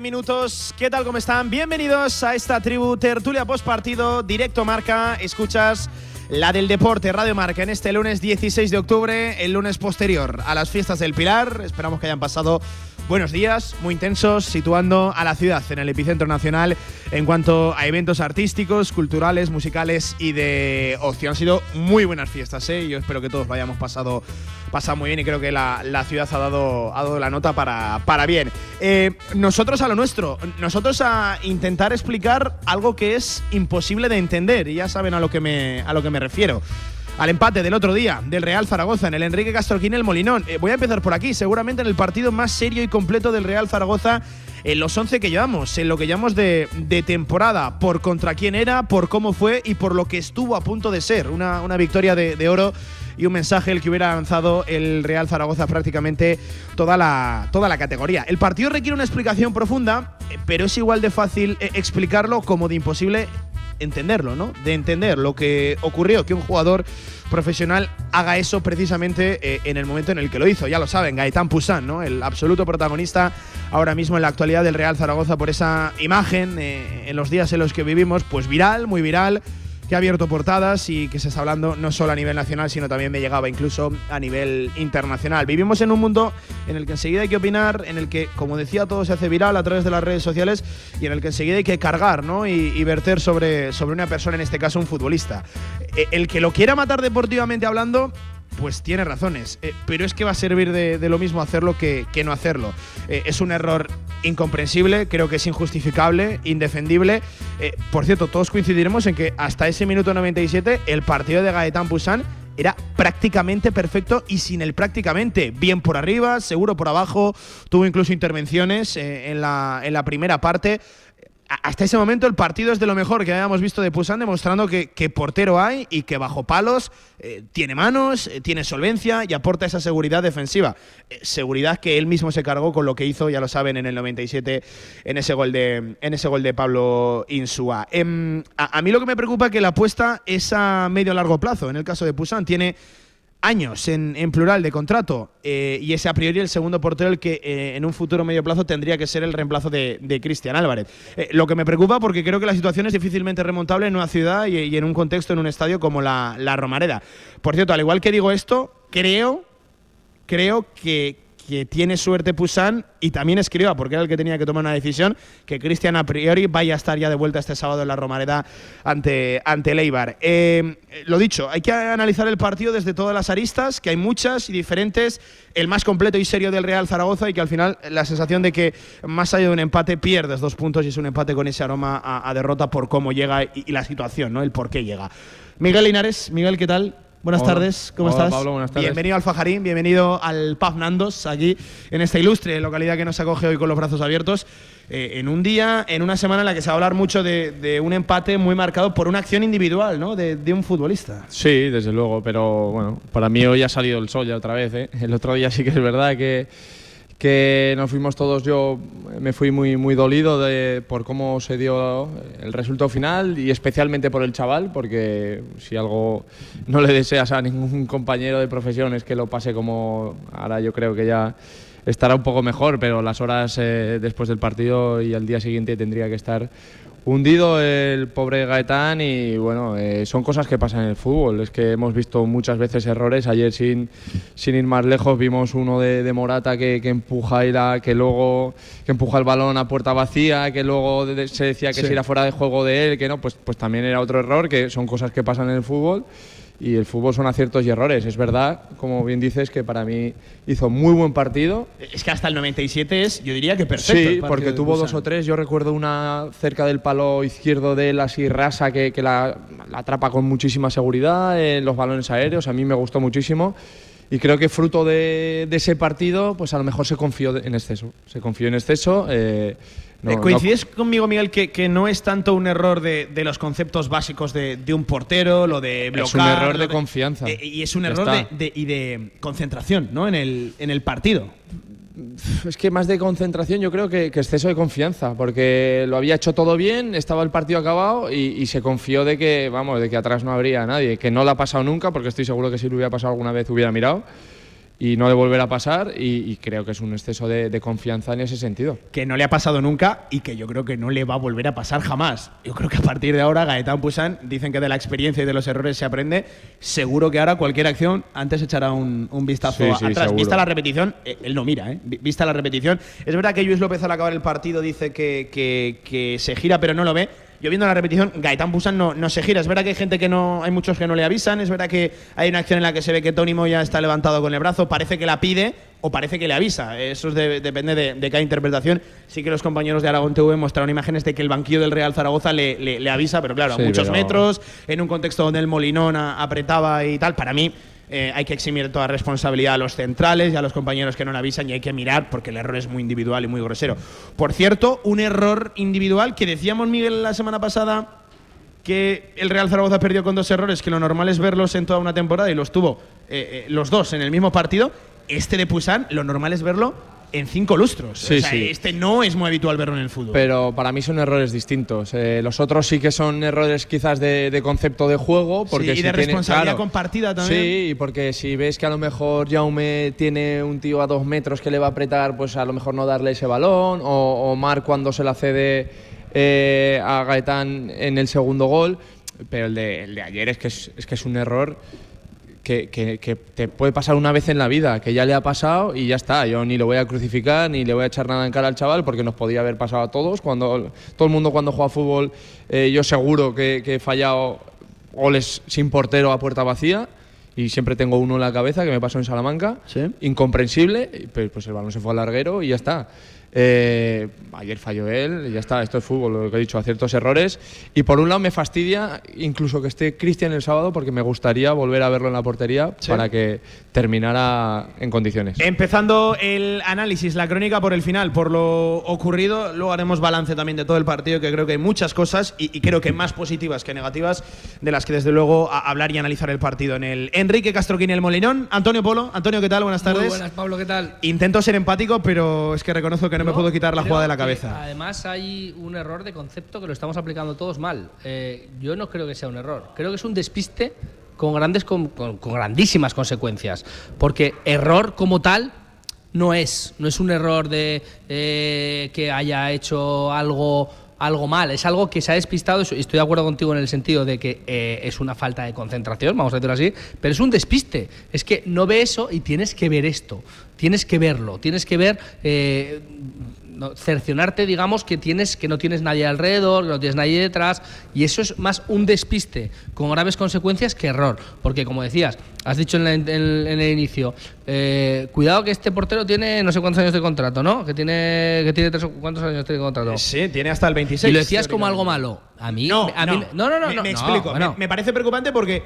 12 minutos. ¿Qué tal? ¿Cómo están? Bienvenidos a esta tribu tertulia post partido, directo marca. Escuchas la del deporte, Radio Marca, en este lunes 16 de octubre, el lunes posterior a las fiestas del Pilar. Esperamos que hayan pasado buenos días, muy intensos, situando a la ciudad en el epicentro nacional en cuanto a eventos artísticos, culturales, musicales y de ocio. Han sido muy buenas fiestas, ¿eh? Yo espero que todos hayamos pasado, pasado muy bien y creo que la, la ciudad ha dado, ha dado la nota para, para bien. Eh, nosotros a lo nuestro, nosotros a intentar explicar algo que es imposible de entender y ya saben a lo que me, a lo que me refiero al empate del otro día del Real Zaragoza en el Enrique Castorquín el Molinón. Eh, voy a empezar por aquí, seguramente en el partido más serio y completo del Real Zaragoza en los 11 que llevamos, en lo que llamamos de, de temporada, por contra quién era, por cómo fue y por lo que estuvo a punto de ser. Una, una victoria de, de oro y un mensaje el que hubiera lanzado el Real Zaragoza prácticamente toda la, toda la categoría. El partido requiere una explicación profunda, eh, pero es igual de fácil eh, explicarlo como de imposible entenderlo, ¿no? De entender lo que ocurrió, que un jugador profesional haga eso precisamente eh, en el momento en el que lo hizo. Ya lo saben, Gaetán Poussin, ¿no? El absoluto protagonista ahora mismo en la actualidad del Real Zaragoza por esa imagen eh, en los días en los que vivimos, pues viral, muy viral que ha abierto portadas y que se está hablando no solo a nivel nacional, sino también me llegaba incluso a nivel internacional. Vivimos en un mundo en el que enseguida hay que opinar, en el que, como decía, todo se hace viral a través de las redes sociales y en el que enseguida hay que cargar ¿no? y, verter sobre, sobre una persona, en este caso un futbolista. Eh, El que lo quiera matar deportivamente hablando, pues tiene razones. Eh, pero es que va a servir de, lo mismo hacerlo que, que no hacerlo. Eh, es un error incomprensible, creo que es injustificable, indefendible. Eh, por cierto, todos coincidiremos en que hasta ese minuto 97 el partido de Gaetán Poussin era prácticamente perfecto y sin el prácticamente. Bien por arriba, seguro por abajo, tuvo incluso intervenciones en, la, en la primera parte hasta ese momento el partido es de lo mejor que habíamos visto de Poussin, demostrando que, que portero hay y que bajo palos eh, tiene manos, eh, tiene solvencia y aporta esa seguridad defensiva. Eh, seguridad que él mismo se cargó con lo que hizo, ya lo saben, en el 97 en ese gol de, en ese gol de Pablo Insúa. Em, a, mí lo que me preocupa es que la apuesta es a medio largo plazo. En el caso de Poussin tiene años en, plural de contrato eh, y ese a priori el segundo portero el que eh, en un futuro medio plazo tendría que ser el reemplazo de, de Cristian Álvarez. Eh, lo que me preocupa porque creo que la situación es difícilmente remontable en una ciudad y, y en un contexto, en un estadio como la, la Romareda. Por cierto, al igual que digo esto, creo, creo que, que tiene suerte Poussin y también escriba, porque era el que tenía que tomar una decisión, que Cristian a priori vaya a estar ya de vuelta este sábado en la Romareda ante, ante el Eibar. Eh, lo dicho, hay que analizar el partido desde todas las aristas, que hay muchas y diferentes, el más completo y serio del Real Zaragoza y que al final la sensación de que más allá de un empate pierdes dos puntos y es un empate con ese aroma a, a derrota por cómo llega y, y la situación, ¿no? el por qué llega. Miguel Linares, Miguel, ¿qué tal? Buenas Hola. tardes, ¿cómo Hola, estás? Pablo, buenas tardes. Bienvenido al Fajarín, bienvenido al Pub Nandos, aquí en esta ilustre localidad que nos acoge hoy con los brazos abiertos. eh, en un día, en una semana en la que se va a hablar mucho de, de un empate muy marcado por una acción individual, ¿no? De, de un futbolista. Sí, desde luego, pero bueno, para mí hoy ha salido el sol ya otra vez. ¿eh? El otro día sí que es verdad que, que nos fuimos todos, yo me fui muy, muy dolido de, por cómo se dio el resultado final y especialmente por el chaval, porque si algo no le deseas a ningún compañero de profesión es que lo pase como ahora yo creo que ya estará un poco mejor, pero las horas eh, después del partido y al día siguiente tendría que estar hundido el pobre Gaetán y bueno, eh, son cosas que pasan en el fútbol. Es que hemos visto muchas veces errores. Ayer sin, sin ir más lejos vimos uno de, de Morata que, que empuja y la, que luego que empuja el balón a puerta vacía, que luego de- se decía que Sí. si era fuera de juego de él, que no, pues, pues también era otro error, que son cosas que pasan en el fútbol. Y el fútbol son aciertos y errores. Es verdad, como bien dices, que para mí hizo muy buen partido. Es que hasta el 97 es, yo diría que perfecto. Sí, porque tuvo dos o tres. Yo recuerdo una cerca del palo izquierdo de él, así rasa, que, la, atrapa con muchísima seguridad en los balones aéreos. A mí me gustó muchísimo. Y creo que fruto de, ese partido, pues a lo mejor se confió en exceso. Se confió en exceso. Eh, eh, ¿Coincides conmigo, Miguel, que, no es tanto un error de, los conceptos básicos de, un portero, lo de bloquear? Es un error de, confianza. Eh, y es un error de, y de concentración ¿no? en, el, en el partido. Es que más de concentración yo creo que, exceso de confianza, porque lo había hecho todo bien, estaba el partido acabado y, se confió de que, vamos, de que atrás no habría nadie, que no le ha pasado nunca, porque estoy seguro que si lo hubiera pasado alguna vez hubiera mirado y no le volverá a pasar y, creo que es un exceso de, confianza en ese sentido. Que no le ha pasado nunca y que yo creo que no le va a volver a pasar jamás. Yo creo que a partir de ahora Gaetán Pusan dicen que de la experiencia y de los errores se aprende. Seguro que ahora cualquier acción antes echará un, vistazo atrás. Vista la repetición, eh, él no mira, ¿eh? vista la repetición. Es verdad que Luis López al acabar el partido dice que, que se gira pero no lo ve yo viendo la repetición, Gaetán Busan no, no se gira. Es verdad que hay gente que no, hay muchos que no le avisan. Es verdad que hay una acción en la que se ve que Tony Moya está levantado con el brazo. Parece que la pide o parece que le avisa. Eso depende de, cada interpretación. Sí que los compañeros de Aragón TV mostraron imágenes de que el banquillo del Real Zaragoza le, le, avisa, pero claro, a muchos metros, en un contexto donde el Molinón apretaba y tal. Para mí, eh, hay que eximir toda responsabilidad a los centrales y a los compañeros que no avisan y hay que mirar porque el error es muy individual y muy grosero. Por cierto, un error individual que decíamos Miguel la semana pasada que el Real Zaragoza perdió con dos errores, que lo normal es verlos en toda una temporada y los tuvo eh, eh, los dos en el mismo partido. Este de Pusan, lo normal es verlo en cinco lustros. Este no es muy habitual verlo en el fútbol. Pero para mí son errores distintos. Eh, los otros sí que son errores quizás de, concepto de juego. Porque y de responsabilidad compartida también. Sí, porque si ves que a lo mejor Jaume tiene un tío a dos metros que le va a apretar, pues a lo mejor no darle ese balón. O, Mar cuando se la cede eh, a Gaetán en el segundo gol. Pero el de, el de ayer es que es, es que es un error que, te puede pasar una vez en la vida, que ya le ha pasado y ya está. Yo ni lo voy a crucificar ni le voy a echar nada en cara al chaval porque nos podía haber pasado a todos. Cuando, todo el mundo cuando juega fútbol, eh, yo seguro que, he fallado goles sin portero a puerta vacía y siempre tengo uno en la cabeza que me pasó en Salamanca, incomprensible, pues el balón se fue al larguero y ya está. Eh, ayer falló él, y ya está, esto es fútbol, lo que he dicho, a ciertos errores. Y por un lado me fastidia incluso que esté Cristian el sábado porque me gustaría volver a verlo en la portería para que terminara en condiciones. Empezando el análisis, la crónica por el final, por lo ocurrido, luego haremos balance también de todo el partido, que creo que hay muchas cosas y, creo que más positivas que negativas, de las que desde luego hablar y analizar el partido en el Enrique Castroquini el Molinón. Antonio Polo, Antonio, ¿qué tal? Buenas tardes. Muy buenas, Pablo, ¿qué tal? Intento ser empático, pero es que reconozco que no, me puedo quitar la jugada de la cabeza. Además, hay un error de concepto que lo estamos aplicando todos mal. Eh, yo no creo que sea un error. Creo que es un despiste con, grandes, con, grandísimas consecuencias. Porque error como tal no es. No es un error de eh, que haya hecho algo algo mal, es algo que se ha despistado, y estoy de acuerdo contigo en el sentido de que eh, es una falta de concentración, vamos a decirlo así, pero es un despiste, es que no ve eso y tienes que ver esto, tienes que verlo, tienes que ver eh, cercionarte, digamos, que tienes que no tienes nadie alrededor, que no tienes nadie detrás, y eso es más un despiste con graves consecuencias que error, porque como decías, has dicho en, el inicio, eh, cuidado que este portero tiene no sé cuántos años de contrato, ¿no? Que tiene que tiene tres, cuántos años de contrato. Sí, tiene hasta el 26. Y lo decías como algo malo. A mí, no, a mí, no, no, no, me, explico. me, parece preocupante porque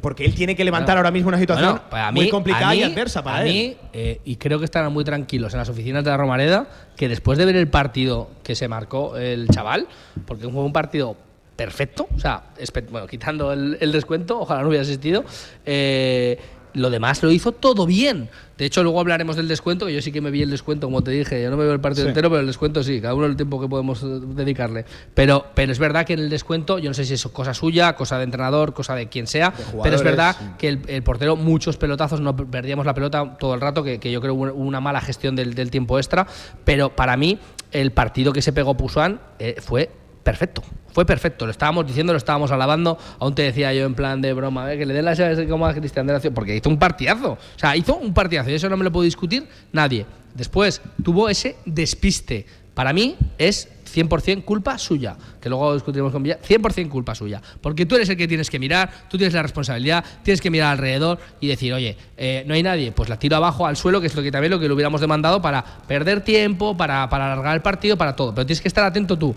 porque él tiene que levantar ahora mismo una situación pues muy complicada y adversa para a Mí, eh, y creo que estarán muy tranquilos en las oficinas de la Romareda, que después de ver el partido que se marcó el chaval, porque fue un partido perfecto, o sea, bueno, quitando el, el descuento, ojalá no hubiera asistido, eh, lo demás lo hizo todo bien. De hecho, luego hablaremos del descuento, que yo sí que me vi el descuento, como te dije, yo no me veo el partido entero, pero el descuento sí, cada uno el tiempo que podemos eh, dedicarle. Pero, pero es verdad que en el descuento, yo no sé si es cosa suya, cosa de entrenador, cosa de quien sea, pero es verdad que el, portero, muchos pelotazos, no perdíamos la pelota todo el rato, que, yo creo hubo una mala gestión del, tiempo extra, pero para mí el partido que se pegó Pusuan eh, fue perfecto. Fue perfecto, lo estábamos diciendo, lo estábamos alabando. Aún te decía yo en plan de broma, que le den las llaves a Cristian de la porque hizo un partidazo. O sea, hizo un partidazo y eso no me lo puede discutir nadie. Después tuvo ese despiste. Para mí es 100% culpa suya, que luego discutiremos con Villar, 100% culpa suya, porque tú eres el que tienes que mirar, tú tienes la responsabilidad, tienes que mirar alrededor y decir, oye, eh, no hay nadie, pues la tiro abajo al suelo, que es lo que también lo que le hubiéramos demandado para perder tiempo, para, para alargar el partido, para todo, pero tienes que estar atento tú.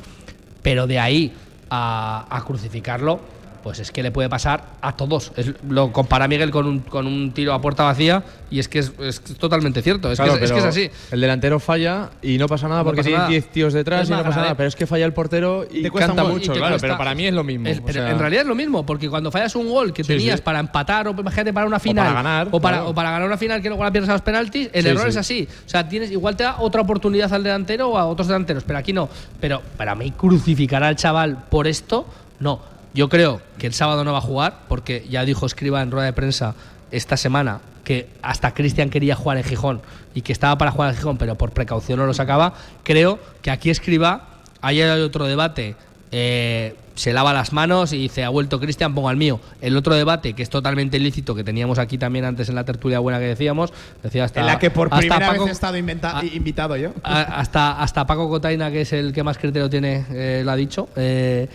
Pero de ahí a, crucificarlo, pues es que le puede pasar a todos. Es- lo compara Miguel con un, con un tiro a puerta vacía y es que es, es totalmente cierto. Es, Claro, que, es, es que es pero así. El delantero falla y no pasa nada No porque pasa tiene nada. 10 tíos detrás y no pasa grave. nada. Pero es que falla el portero y Te cuesta canta mucho, Y te claro. cuesta- Pero para mí es lo mismo. Es- o pero sea, en realidad es lo mismo, porque cuando fallas un gol que Sí, tenías sí. para empatar o imagínate para una final para ganar, o para, claro. o para ganar una final que luego la pierdes a los penaltis, el Sí, error sí. es así. O sea, tienes igual te da otra oportunidad al delantero o a otros delanteros, pero aquí no. Pero para mí crucificar al chaval por esto, no. Yo creo que el sábado no va a jugar porque ya dijo Escriba en rueda de prensa esta semana que hasta Cristian quería jugar en Gijón y que estaba para jugar en Gijón, pero por precaución no lo sacaba. Creo que aquí Escriba, ayer hay otro debate, eh, se lava las manos y dice, ha vuelto Cristian, pongo al mío. El otro debate, que es totalmente ilícito, que teníamos aquí también antes en la tertulia buena que decíamos, decía hasta... en la que por hasta primera Paco- vez he estado inventa- Ah. invitado yo. a- hasta, hasta Paco Cotaina, que es el que más criterio tiene, eh, lo ha dicho, eh,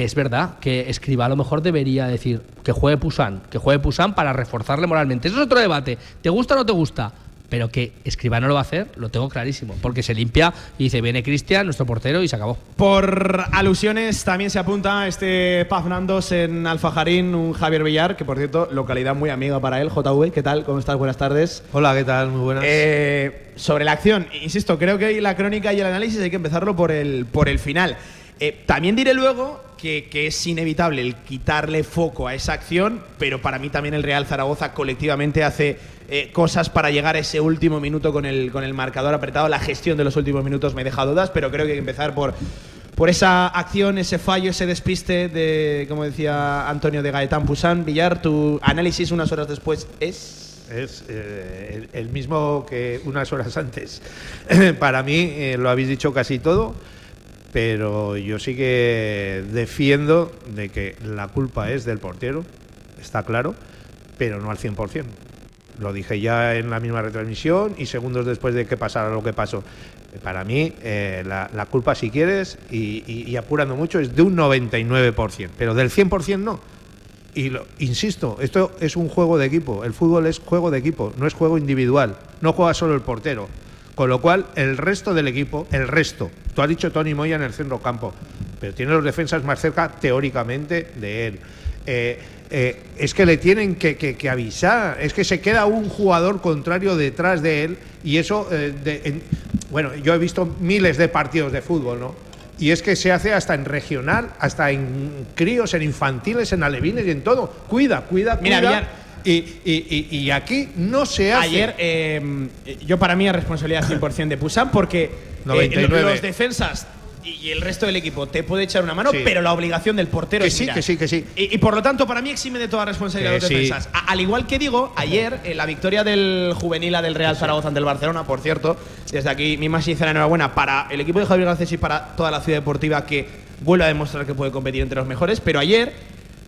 que es verdad, que Escriba a lo mejor debería decir que juegue Pusan, que juegue Pusan para reforzarle moralmente. Eso es otro debate. ¿Te gusta o no te gusta? Pero que Escriba no lo va a hacer, lo tengo clarísimo. Porque se limpia y dice, viene Cristian, nuestro portero, y se acabó. Por alusiones también se apunta este Paz Nandos en Alfajarín, un Javier Villar, que por cierto, localidad muy amiga para él, JV. ¿Qué tal? ¿Cómo estás? Buenas tardes. Hola, ¿qué tal? Muy buenas. Eh, sobre la acción, insisto, creo que la crónica y el análisis hay que empezarlo por el, por el final. Eh, también diré luego que, que es inevitable el quitarle foco a esa acción, pero para mí también el Real Zaragoza colectivamente hace eh, cosas para llegar a ese último minuto con el, con el marcador apretado. La gestión de los últimos minutos me deja dudas, pero creo que hay que empezar por, por esa acción, ese fallo, ese despiste de, como decía Antonio, de Gaetán Pusán. Villar, tu análisis unas horas después es... es eh, el, mismo que unas horas antes. Para mí, eh, lo habéis dicho casi todo, pero yo sí que defiendo de que la culpa es del portero, está claro, pero no al 100%. Lo dije ya en la misma retransmisión y segundos después de que pasara lo que pasó. Para mí, eh, la, culpa, si quieres, y, y- y apurando mucho, es de un 99%, pero del 100% no. Y lo- insisto, esto es un juego de equipo. El fútbol es juego de equipo, no es juego individual. No juega solo el portero. Con lo cual, el resto del equipo, el resto, tú has dicho Tony Moya en el centro campo, pero tiene los defensas más cerca teóricamente de él. Eh, eh, es que le tienen que, que- que avisar, es que se queda un jugador contrario detrás de él y eso, eh, de- en- bueno, yo he visto miles de partidos de fútbol, ¿no? Y es que se hace hasta en regional, hasta en críos, en infantiles, en alevines y en todo. Cuida, cuida, cuida. Y, y- y- y aquí no se hace. Ayer, eh, yo para mí es responsabilidad 100% de Pusan porque eh, 99. los defensas y el resto del equipo te puede echar una mano, Sí. pero la obligación del portero Que es sí, mirar. que sí, que sí. Y, y por lo tanto, para mí exime de toda responsabilidad Que los sí. defensas. A- al igual que digo, ayer, en la victoria del juvenil del Real Zaragoza ante el Barcelona, por cierto, desde aquí mi más sincera enhorabuena para el equipo de Javier Garcés y para toda la ciudad deportiva que vuelve a demostrar que puede competir entre los mejores, pero ayer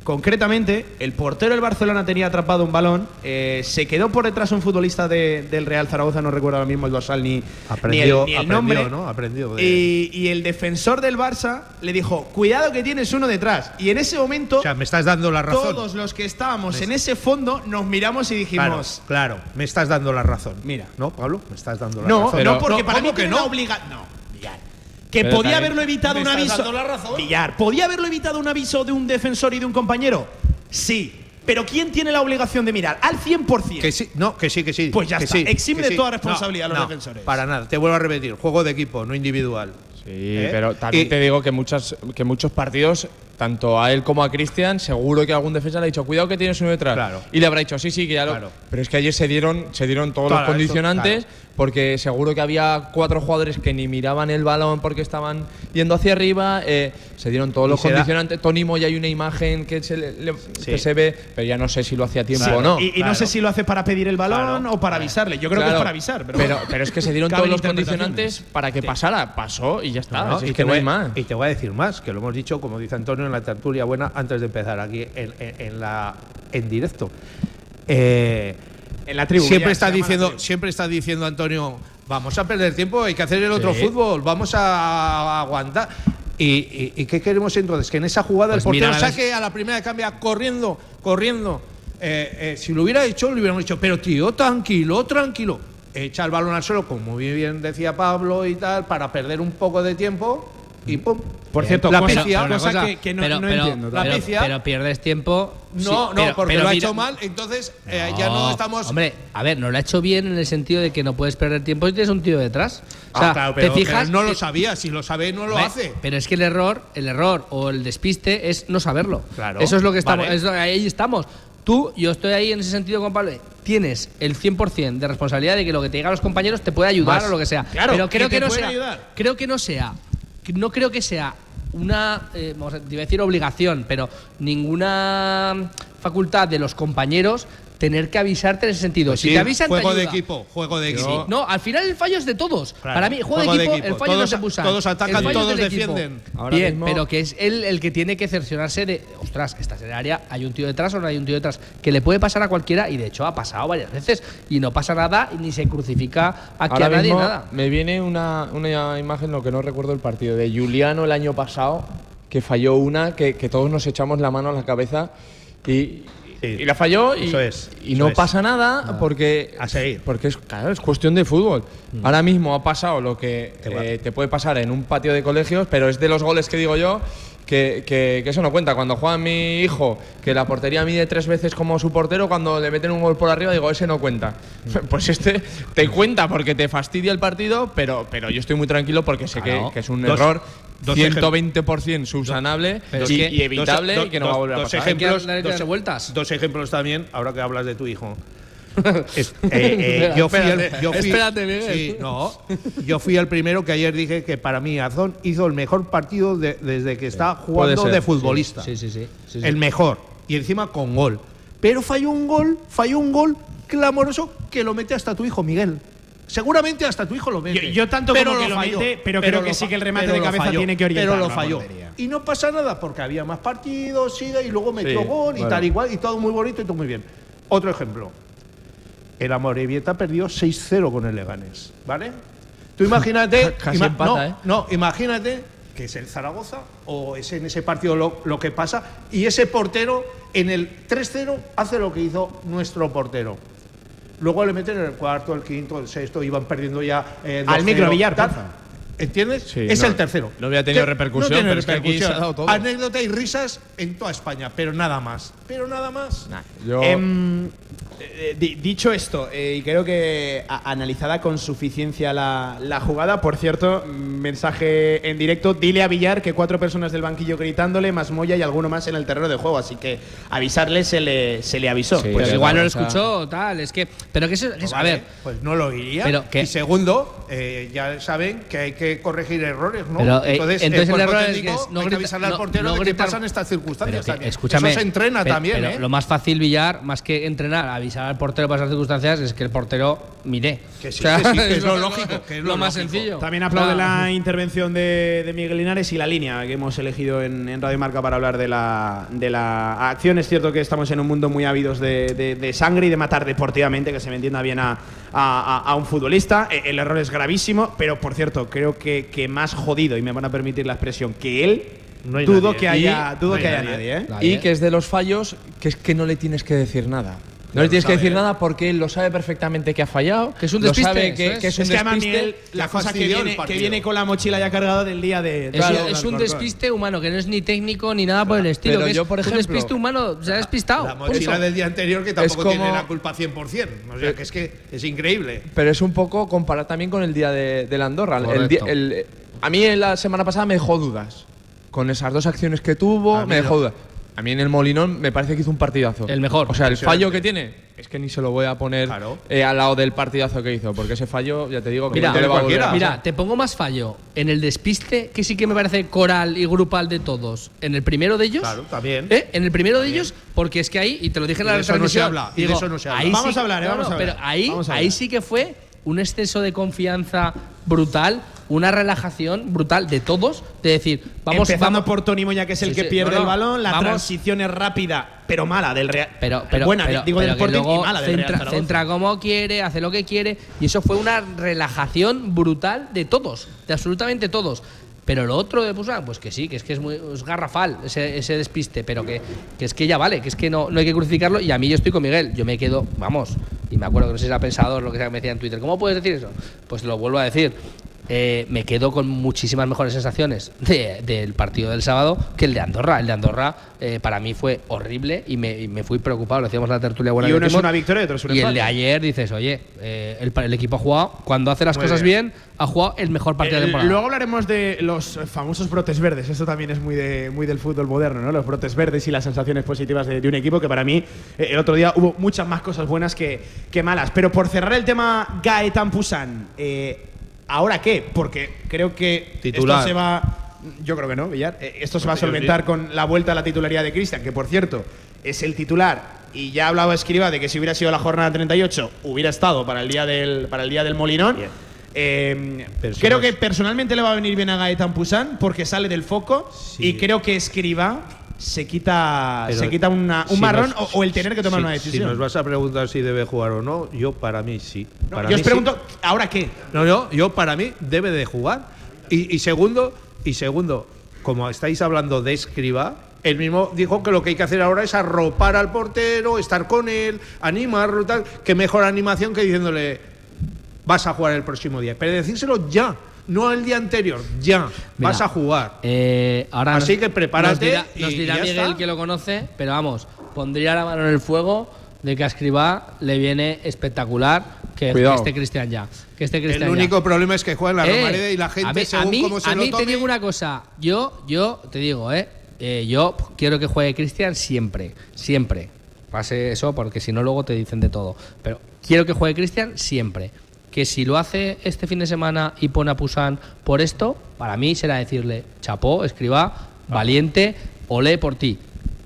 Concretamente, el portero del Barcelona tenía atrapado un balón, eh, se quedó por detrás un futbolista de- del Real Zaragoza, no recuerdo ahora mismo el dorsal ni, Aprendió- ni el, ni el aprendió, nombre. ¿no? Aprendió de- y, y el defensor del Barça le dijo, cuidado que tienes uno detrás. Y en ese momento, O sea, me estás dando la razón. todos los que estábamos en ese fondo nos miramos y dijimos, claro, me estás dando la razón. Mira. ¿No, Pablo? Me estás dando la no, razón. no, porque No, para ¿cómo mí que tiene no? la obligación. No. Que Pero podía haberlo evitado ¿Me un aviso. dando la razón? Villar, ¿podía haberlo evitado un aviso de un defensor y de un compañero? Sí. Pero ¿quién tiene la obligación de mirar? Al 100%. Que sí, no, que sí, que sí. Pues ya que está. sí, Exime de sí. toda responsabilidad a los No, defensores. Para nada, te vuelvo a repetir, juego de equipo, no individual. Sí, ¿Eh? pero también Y- te digo que, muchas, que muchos partidos, tanto a él como a Cristian, seguro que algún defensa le ha dicho, cuidado que tienes uno detrás. Claro. Y le habrá dicho, sí, sí, que ya lo. Claro. Pero es que ayer se dieron, se dieron todos Claro, los eso, condicionantes, claro. porque seguro que había cuatro jugadores que ni miraban el balón porque estaban yendo hacia arriba. eh, se dieron todos Y los se da- condicionantes. Tony Moya hay una imagen que se, le- le- que se ve, pero ya no sé si lo hacía a tiempo Claro. o no. y, y no sé si lo hace para pedir el balón Claro. o para avisarle. Yo creo que es para avisar. Pero, pero, pero es que se dieron todos los condicionantes para que pasara. Pasó y ya está. No, Si y, es te que no voy, hay más. y te voy a decir más, que lo hemos dicho, como dice Antonio, en la tertulia buena antes de empezar aquí en, en- en la, en directo. Eh, En la tribu. siempre ya, está diciendo, siempre está diciendo Antonio, vamos a perder tiempo, hay que hacer el otro fútbol, vamos a aguantar. ¿Y, y, y qué queremos entonces? Que en esa jugada Pues el portero saque a la primera de cambia corriendo, corriendo. Eh, eh, si lo hubiera hecho, le hubiéramos dicho, pero tío, tranquilo, tranquilo. Echa el balón al suelo, como muy bien decía Pablo y tal, para perder un poco de tiempo y pum. Por cierto, la cosa- picia, pero una cosa cosa que- que no, pero, no pero- entiendo. La pero- picia- pero pierdes tiempo. No, sí, no, pero- porque pero lo ha hecho mal, entonces eh, ya no estamos. Hombre, a ver, no lo ha hecho bien en el sentido de que no puedes perder tiempo si tienes un tío detrás. O sea, Ah, claro, pero, te fijas. pero no lo sabía, si lo sabe no lo hace. Pero es que el error, el error o el despiste es no saberlo. Claro. Eso es lo que estamos. Vale. es lo- ahí estamos. Tú, yo estoy ahí en ese sentido con Pablo. Tienes el 100% de responsabilidad de que lo que te digan los compañeros te puede ayudar o lo que sea. Claro, pero creo que no sea. ayudar. Creo que no sea. No creo que sea una, eh, a decir obligación, pero ninguna facultad de los compañeros tener que avisarte en ese sentido. Pues si sí, te avisan, te juego de equipo, juego de Sí, equipo. no, al final el fallo es de todos. Claro, Para mí, juego, juego de de equipo, el fallo Todos- no se pusa. todos atacan, todos defienden. Ahora Bien, mismo- pero que es él el que tiene que cerciorarse de, ostras, esta es el área, hay un tío detrás o no hay un tío detrás, que le puede pasar a cualquiera y de hecho ha pasado varias veces y no pasa nada y ni se crucifica aquí Ahora a nadie mismo nada. me viene una, una imagen, lo que no recuerdo el partido, de Juliano el año pasado, que falló una, que, que todos nos echamos la mano a la cabeza y, Sí. y la falló y, Eso es, y eso no es. pasa nada porque, A seguir. porque es, claro, es cuestión de fútbol. Ahora mismo ha pasado lo que eh, te puede pasar en un patio de colegios, pero es de los goles que digo yo. Que, que- que eso no cuenta. Cuando juega mi hijo, que la portería mide tres veces como su portero, cuando le meten un gol por arriba, digo, ese no cuenta. Pues este te cuenta porque te fastidia el partido, pero, pero yo estoy muy tranquilo porque sé que, Claro. que es un Dos- error 120% subsanable Pero y, y evitable dos- y que no va a dos- volver a dos pasar. Hay que ejemplos, darle dos- e- vueltas. Dos ejemplos también, ahora que hablas de tu hijo. Es- eh, eh, yo fui el, Espérate, yo fui- espérate, Miguel. sí, no, yo fui el primero que ayer dije que para mí Azón hizo el mejor partido de- desde que está jugando ser, de futbolista. Sí, sí, sí. sí, sí. El mejor. Y encima con gol. Pero falló un gol, falló un gol clamoroso que lo mete hasta tu hijo, Miguel. Seguramente hasta tu hijo lo mete. Yo- yo tanto como que lo mete, pero creo que sí que el remate pero de cabeza falló, tiene que orientar Pero lo la falló. portería. Y no pasa nada porque había más partidos, sigue y luego metió Sí, gol y bueno. tal igual y todo muy bonito y todo muy bien. Otro ejemplo. El Amorebieta perdió 6-0 con el Leganés, ¿vale? Tú imagínate, Casi ima- empata, no, ¿eh? no, imagínate que es el Zaragoza o es en ese partido lo, lo que pasa y ese portero en el 3-0 hace lo que hizo nuestro portero. Luego le meten en el cuarto, el quinto, el sexto, iban perdiendo ya. eh, Al 2-0, micro Villar. ¿Entiendes? Sí, es no- el tercero. no había tenido repercusión, no tiene pero es que aquí repercusión. se ha dado todo. Anécdota y risas en toda España, pero nada más. Pero nada más. Yo, Em, eh, di- dicho esto, eh, y creo que analizada con suficiencia la, la jugada, por cierto, mensaje en directo, dile a Villar que cuatro personas del banquillo gritándole, más Moya y alguno más en el terreno de juego, así que avisarle se le, se le avisó. Sí, igual no lo escuchó, tal. Es que. Pero que eso. a Vale, ver. Pues no lo iría. Pero que- y segundo, eh, ya saben que hay que corregir errores, ¿no? Pero, eh, entonces, entonces el error es técnico que es no hay que avisarle al portero no de que gritar- pasan estas circunstancias. Pero que, también. escúchame. Eso se entrena también, pero ¿eh? Lo más fácil, Villar, más que entrenar, avisar al portero para esas circunstancias, es que el portero mire. Que sí, que sí, que es lo lógico, que es lo, lo más lógico. sencillo. También aplaude Claro. la intervención de, de Miguel Linares y la línea que hemos elegido en, en Radio Marca para hablar de la, de la acción. Es cierto que estamos en un mundo muy ávidos de, de- de sangre y de matar deportivamente, que se me entienda bien a, a- a- a un futbolista. E- El error es gravísimo, pero por cierto, creo que, que más jodido, y me van a permitir la expresión, que él, No hay dudo nadie. que haya, Y- dudo no hay que haya nadie. nadie. ¿eh? Nadie. y que es de los fallos que es que no le tienes que decir nada. No le tienes que decir ¿eh? nada porque él lo sabe perfectamente que ha fallado. Que es un lo despiste, sabe que, es. que es un Es que despiste. Miguel, la cosa que viene, que viene con la mochila ya cargada del día de. Es, de- un- de es un despiste humano que no es ni técnico ni nada por el estilo. Pero que es yo, por un ejemplo, despiste humano, se ha despistado. La mochila del día anterior que tampoco como- tiene la culpa 100%. O sea, que es que es increíble. Pero es un poco comparar también con el día de, del Andorra. El el- a mí en la semana pasada me dejó dudas. Con esas dos acciones que tuvo, me dejó no. A mí en el Molinón me parece que hizo un partidazo. El mejor. O sea, el fallo que tiene es que ni se lo voy a poner Claro. eh, al lado del partidazo que hizo. Porque ese fallo, ya te digo, que Mira, no le va a volver a. Mira, te pongo más fallo. En el despiste, que sí que me parece coral y grupal de todos. En el primero de ellos. Claro, también. ¿eh? En el primero de ellos, porque es que ahí, y te lo dije en la eso no se habla, y de digo, eso no se habla. ahí Vamos sí- a hablar, eh, vamos no, a hablar. Pero ahí, ahí sí que fue un exceso de confianza brutal una relajación brutal de todos, de decir, vamos, Empezando vamos por Tony Moya, que es el Sí, que sí, pierde no, el balón, la vamos. transición es rápida, pero mala del Real. pero, pero, buena, pero- digo del pero Sporting luego y mala del Real centra como quiere, hace lo que quiere, y eso fue una relajación brutal de todos, de absolutamente todos. Pero lo otro de Busan, pues que sí, que es que es muy es garrafal ese, ese despiste, pero que, que es que ya vale, que es que no, no hay que crucificarlo. Y a mí yo estoy con Miguel, yo me quedo, vamos, y me acuerdo que no sé si era pensador lo que sea que me decía en Twitter, ¿cómo puedes decir eso? Pues lo vuelvo a decir. Eh, me quedo con muchísimas mejores sensaciones de- del partido del sábado que el de Andorra. El de Andorra eh, para mí fue horrible y me, y me fui preocupado. Lo decíamos la tertulia buena Y uno es una victoria y otro es un Y el de ayer dices, oye, eh, el, el equipo ha jugado, cuando hace las Muy cosas bien. bien. ha jugado el mejor partido de temporada. luego hablaremos de los famosos brotes verdes. Esto también es muy, de, muy del fútbol moderno, ¿no? Los brotes verdes y las sensaciones positivas de, de un equipo que para mí el otro día hubo muchas más cosas buenas que, que malas. Pero por cerrar el tema Gaetan Pusan, eh, ¿ahora qué? Porque creo que Titular. esto se va. Yo creo que no, Villar. Eh, Esto se va a solventar con la vuelta a la titularidad de Cristian, que por cierto es el titular. Y ya hablaba Escriba de que si hubiera sido la jornada 38, hubiera estado para el día del, para el día del Molinón. Bien. Eh, Pero creo que personalmente le va a venir bien a Gaetan Pusan porque sale del foco Sí. y creo que Escriba se quita, Pero se quita una- un si marrón nos- o, o el tener que tomar si- una decisión. Si nos vas a preguntar si debe jugar o no, yo para mí sí. No, Para yo os sí. pregunto, ¿ahora qué? No, no, yo para mí debe de jugar. Y, y segundo, y segundo, como estáis hablando de escriba, él mismo dijo que lo que hay que hacer ahora es arropar al portero, estar con él, animarlo, tal. Qué mejor animación que diciéndole vas a jugar el próximo día. Pero decírselo ya, no el día anterior, ya, Mira, vas a jugar. Eh, ahora Así nos- que prepárate Nos dirá, y- nos y dirá ya Miguel está. que lo conoce, pero vamos, pondría la mano en el fuego de que a Escribá le viene espectacular que, que esté Cristian ya. Que esté El Cristian ya. único problema es que juega en la Eh, Romareda y la gente, a mí, según a mí, cómo se a lo mí tome, te digo una cosa. Yo, yo te digo, eh, eh, yo quiero que juegue Cristian siempre, siempre. Pase eso porque si no luego te dicen de todo. Pero quiero que juegue Cristian siempre. Que si lo hace este fin de semana y pone a Pusan por esto, para mí será decirle, chapó, escriba, valiente, olé por ti.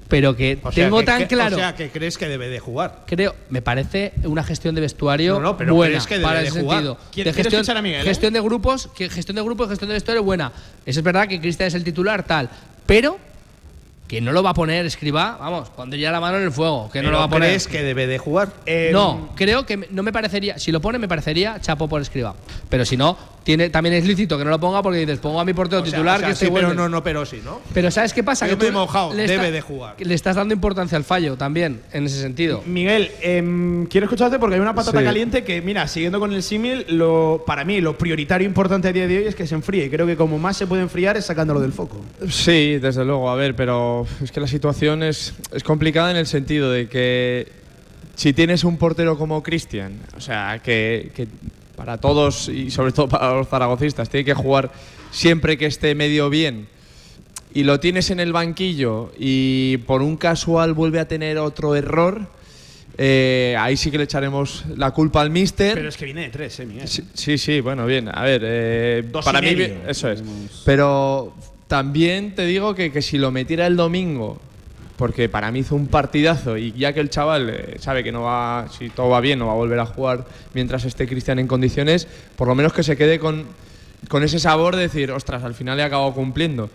Pero que O tengo que- tan que- claro O sea, que crees que debe de jugar. creo, me parece una gestión de vestuario No, no, pero buena que debe para de ese jugar. sentido. ¿Quiere- De gestión, escuchar a Miguel, eh? gestión de grupos, que gestión de grupos, gestión de vestuario buena. Eso es verdad que Cristian es el titular tal, pero que no lo va a poner escriba, vamos, pondría la mano en el fuego, que no lo va a poner. ¿Crees que debe de jugar? Eh, no, creo que no me parecería, si lo pone me parecería chapo por escriba. Pero si no, tiene también es lícito que no lo ponga porque dices, pongo a mi portero O sea, titular o sea, que esté sí, bueno. pero no, no, pero sí, ¿no? Pero ¿sabes qué pasa? Yo que me he mojado, le debe está- de jugar. Le estás dando importancia al fallo también, en ese sentido. Miguel, em, quiero escucharte porque hay una patata Sí. caliente que, mira, siguiendo con el símil, lo, para mí lo prioritario importante a día de hoy es que se enfríe. Y creo que como más se puede enfriar es sacándolo del foco. Sí, desde luego, a ver, pero es que la situación es, es complicada en el sentido de que si tienes un portero como Cristian, o sea, que, que para todos y sobre todo para los zaragocistas tiene que jugar siempre que esté medio bien y lo tienes en el banquillo y por un casual vuelve a tener otro error, eh, ahí sí que le echaremos la culpa al míster. Pero es que viene de tres, eh, Miguel. Sí, sí, sí, bueno, bien. A ver, eh, Dos para y mí, medio. eso es. Pero también te digo que, que si lo metiera el domingo, porque para mí hizo un partidazo y ya que el chaval eh, sabe que no va, si todo va bien, no va a volver a jugar mientras esté Cristian en condiciones, por lo menos que se quede con, con ese sabor de decir, ostras, al final he acabado cumpliendo.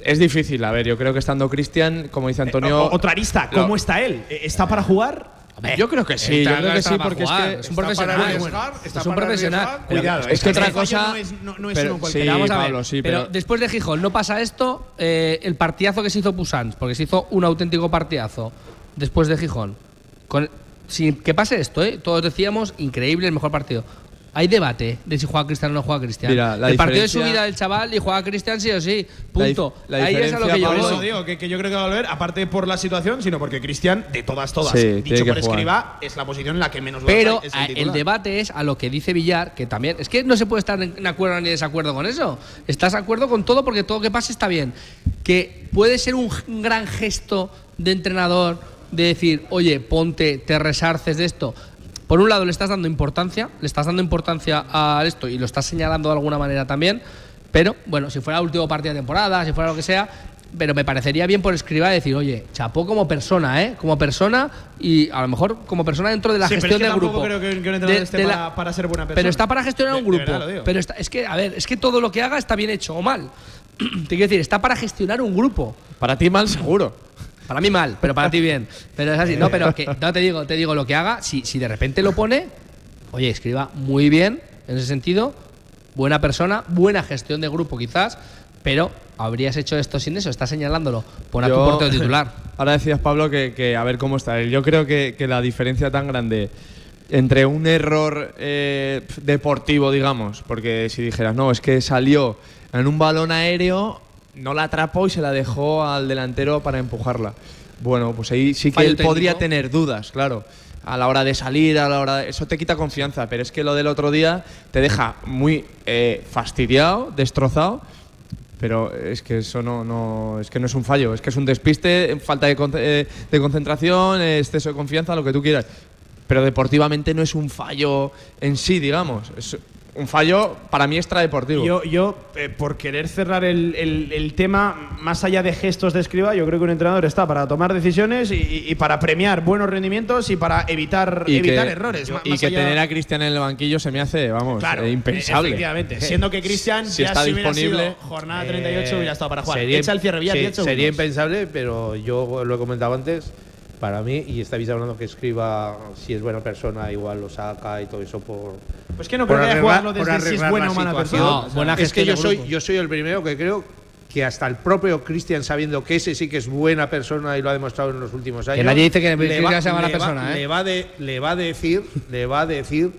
Es difícil, a ver, yo creo que estando Cristian, como dice Antonio. O- otra arista, ¿cómo lo- está él? ¿E- ¿Está para jugar? Yo creo que sí, yo creo que sí, porque es que. es un profesional. arriesgar, está es un para profesional. Cuidado, es que otra cosa- No es, no- no es pero uno sí, cualquiera. Vamos a ver, Pablo, sí, pero, pero- después de Gijón no pasa esto, eh, el partidazo que se hizo Pusans, porque se hizo un auténtico partidazo después de Gijón. Con, sin que pase esto, ¿eh? todos decíamos increíble, el mejor partido. Hay debate de si juega Cristian o no juega Cristian. Mira, la el partido de subida del chaval y juega Cristian sí o sí. La Punto. la Ahí es a lo que yo voy. digo que, que yo creo que va a volver, aparte por la situación, sino porque Cristian, de todas, todas, Sí, dicho por jugar. escriba, es la posición en la que menos Pero es a- el, titular. debate es a lo que dice Villar, que también. Es que no se puede estar en acuerdo ni desacuerdo con eso. Estás de acuerdo con todo porque todo que pase está bien. Que puede ser un gran gesto de entrenador de decir, oye, ponte, te resarces de esto. Por un lado, le estás dando importancia, le estás dando importancia a esto y lo estás señalando de alguna manera también. Pero, bueno, si fuera el último partido de temporada, si fuera lo que sea, pero me parecería bien por escriba decir, oye, chapó como persona, ¿eh? Como persona y a lo mejor como persona dentro de la Sí, pero gestión es que del grupo. creo que- que un entrenador De- esté de la- para- para ser buena persona. Pero está para gestionar De- un de grupo. verdad. Pero está- es que, a ver, es que todo lo que haga está bien hecho o mal. Te quiero decir, está para gestionar un grupo. Para ti mal seguro. Para mí mal, pero para ti bien. Pero es así. No, pero que, no te digo, te digo lo que haga. Si, si de repente lo pone, oye, escriba muy bien en ese sentido. Buena persona, buena gestión de grupo quizás, pero habrías hecho esto sin eso. Estás señalándolo. Pon a tu Yo- portero titular. Ahora decías, Pablo, que, que a ver cómo está él. Yo creo que, que la diferencia tan grande entre un error eh, deportivo, digamos, porque si dijeras, no, es que salió en un balón aéreo, no la atrapó y se la dejó al delantero para empujarla. Bueno, pues ahí sí que él podría tener dudas, claro. A la hora de salir, a la hora de- Eso te quita confianza, pero es que lo del otro día te deja muy eh, fastidiado, destrozado. Pero es que eso no, no, es que no es un fallo, es que es un despiste, falta de, eh, de concentración, exceso de confianza, lo que tú quieras. Pero deportivamente no es un fallo en sí, digamos. Es un fallo para mí extradeportivo. Yo, yo eh, por querer cerrar el, el- el tema, más allá de gestos de escriba, yo creo que un entrenador está para tomar decisiones y, y- para premiar buenos rendimientos y para evitar, y evitar que, errores. Ma- y más que allá- tener a Cristian en el banquillo se me hace, vamos, Claro, eh, impensable. Efectivamente. Siendo que Cristian Si ya está si disponible, sido jornada 38 hubiera estado para jugar. Sería- Echa el cierre, Villar, sí, 10 segundos. Sería impensable, pero yo lo he comentado antes. Para mí, y estáis hablando que escriba si es buena persona, igual lo saca y todo eso por. Pues que no por creo que por desde si es arreglar buena o mala situación. persona. No, buena es que yo soy, yo soy el primero que creo que hasta el propio Cristian, sabiendo que ese sí que es buena persona y lo ha demostrado en los últimos años. nadie dice que le Cristian sea mala le va- persona, ¿eh? Le va, de, le va a decir, le va a decir,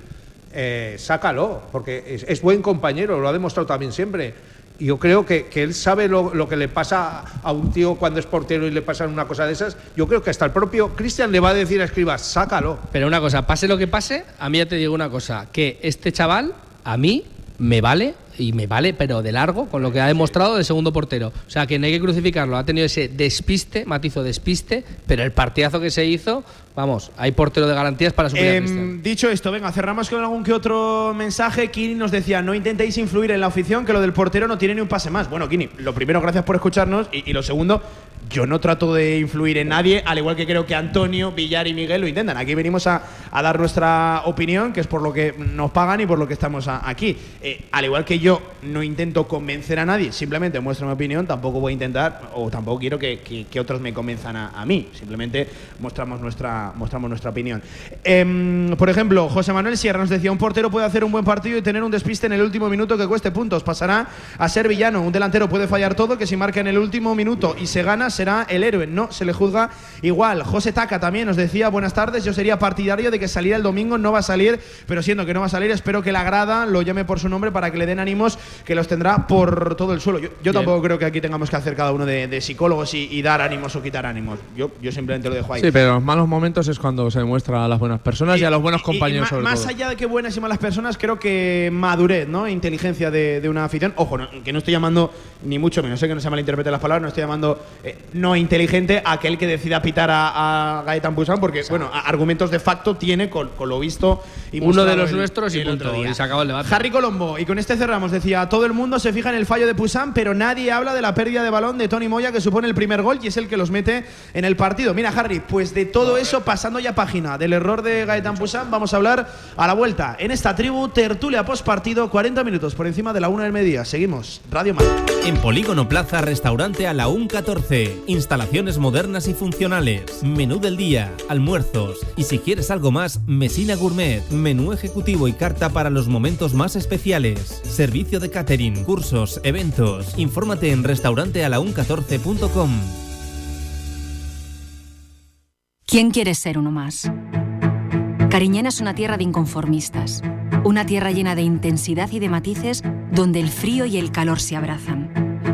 eh, sácalo, porque es, es buen compañero, lo ha demostrado también siempre. Yo creo que, que él sabe lo, lo que le pasa a un tío cuando es portero y le pasan una cosa de esas. Yo creo que hasta el propio Cristian le va a decir a Escribas, sácalo. Pero una cosa, pase lo que pase, a mí ya te digo una cosa, que este chaval, a mí, me vale, y me vale, pero de largo, con lo que ha demostrado de segundo portero. O sea, que no hay que crucificarlo, ha tenido ese despiste, matizo despiste, pero el partidazo que se hizo, vamos, hay portero de garantías para suplir a Em, dicho esto, venga, cerramos con algún que otro mensaje. Kini nos decía, no intentéis influir en la afición, que lo del portero no tiene ni un pase más. Bueno, Kini, lo primero, gracias por escucharnos. Y, y lo segundo, yo no trato de influir en nadie, al igual que creo que Antonio, Villar y Miguel lo intentan. Aquí venimos a, a dar nuestra opinión, que es por lo que nos pagan y por lo que estamos aquí. Eh, al igual que yo no intento convencer a nadie, simplemente muestro mi opinión, tampoco voy a intentar, o tampoco quiero que, que- que otros me convenzan a, a mí. Simplemente mostramos nuestra, mostramos nuestra opinión. Em, por ejemplo, José Manuel Sierra nos decía, un portero puede hacer un buen partido y tener un despiste en el último minuto que cueste puntos. Pasará a ser villano. Un delantero puede fallar todo, que si marca en el último minuto y se gana, será el héroe. No se le juzga igual. José Taca también nos decía, buenas tardes, yo sería partidario de que saliera el domingo, no va a salir, pero siendo que no va a salir, espero que la grada lo llame por su nombre para que le den ánimos, que los tendrá por todo el suelo. Yo, yo tampoco creo que aquí tengamos que hacer cada uno de, de psicólogos y, y dar ánimos o quitar ánimos. Yo, yo simplemente lo dejo ahí. Sí, pero en los malos momentos es cuando se demuestra a las buenas personas y, a los buenos y compañeros sobre más todo. allá de que buenas y malas personas, creo que madurez, ¿no? Inteligencia de, de una afición. Ojo, no- que no estoy llamando, ni mucho menos, sé que no se malinterpreten las palabras, no estoy llamando eh, no inteligente aquel que decida pitar a, a Gaetan Busan, porque, bueno, argumentos de facto tiene con, con lo visto y Uno de los el- nuestros y el otro punto, día. y se acabó el debate. Harry Colombo, y con este cerramos, decía, todo el mundo se fija en el fallo de Pusan, pero nadie habla de la pérdida de balón de Tony Moya, que supone el primer gol y es el que los mete en el partido. Mira, Harry, pues de todo eso, pasando ya página del error de Gaetan Pusan, vamos a hablar a la vuelta. En esta tribu, tertulia post partido, 40 minutos por encima de la una del mediodía. Seguimos, Radio Marca. En Polígono Plaza, restaurante a la UN 14. Instalaciones modernas y funcionales. Menú del día, almuerzos. Y si quieres algo más, Mesina Gourmet. Menú ejecutivo y carta para los momentos más especiales. Servicio de catering, cursos, eventos. Infórmate en restaurantealaun14.com. ¿Quién quiere ser uno más? Cariñena es una tierra de inconformistas, una tierra llena de intensidad y de matices donde el frío y el calor se abrazan.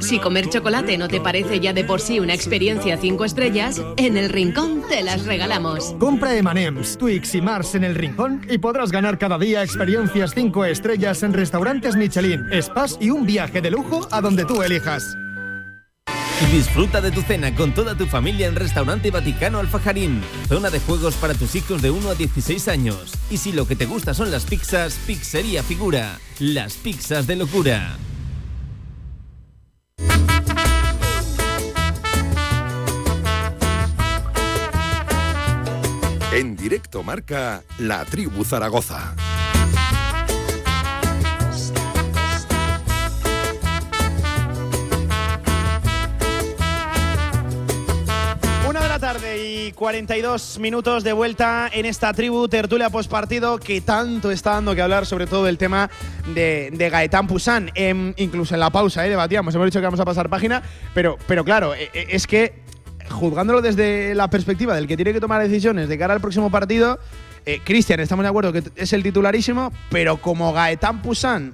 Si comer chocolate no te parece ya de por sí una experiencia 5 estrellas, en el Rincón te las regalamos. Compra M&M's, Twix y Mars en el Rincón y podrás ganar cada día experiencias 5 estrellas en restaurantes Michelin, spas y un viaje de lujo a donde tú elijas. Disfruta de tu cena con toda tu familia en Restaurante Vaticano Alfajarín. Zona de juegos para tus hijos de 1 a 16 años. Y si lo que te gusta son las pizzas, Pizzería Figura. Las pizzas de locura. En directo marca La Tribu Zaragoza. Una de la tarde y 42 minutos de vuelta en esta tribu tertulia postpartido que tanto está dando que hablar, sobre todo el tema de, Gaetán Pusán. Em, incluso en la pausa, eh, debatíamos, hemos dicho que vamos a pasar página, pero, pero claro, eh, eh, es que juzgándolo desde la perspectiva del que tiene que tomar decisiones de cara al próximo partido, eh, Cristian, estamos de acuerdo que es el titularísimo, pero como Gaetán Pusán,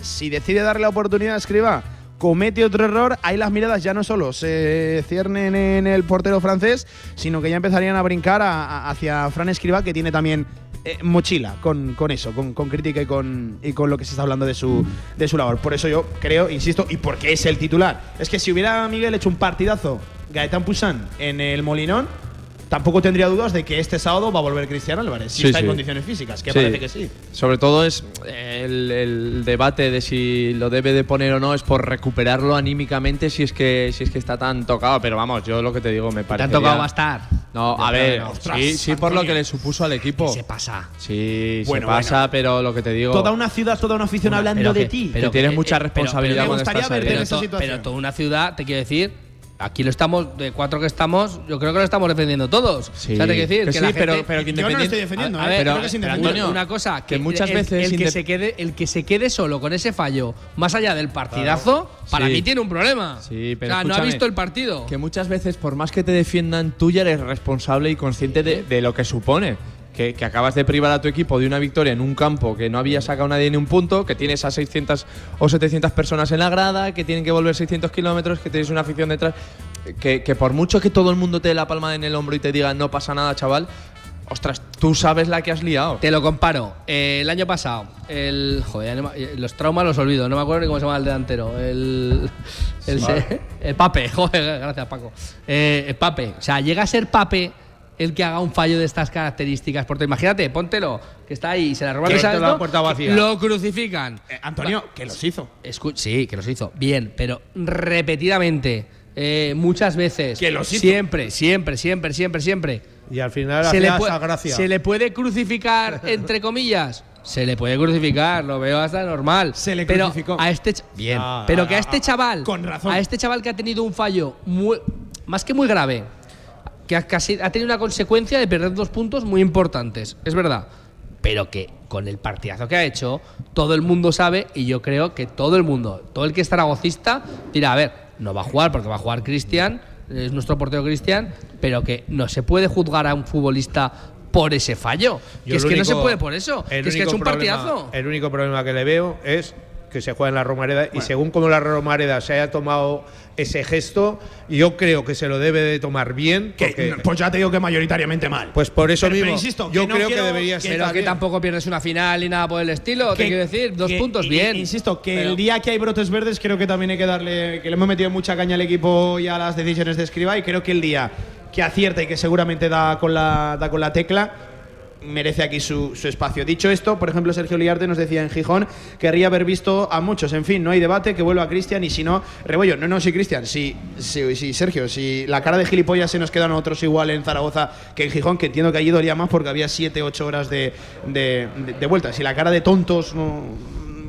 si decide darle la oportunidad a Escriba, comete otro error, ahí las miradas ya no solo se ciernen en el portero francés, sino que ya empezarían a brincar hacia Fran Escriba, que tiene también eh, mochila con, con eso, con, con crítica y con, y con lo que se está hablando de su, de su labor. Por eso yo creo, insisto, y porque es el titular, es que si hubiera Miguel hecho un partidazo Gaetán Pusán en el Molinón, tampoco tendría dudas de que este sábado va a volver Cristiano Álvarez, si Sí, está en condiciones físicas, que Sí. parece que sí. Sobre todo es el, el debate de si lo debe de poner o no es por recuperarlo anímicamente si es que si es que está tan tocado, pero vamos, yo lo que te digo me Te parece han tocado va a estar. No, a ver, pero, ostras, sí, sí por lo que le supuso al equipo. Se pasa. Sí, Bueno, se pasa, bueno. pero lo que te digo Toda una ciudad, toda una afición hablando Pero de ti. Que tienes eh, mucha eh, pero- responsabilidad en Pero, esa to- situación. pero toda una ciudad, te quiero decir, aquí lo estamos, de cuatro que estamos, yo creo que lo estamos defendiendo todos. Sí. O sea, te quiero decir Que que, sí, la pero- gente- pero que Yo no lo estoy defendiendo, A ¿eh? ver, creo pero- que es pero. Antonio, una cosa que muchas el, veces el que se quede el que se quede solo con ese fallo más allá del partidazo para Sí. mí tiene un problema Sí, pero o sea no ha visto el partido Que muchas veces, por más que te defiendan, tú ya eres responsable y consciente de, de lo que supone. Que, que acabas de privar a tu equipo de una victoria en un campo que no había sacado nadie ni un punto, que tienes a 600 o 700 personas en la grada, que tienen que volver 600 kilómetros, que tienes una afición detrás. Que, que por mucho que todo el mundo te dé la palma en el hombro y te diga no pasa nada, chaval, ostras, tú sabes la que has liado. te lo comparo Eh, el año pasado el joder, eh, los traumas los olvido no me acuerdo ni cómo se llama el delantero el el, se- el Pape joder gracias Paco Eh, el Pape o sea llega a ser Pape el que haga un fallo de estas características porque imagínate póntelo que está ahí y se la roban entra la puerta vacía. lo crucifican Eh, Antonio, que los hizo. Escu- sí, que los hizo. Bien, pero repetidamente, eh, muchas veces. Que los hizo. Siempre, siempre, siempre, siempre, siempre. Y al final Se le, esa gracia. ¿Se le puede crucificar, entre comillas? Se le puede crucificar, lo veo hasta normal. Se le pero crucificó. A este, bien, Ah, pero que a ah, este ah, chaval, con razón. a este chaval que ha tenido un fallo muy, más que muy grave, que ha, casi, ha tenido una consecuencia de perder dos puntos muy importantes, es verdad. Pero que con el partidazo que ha hecho, todo el mundo sabe, y yo creo que todo el mundo, todo el que es zaragocista, dirá, a ver, no va a jugar porque va a jugar Cristian, es nuestro portero Cristian, pero que no se puede juzgar a un futbolista por ese fallo. Yo que es que no se puede por eso. Que es que ha hecho un problema- partidazo. El único problema que le veo es que se juega en la Romareda y según como la Romareda se haya tomado ese gesto, yo creo que se lo debe de tomar bien. Que, porque- pues ya te digo que mayoritariamente mal. pues por eso Pero- pero mismo, insisto, que yo no creo que debería que- ser. Pero que tampoco pierdes una final ni nada por el estilo, te quiero decir, dos que- puntos bien. Insisto, que Pero- el día que hay brotes verdes creo que también hay que darle, que le hemos metido mucha caña al equipo y a las decisiones de escriba y creo que el día que acierta y que seguramente da con la, da con la tecla merece aquí su, su espacio. Dicho esto, por ejemplo, Sergio Liarte nos decía en Gijón, querría haber visto a muchos. En fin, no hay debate, que vuelva Cristian y si no, Rebollo. No, no, sí, Cristian, sí, sí, sí, Sergio, si la cara de gilipollas se nos quedan otros igual en Zaragoza que en Gijón, que entiendo que allí dolía más porque había 7, 8 horas de, de, de- de vuelta. Si la cara de tontos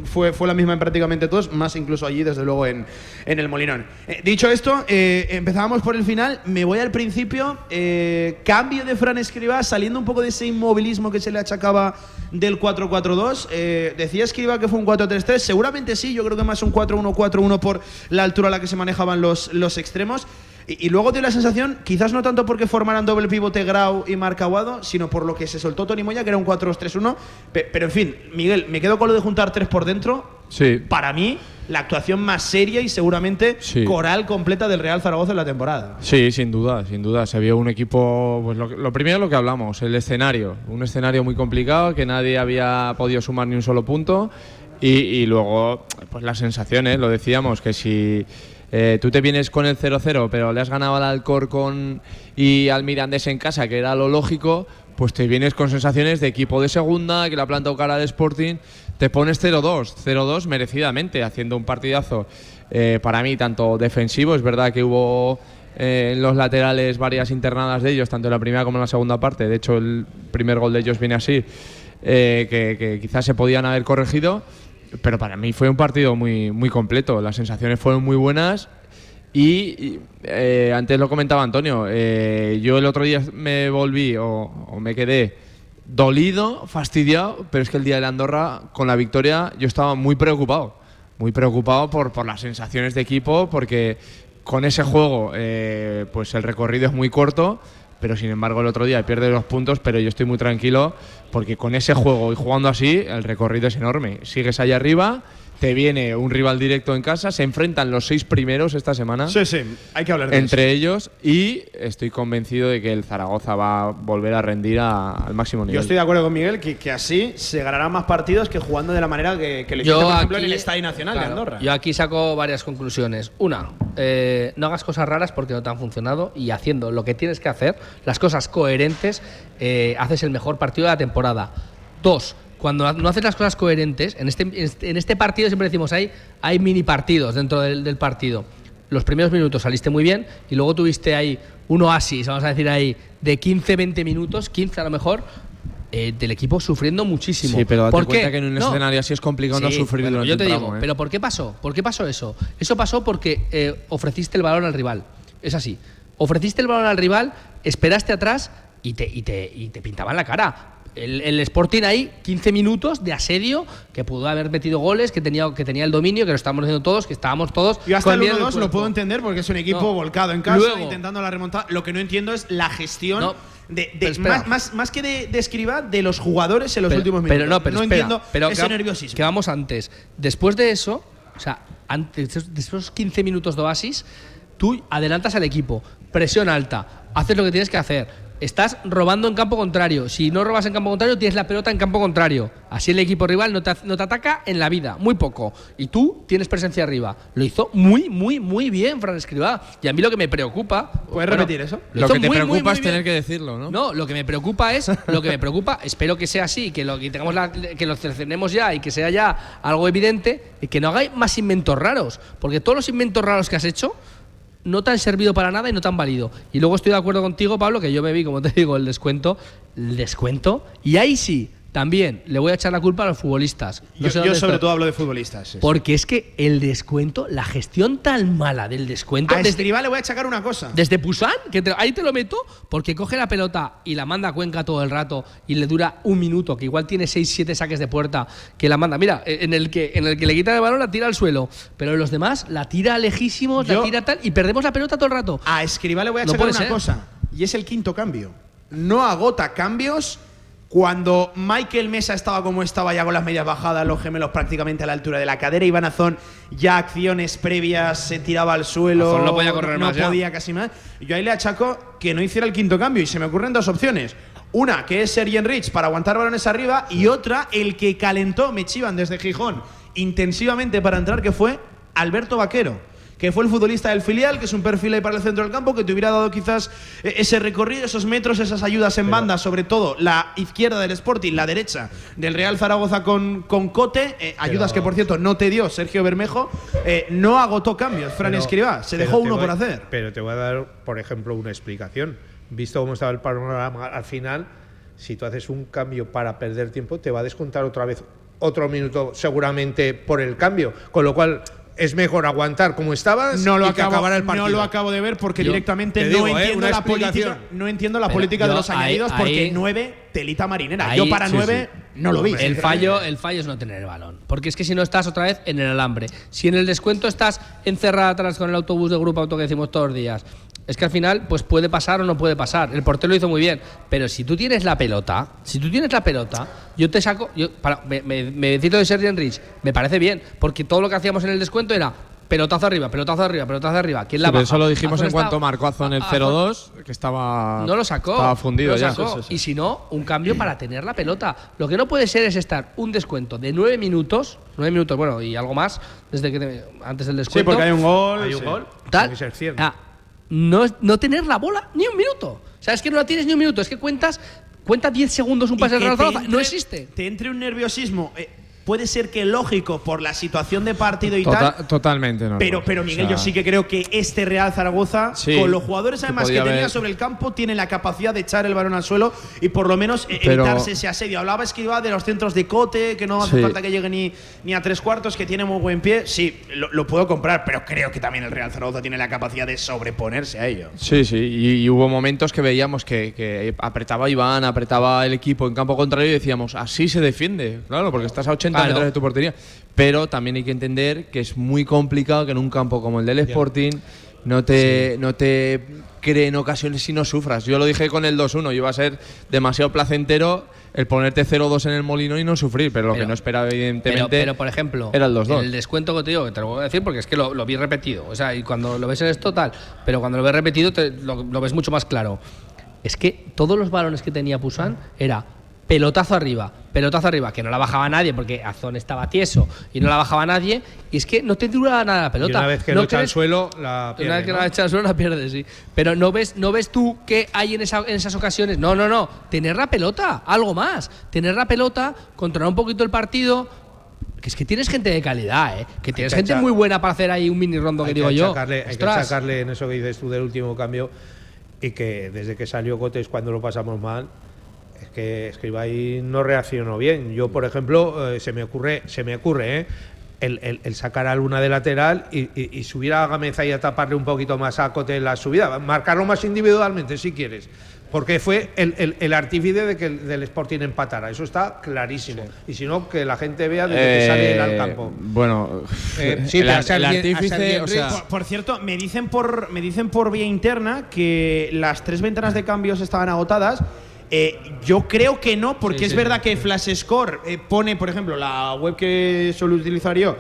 fue, fue la misma en prácticamente todos, más incluso allí, desde luego, en, en el Molinón. Eh, dicho esto, eh, empezábamos por el final. Me voy al principio. Eh, cambio de Fran Escriba, saliendo un poco de ese inmovilismo que se le achacaba del 4-4-2. Eh, decía Escriba que fue un 4-3-3. Seguramente sí, yo creo que más un 4-1-4-1 por la altura a la que se manejaban los, los extremos. Y, y luego dio la sensación, quizás no tanto porque formaran doble pivote Grau y Marc Aguado, sino por lo que se soltó Tony Moya, que era un 4-2-3-1. Pe- Pero en fin, Miguel, me quedo con lo de juntar tres por dentro. Sí. Para mí, la actuación más seria y seguramente Sí. coral completa del Real Zaragoza en la temporada. Sí, sin duda, sin duda. Se vio un equipo, pues lo, lo primero lo que hablamos, el escenario. Un escenario muy complicado, que nadie había podido sumar ni un solo punto. Y, y luego, pues las sensaciones, lo decíamos, que si eh, tú te vienes con el 0-0, pero le has ganado al Alcorcón y al Mirandés en casa, que era lo lógico, pues te vienes con sensaciones de equipo de segunda, que le ha plantado cara al Sporting, te pones 0-2, 0-2 merecidamente, haciendo un partidazo eh, para mí, tanto defensivo, es verdad que hubo eh, en los laterales varias internadas de ellos, tanto en la primera como en la segunda parte, de hecho el primer gol de ellos viene así, que, que quizás se podían haber corregido, pero para mí fue un partido muy, muy completo, las sensaciones fueron muy buenas y, eh, antes lo comentaba Antonio, eh, yo el otro día me volví o, o me quedé dolido, fastidiado, pero es que el día de la Andorra, con la victoria, yo estaba muy preocupado. Muy preocupado por, por las sensaciones de equipo, porque con ese juego, eh, pues el recorrido es muy corto, pero sin embargo el otro día pierde los puntos, pero yo estoy muy tranquilo, porque con ese juego y jugando así, el recorrido es enorme. Sigues allá arriba, te viene un rival directo en casa, se enfrentan los seis primeros esta semana Sí, sí, hay que hablar de entre eso. ellos y estoy convencido de que el Zaragoza va a volver a rendir a- al máximo nivel. Yo estoy de acuerdo con Miguel que, que así se ganarán más partidos que jugando de la manera que, Yo hiciste, por ejemplo, en el Estadio Nacional claro, de Andorra. Yo aquí saco varias conclusiones. Una, eh, no hagas cosas raras porque no te han funcionado y haciendo lo que tienes que hacer, las cosas coherentes, eh, haces el mejor partido de la temporada. Dos, cuando no haces las cosas coherentes, en este, en este partido siempre decimos hay, hay mini partidos dentro del, del partido. Los primeros minutos saliste muy bien y luego tuviste ahí un oasis, vamos a decir ahí, de 15-20 minutos, 15 a lo mejor, eh, del equipo sufriendo muchísimo. Sí, pero date ¿Por cuenta qué? que en un No. escenario así es complicado no sufrir bueno, durante Yo te digo, ¿eh? pero ¿por qué pasó? ¿Por qué pasó eso? Eso pasó porque eh, ofreciste el balón al rival. Es así. Ofreciste el balón al rival, esperaste atrás y te, y te, y te pintaban la cara. El, el Sporting ahí, 15 minutos de asedio, que pudo haber metido goles, que tenía, que tenía el dominio, que lo estábamos haciendo todos, que estábamos todos. Yo hasta el miedo en 1-2 lo puedo entender porque es un equipo No. volcado en casa, Luego- intentando la remontada. Lo que no entiendo es la gestión No, de, más, más, más que de, de escriba de los jugadores en los pero, últimos minutos. Pero no, pero espera, entiendo pero ese que, nerviosismo. que vamos antes. Después de eso, o sea, antes de esos 15 minutos de oasis, tú adelantas al equipo, presión alta, haces lo que tienes que hacer. Estás robando en campo contrario. Si no robas en campo contrario, tienes la pelota en campo contrario. Así el equipo rival no te, no te ataca en la vida, muy poco. Y tú tienes presencia arriba. Lo hizo muy, muy, muy bien, Fran Escribá. Y a mí lo que me preocupa. ¿Puedes repetir eso? Lo, que te muy, preocupa muy es bien. tener que decirlo, ¿no? No, lo que me preocupa es, lo que me preocupa, espero que sea así, que lo que tengamos la- que lo cercenemos ya y que sea ya algo evidente, y que no hagáis más inventos raros, porque todos los inventos raros que has hecho no te han servido para nada y no te han valido. Y luego estoy de acuerdo contigo, Pablo, que yo me vi, como te digo, el descuento, el descuento, y ahí sí, también le voy a echar la culpa a los futbolistas. No yo sobre todo hablo de futbolistas. Porque es que el descuento, la gestión tan mala del descuento, a desde, Escribá le voy a achacar una cosa. desde Pusan, que te- ahí te lo meto, porque coge la pelota y la manda a Cuenca todo el rato y le dura un minuto, que igual tiene 6-7 saques de puerta, que la manda. Mira, en el que, en el que le quita el balón la tira al suelo, pero en los demás la tira lejísimos, Yo- la tira tal, y perdemos la pelota todo el rato. A Escribá le voy a No achacar puede una ser. cosa. Y es el quinto cambio. No agota cambios cuando Michael Mesa estaba como estaba, ya con las medias bajadas, los gemelos prácticamente a la altura de la cadera. Iván Azón, ya acciones previas, se tiraba al suelo. Azón no podía correr no más ya. podía casi más. Yo ahí le achaco que no hiciera el quinto cambio. Y se me ocurren dos opciones. Una, que es Sergio Rich para aguantar balones arriba. Y otra, el que calentó Mechivan desde Gijón intensivamente para entrar, que fue Alberto Vaquero que fue el futbolista del filial, que es un perfil ahí para el centro del campo, que te hubiera dado quizás eh, ese recorrido, esos metros, esas ayudas en banda, sobre todo la izquierda del Sporting, la derecha del Real Zaragoza con, con Cote, eh, ayudas que por cierto no te dio Sergio Bermejo, eh, no agotó cambios, Fran Pero- Escribá, se dejó uno voy- por hacer. Pero te voy a dar, por ejemplo, una explicación. Visto cómo estaba el panorama al final, si tú haces un cambio para perder tiempo, te va a descontar otra vez otro minuto seguramente por el cambio, con lo cual es mejor aguantar como estabas No lo, y que acabo, acabara el partido. no lo acabo de ver porque Yo directamente te no, digo, ¿eh? entiendo la política, no entiendo la Pero política de los ahí- añadidos porque ahí- 9 telita marinera. ahí- yo para sí, 9 no lo vi. El fallo, el fallo es no tener el balón. Porque es que si no estás otra vez en el alambre. Si en el descuento estás encerrada atrás con el autobús de grupo auto que decimos todos los días. Es que al final, pues puede pasar o no puede pasar. El portero lo hizo muy bien. Pero si tú tienes la pelota, si tú tienes la pelota, yo te saco. Yo, para, me, me, me cito de Sergio Enrich, me parece bien. Porque todo lo que hacíamos en el descuento era pelotazo arriba, pelotazo arriba, pelotazo arriba. ¿Quién la Sí, pero baja? eso lo dijimos Azón en cuanto marcó Azón el Azón- 0-2, que estaba. no lo sacó. Estaba fundido no lo ya. sacó. Y si no, un cambio para tener la pelota. Lo que no puede ser es estar un descuento de nueve minutos, nueve minutos, bueno, y algo más, desde que te- antes del descuento. Sí, porque hay un gol. Hay un sí. gol. tal, Tiene que ser cien. ah, no, no tener la bola ni un minuto. O sea, es que no la tienes ni un minuto, es que cuentas cuenta 10 segundos un pase de Zaragoza. No existe. Te entre un nerviosismo. eh, puede ser que lógico por la situación de partido y Tota- tal. totalmente, no. Pero, pero Miguel, yo sí que creo que este Real Zaragoza, Sí, con los jugadores que además que podía tenía haber- sobre el campo, tiene la capacidad de echar el balón al suelo y por lo menos Pero- evitarse ese asedio. Hablaba Escriba de los centros de cote, que no hace Sí. falta que llegue ni, ni a tres cuartos, que tiene muy buen pie. Sí, lo, lo puedo comprar, pero creo que también el Real Zaragoza tiene la capacidad de sobreponerse a ello. Sí, sí, y, y hubo momentos que veíamos que, que apretaba Iván, apretaba el equipo en campo contrario y decíamos, así se defiende, claro, porque estás a 80 Claro. metros de tu portería. Pero también hay que entender que es muy complicado que en un campo como el del Sporting no te, no te creen ocasiones si no sufras. Yo lo dije con el 2-1, iba a ser demasiado placentero el ponerte 0-2 en el molino y no sufrir, pero lo que no esperaba Pero, evidentemente pero, por ejemplo, era el 2-2. el descuento que te digo, que te lo voy a decir porque es que lo, lo vi repetido. O sea, y cuando lo ves en esto, tal. Pero cuando lo ves repetido, te- lo, lo ves mucho más claro. Es que todos los balones que tenía Pusan era pelotazo arriba, pelotazo arriba, que no la bajaba nadie porque Azón estaba tieso y no la bajaba nadie. Y es que no te dura nada la pelota. Y una vez que no lo echa al suelo, la pierde. una vez que ¿no? la echa al suelo la pierdes, sí. Pero no ves, no ves tú qué hay en, esa- en esas ocasiones. No, no, no. Tener la pelota, algo más. Tener la pelota, controlar un poquito el partido. Que es que tienes gente de calidad, ¿eh? Que tienes que gente muy buena para hacer ahí un mini rondo que digo yo. hay que sacarle en eso que dices tú del último cambio y que desde que salió Cotes cuando lo pasamos mal que Escribay no reaccionó bien. Yo, por ejemplo, eh, se me ocurre, se me ocurre, ¿eh? El, el- el sacar a Luna de lateral y, y- y subir a Gameza y a taparle un poquito más a Cote en la subida. Marcarlo más individualmente, si quieres. Porque fue el, el, el artífice de que el del Sporting empatara. Eso está clarísimo. Y si no, que la gente vea desde que sale al Eh, campo. Bueno, Eh, sí, el, artífice, Sergi o sea, Por, por cierto, me dicen por, me dicen por vía interna que las tres ventanas de cambios estaban agotadas. Eh, yo creo que no, porque Sí, es sí. verdad que Flash Score eh, pone, por ejemplo, la web que suelo utilizar yo,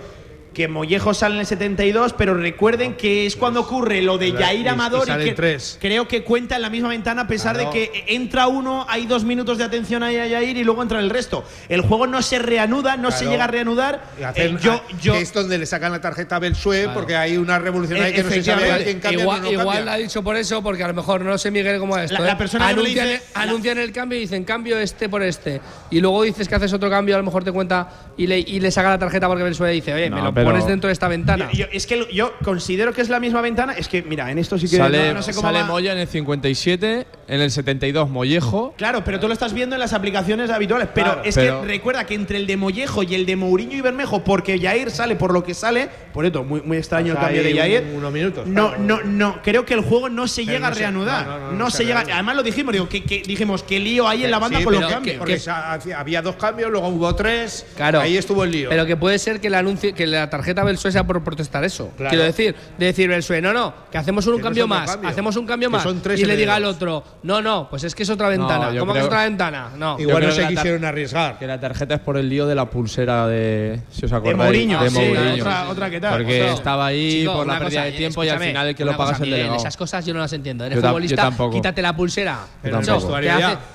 que Mollejo sale en el 72, pero recuerden que es cuando ocurre lo de Y- Yair y Amador y, salen que tres. creo que cuenta en la misma ventana a pesar Claro. de que entra uno, hay dos minutos de atención ahí a Yair y luego entra el resto. El juego no se reanuda, no se Claro. llega a reanudar. Y hacen- Eh, yo, yo, es donde le sacan la tarjeta a Belsué porque hay una revolución ahí Eh, que no se sabe quién cambia igual, no igual cambia. la ha dicho por eso, porque a lo mejor no sé Miguel cómo es esto. La- la ¿eh? persona me lo anuncian, dice- anuncian el cambio y dicen cambio este por este. Y luego dices que haces otro cambio, a lo mejor te cuenta y le, y le saca la tarjeta porque Venezuela dice, oye, me No, lo pero- pones dentro de esta ventana. Yo- yo- es que lo- yo considero que es la misma ventana. Es que, mira, en esto sí que sale, no, no sé cómo sale va. Moya en el 57, en el 72 Mollejo. Claro, pero tú lo estás viendo en las aplicaciones habituales. Pero Claro, es pero- que recuerda que entre el de Mollejo y el de Mourinho y Bermejo, porque Jair sale por lo que sale, por esto, muy, muy extraño O sea, el cambio hay de Jair. un- unos minutos, No, no, no. Creo que el juego no se Pero llega no a reanudar. no, no, no, No, no se se llega. Además lo dijimos, digo, que, que dijimos que lío hay en la banda Sí, con los que- cambios. Porque sa- hacía- había dos cambios, luego hubo tres. Claro. Ahí estuvo el lío. Pero que puede ser que el anuncio, que la tarjeta Belsué sea por protestar eso. Claro. Quiero decir, de decir Belsué, no, no, que hacemos un Que no cambio más, cambios, hacemos un cambio que más. son tres y le diga al otro, no, no, pues es que es otra ventana. yo ¿Cómo que es otra ventana? No. Igual no se quisieron arriesgar. Que la tarjeta es por el lío de la pulsera de. Si os acordáis. Mourinho, de sí, Mourinho. otra- otra que tal. Porque estaba ahí Chico, por la pérdida cosa, de tiempo y al final el que lo paga es el delegado. Esas cosas yo no las entiendo. Eres futbolista, quítate la pulsera. Pero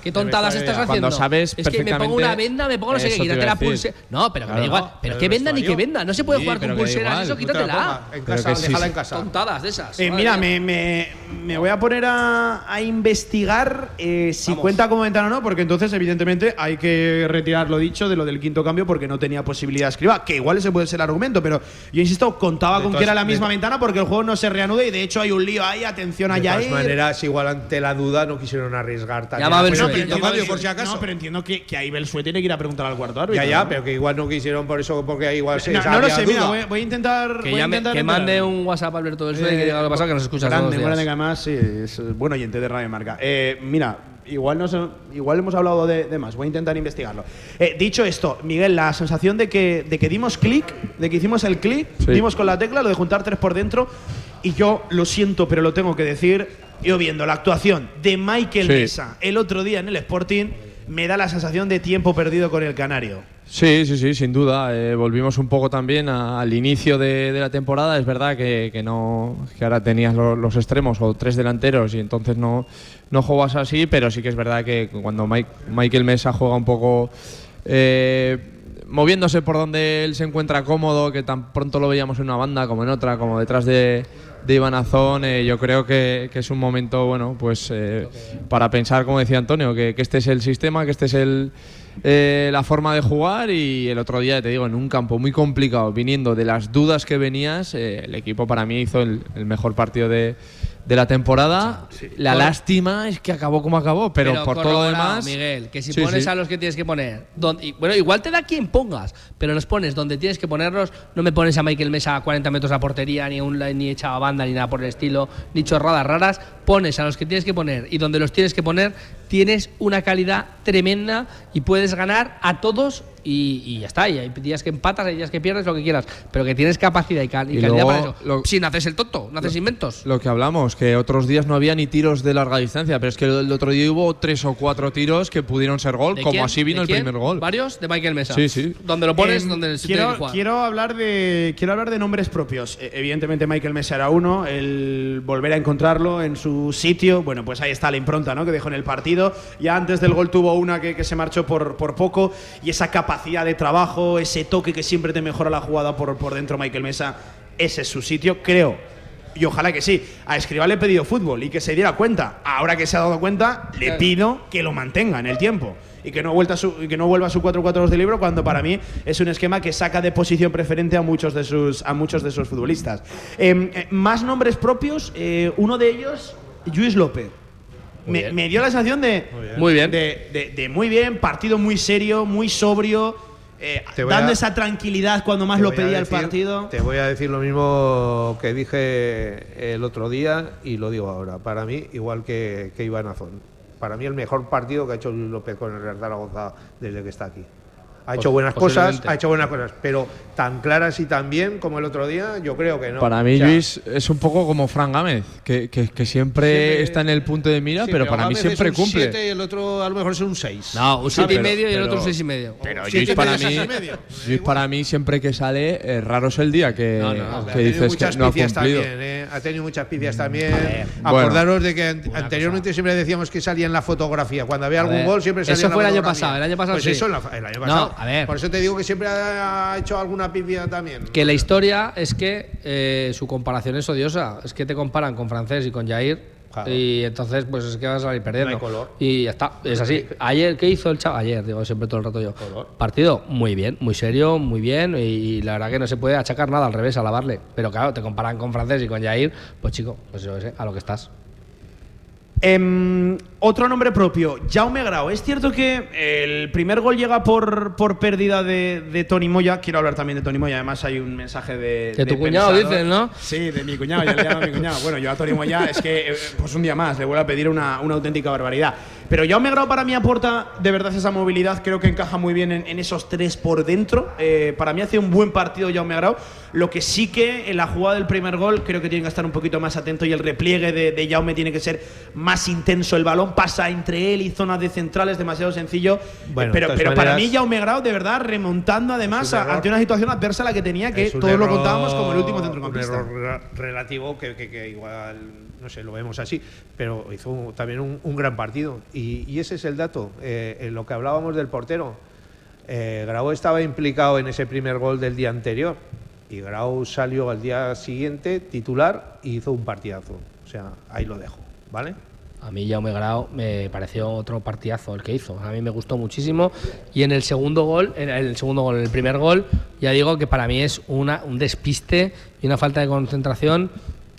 ¿qué tontadas estás haciendo? Cuando sabes es que me pongo una venda, me pongo no sé qué, quítate la pulsera. No, pero que me da igual. Pero que venda ni que venda. No se puede. Jugar con pulseras, eso quítatela. En casa, déjala sí. en casa. Tontadas de esas. Eh, mira, me, me- me voy a poner a, a investigar eh, si Vamos. cuenta como ventana o no, porque entonces, evidentemente, hay que retirar lo dicho de lo del quinto cambio porque no tenía posibilidad de escriba, que igual ese puede ser el argumento, pero yo insisto, contaba De con que era la misma ventana porque el juego no se reanuda y de hecho hay un lío ahí, atención a De todas maneras, igual ante la duda no quisieron arriesgar también. Llama a a cambio, entiendo, por si acaso. no, pero entiendo que, que ahí Belsuet tiene que ir a preguntar al cuarto árbitro. ya, ya, ¿no? pero que igual no quisieron por eso, porque igual se No, no lo había sé, mira, voy, voy a intentar. Que, voy a intentar que mande un WhatsApp a Alberto del Suede Eh, y que diga lo que pasa que nos escucha todos grande, los grande, días. que además sí, es eh, buen oyente de Radio Marca. Eh, mira, igual, no sé- igual hemos hablado de, de más, voy a intentar investigarlo. Eh, dicho esto, Miguel, la sensación de que, de que dimos clic, de que hicimos el clic, Sí. dimos con la tecla, lo de juntar tres por dentro, y yo lo siento, pero lo tengo que decir, yo viendo la actuación de Michael Sí. Mesa el otro día en el Sporting, me da la sensación de tiempo perdido con el Canario. Sí, sí, sí, sin duda. Eh, volvimos un poco también a- al inicio de, de la temporada. Es verdad que, que no, que ahora tenías lo- los extremos o tres delanteros y entonces no, no juegas así, pero sí que es verdad que cuando Mike- Michael Mesa juega un poco eh, moviéndose por donde él se encuentra cómodo, que tan pronto lo veíamos en una banda como en otra, como detrás de, de Iván Azón, eh, yo creo que, que es un momento, bueno, pues eh, para pensar, como decía Antonio, que, que este es el sistema, que este es el, eh, la forma de jugar y el otro día, te digo, en un campo muy complicado, viniendo de las dudas que venías, eh, el equipo para mí hizo el, el mejor partido de, de la temporada. La lástima es que acabó como acabó, pero, por todo lo demás... Miguel, que si Sí, pones sí. a los que tienes que poner. donde- y, bueno, igual te da quien pongas, pero los pones donde tienes que ponerlos. No me pones a Michael Mesa a 40 metros la portería, ni, a un, ni echado a banda, ni nada por el estilo, ni chorradas raras. Pones a los que tienes que poner y donde los tienes que poner, tienes una calidad tremenda y puedes ganar a todos y, y ya está. Y hay días que empatas, hay días que pierdes, lo que quieras, pero que tienes capacidad y, cal- y Y calidad luego para eso. lo- si no haces el tonto, no haces inventos. Lo que hablamos, que otros días no había ni tiros de larga distancia, pero es que el otro día hubo tres o cuatro tiros que pudieron ser gol, ¿De como quién? así vino ¿De el quién? primer gol. ¿Varios? De Michael Mesa. Sí, sí. Donde lo pones, Em, donde se tiene quiero, que jugar. quiero hablar de quiero hablar de nombres propios. Eh, evidentemente Michael Mesa era uno, el volver a encontrarlo en su sitio, bueno, pues ahí está la impronta, ¿no? Que dejó en el partido. Ya antes del gol tuvo una que, que se marchó por, por poco y esa capacidad de trabajo, ese toque que siempre te mejora la jugada por, por dentro Michael Mesa, ese es su sitio, creo. Y ojalá que sí. A Escribal le he pedido fútbol y que se diera cuenta. Ahora que se ha dado cuenta, le pido que lo mantenga en el tiempo y que no, vuelta su, y que no vuelva a su 4-4-2 de libro cuando para mí es un esquema que saca de posición preferente a muchos de sus, a muchos de sus futbolistas. Eh, eh, más nombres propios, eh, uno de ellos, Luis López. Me, dio la sensación de Muy bien. de, de- de muy bien, partido muy serio, muy sobrio, eh, dando a- esa tranquilidad cuando más lo pedía el partido. Te voy a decir lo mismo que dije el otro día y lo digo ahora. Para mí, igual que, que Iván Azón. Para mí, el mejor partido que ha hecho Luis López con el Real Zaragoza desde que está aquí. Ha hecho buenas cosas, ha hecho buenas cosas, pero tan claras y tan bien como el otro día, yo creo que no. Para mí, O sea, Luis es un poco como Fran Gámez, que, que- que siempre, Siempre- está en el punto de mira, sí, pero para mí Gámez siempre es un cumple. siete y el otro a lo mejor es un 6. No, un 7 y pero- medio y el otro un 6 y medio. Pero Luis para mí. Luis para mí siempre que sale, eh, raro es el día que, No, no, que Ha tenido dices que muchas no ha cumplido. también, ¿eh? Ha tenido muchas picias también. Bueno. Acordaros de que an- anteriormente siempre decíamos que salía en la fotografía. Cuando había A algún gol siempre salía eso en la fue el año pasado, el año pasado Pues sí. eso en la fa- el año No, pasado. A ver. Por eso te digo que siempre ha hecho alguna pifia también. Que la historia es que eh, su comparación es odiosa. Es que te comparan con Francés y con Jair. Claro. Y entonces, pues es que vas a salir perdiendo. No hay color. Y ya está, es así. Ayer, ¿qué hizo el chaval? Ayer, digo siempre todo el rato yo. Partido muy bien, muy serio, muy bien. Y, la verdad que no se puede achacar nada, al revés, alabarle. Pero claro, te comparan con Francés y con Jair, pues chico, pues yo qué sé, a lo que estás. Em, otro nombre propio, Jaume Grau. Es cierto que el primer gol llega por, por pérdida de, de Tony Moya. Quiero hablar también de Tony Moya. Además, hay un mensaje de. De tu cuñado, Pensador. dices, ¿no? Sí, de mi cuñado. Ya le llamo a mi cuñado. Bueno, yo a Tony Moya es que, eh, pues un día más, le vuelvo a pedir una, una auténtica barbaridad. Pero Jaume Grau para mí aporta de verdad esa movilidad. Creo que encaja muy bien en, en esos tres por dentro. Eh, para mí hace un buen partido Jaume Grau. Lo que sí que en la jugada del primer gol creo que tiene que estar un poquito más atento y el repliegue de, de Jaume tiene que ser más intenso. El balón pasa entre él y zonas de centrales, demasiado sencillo. Bueno, pero pero para mí maneras- Jaume Grau, de verdad, remontando además un a- ante una situación adversa a la que tenía, que todos lo error- contábamos como el último centrocampista. Un error re- relativo que, que- que igual, no sé, lo vemos así, pero hizo un- también un, un gran partido. Y, y ese es el dato. Eh, en lo que hablábamos del portero, eh, Grau estaba implicado en ese primer gol del día anterior. Y Grau salió al día siguiente titular y hizo un partidazo. O sea, ahí lo dejo, ¿vale? A mí Jaume Grau me pareció otro partidazo el que hizo. A mí me gustó muchísimo. Y en el segundo gol, en el segundo gol, en el primer gol, ya digo que para mí es una, un despiste y una falta de concentración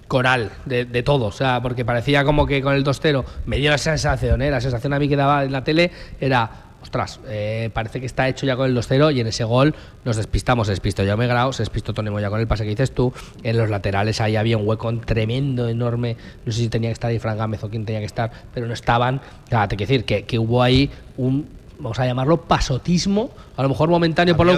coral de, de todo. O sea, porque parecía como que con el 2-0 me dio la sensación, ¿eh? la sensación a mí que daba en la tele era ostras, eh, parece que está hecho ya con el 2-0 y en ese gol nos despistamos, se despistó Jaume Grau, se despistó Tony Moya con el pase que dices tú, en los laterales ahí había un hueco tremendo, enorme, no sé si tenía que estar ahí Fran Gámez o quién tenía que estar, pero no estaban, claro, te quiero decir que, que hubo ahí un vamos a llamarlo pasotismo, a lo mejor momentáneo por la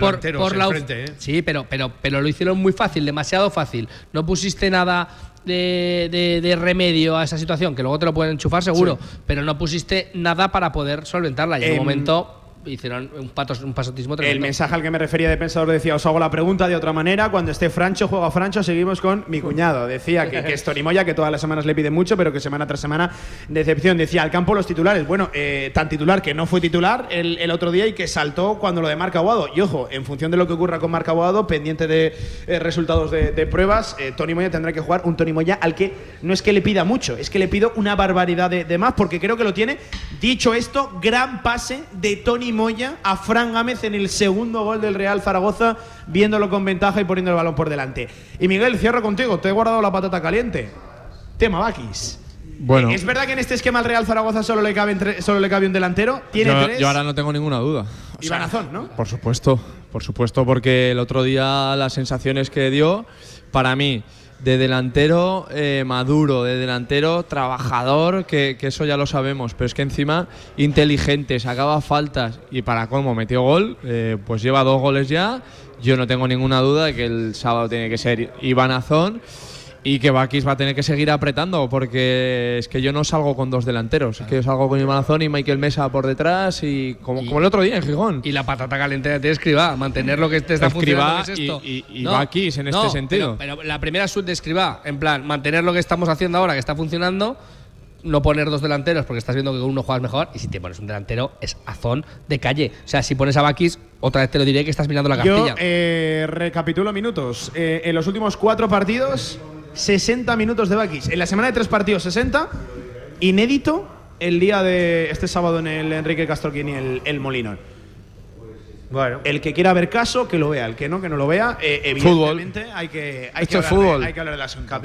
por- por la enfrente, ¿eh? Sí, pero, pero, pero lo hicieron muy fácil, demasiado fácil. No pusiste nada de, de- de remedio a esa situación, que luego te lo pueden enchufar seguro, pero no pusiste nada para poder solventarla. Y en Em, un momento hicieron un, patos, un pasotismo El mensaje al que me refería de pensador decía, os hago la pregunta de otra manera, cuando esté Francho, juega Francho, seguimos con mi cuñado. Decía que, que es Tony Moya, que todas las semanas le pide mucho, pero que semana tras semana decepción. Decía, al campo los titulares, bueno, eh, tan titular que no fue titular el, el otro día y que saltó cuando lo de Marca Aguado. Y ojo, en función de lo que ocurra con Marca Aguado, pendiente de eh, resultados de, de pruebas, eh, Tony Moya tendrá que jugar un Tony Moya al que no es que le pida mucho, es que le pido una barbaridad de, de más, porque creo que lo tiene. Dicho esto, gran pase de Tony Moya a Fran Gámez en el segundo gol del Real Zaragoza, viéndolo con ventaja y poniendo el balón por delante. Y Miguel, cierro contigo, te he guardado la patata caliente. Tema Bakis. Bueno, ¿Es verdad que en este esquema al Real Zaragoza solo le cabe, entre- solo le cabe un delantero? Tiene yo, tres. yo ahora no tengo ninguna duda. y Banazón, ¿no? Por supuesto, por supuesto, porque el otro día las sensaciones que dio, para mí, de delantero eh, maduro, de delantero trabajador, que, que eso ya lo sabemos, pero es que encima inteligente, sacaba faltas y para cómo metió gol, eh, pues lleva dos goles ya. Yo no tengo ninguna duda de que el sábado tiene que ser Iván Azón y que Bakis va a tener que seguir apretando porque es que yo no salgo con dos delanteros, es que yo salgo con Iván Azón y Michael Mesa por detrás y como, como el otro día en Gijón. Y la patata caliente de Escribá, mantener lo que te está Escribá funcionando. que es esto. y- y- Bakis en este sentido. Pero, pero la primera sub de Escribá, en plan, mantener lo que estamos haciendo ahora, que está funcionando, no poner dos delanteros porque estás viendo que con uno juegas mejor, y si te pones un delantero es azón de calle. O sea, si pones a Bakis, otra vez te lo diré que estás mirando la Yo cartilla. eh, recapitulo minutos. Eh, en los últimos cuatro partidos, 60 minutos de Bakis. En la semana de tres partidos, 60. Inédito el día de este sábado en el Enrique Castroquini, el, el Molinón. Bueno, El que quiera ver caso, que lo vea. El que no, que no lo vea. Eh, evidentemente, hay que, hay, que es hablar fútbol. De, hay que hablar del asunto.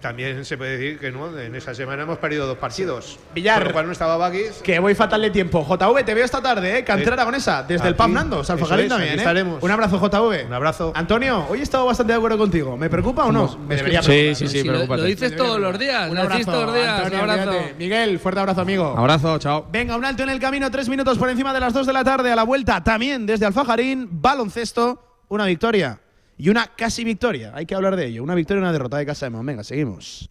También se puede decir que no, en esa semana hemos perdido dos partidos. Villar. Por lo cual no estaba Bakis. Que voy fatal de tiempo. JV, te veo esta tarde, ¿eh? Cantera Sí. aragonesa, desde el Aquí. PAF Nandos, Alfajarín Eso es, también, aquí ¿eh? estaremos. Un abrazo, JV. Un abrazo. Antonio, hoy he estado bastante de acuerdo contigo. ¿Me preocupa o no? Me debería Sí, preocupar, sí, sí, Si lo, dices todos los días, Un abrazo, todos los días. Antonio, un abrazo. cuídate. Miguel, fuerte abrazo, amigo. Abrazo, chao. Venga, un alto en el camino, tres minutos por encima de las dos de la tarde. A la vuelta, también desde Alfajarín, baloncesto, una victoria y una casi victoria. Hay que hablar de ello. Una victoria y una derrota de Casa de Mon. Venga, seguimos.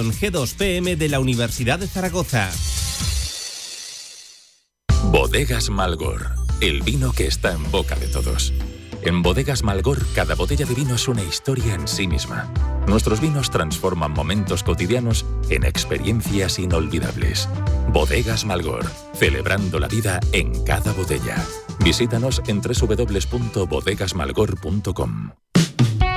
G2PM de la Universidad de Zaragoza. Bodegas Malgor, el vino que está en boca de todos. En Bodegas Malgor, cada botella de vino es una historia en sí misma. Nuestros vinos transforman momentos cotidianos en experiencias inolvidables. Bodegas Malgor, celebrando la vida en cada botella. Visítanos en www.bodegasmalgor.com.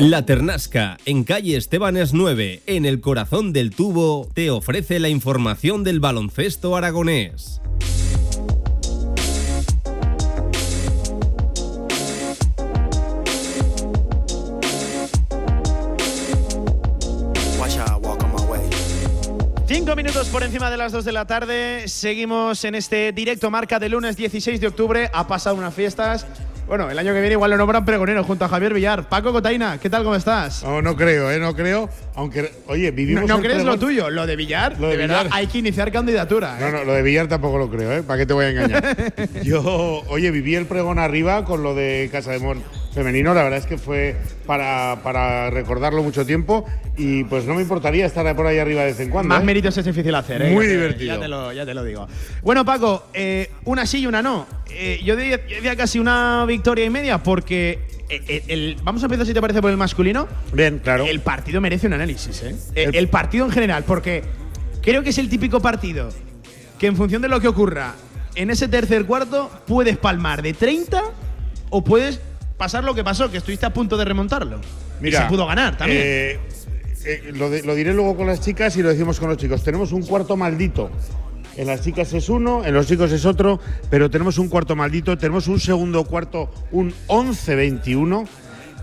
La Ternasca, en calle Estebanes 9, en el corazón del tubo, te ofrece la información del baloncesto aragonés. Cinco minutos por encima de las 2 de la tarde. Seguimos en este directo marca de lunes 16 de octubre. Ha pasado unas fiestas. Bueno, el año que viene igual lo nombran pregonero junto a Javier Villar. Paco Cotaina, ¿qué tal? ¿Cómo estás? No, no creo, ¿eh? No creo. Aunque, oye, vivimos. no crees lo tuyo, lo de Villar. Lo de de verdad, hay que iniciar candidatura. No, ¿eh? no, lo de Villar tampoco lo creo, ¿eh? ¿Para qué te voy a engañar? Yo, oye, viví el pregón arriba con lo de Casa de Mon femenino. La verdad es que fue para, para recordarlo mucho tiempo y pues no me importaría estar por ahí arriba de vez en cuando. Más ¿eh? méritos es difícil hacer, ¿eh? Muy Ya te- divertido. Ya te, lo, ya te lo digo. Bueno, Paco, eh, una sí y una no. Eh, yo, diría, casi una victoria y media porque. eh, el- vamos a empezar, si te parece, por el masculino. Bien, claro. El partido merece un análisis, ¿eh? Eh, El, partido en general, porque creo que es el típico partido que, en función de lo que ocurra en ese tercer cuarto, puedes palmar de 30 o puedes pasar lo que pasó, que estuviste a punto de remontarlo. y se pudo ganar también. eh, eh, lo, de- lo diré luego con las chicas y lo decimos con los chicos. Tenemos un cuarto maldito. En las chicas es uno, en los chicos es otro, pero tenemos un cuarto maldito. Tenemos un segundo cuarto, un 11-21,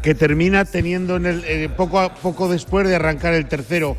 que termina teniendo en el, eh, poco, a, poco después de arrancar el tercero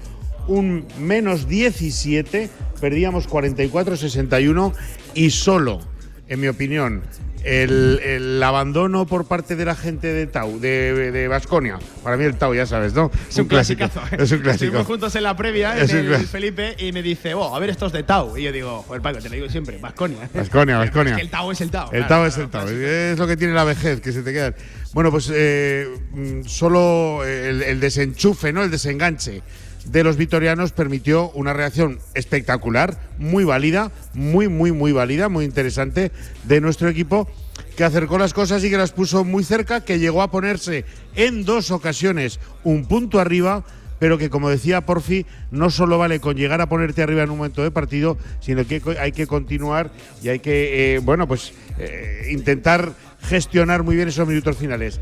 un menos 17. Perdíamos 44-61 y solo, en mi opinión, el, el abandono por parte de la gente de Tau, de Vasconia. Para mí el Tau, ya sabes, ¿no? Es un, clasicazo. ¿eh? Es un clásico. Estuvimos juntos en la previa en el clásico. Felipe y me dice, oh, a ver estos de Tau. Y yo digo, joder, Paco, te lo digo siempre, Vasconia. Vasconia, Vasconia. Es que el Tau es el Tau. El claro, Tau es el Tau. clásico. Es lo que tiene la vejez, que se te queda. Bueno, pues eh, mm, solo el, el desenchufe, ¿no? El desenganche de los vitorianos permitió una reacción espectacular, muy válida, muy, muy, muy válida, muy interesante de nuestro equipo que acercó las cosas y que las puso muy cerca, que llegó a ponerse en dos ocasiones un punto arriba, pero que como decía Porfi, no solo vale con llegar a ponerte arriba en un momento de partido, sino que hay que continuar y hay que, eh, bueno, pues eh, intentar gestionar muy bien esos minutos finales.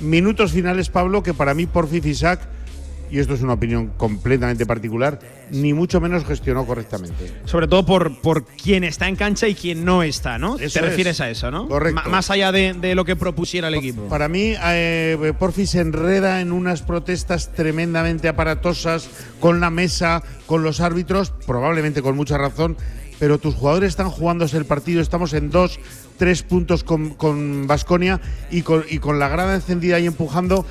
Minutos finales, Pablo, que para mí Porfi Fisac, y esto es una opinión completamente particular, ni mucho menos gestionó correctamente. Sobre todo por, por quién está en cancha y quién no está, ¿no? Eso Te es. refieres a eso, ¿no? Correcto. Más allá de, de lo que propusiera el equipo. Para mí, eh, Porfi se enreda en unas protestas tremendamente aparatosas con la mesa, con los árbitros, probablemente con mucha razón, pero tus jugadores están jugándose el partido, estamos en dos, tres puntos con Vasconia y, con, y con la grada encendida y empujando.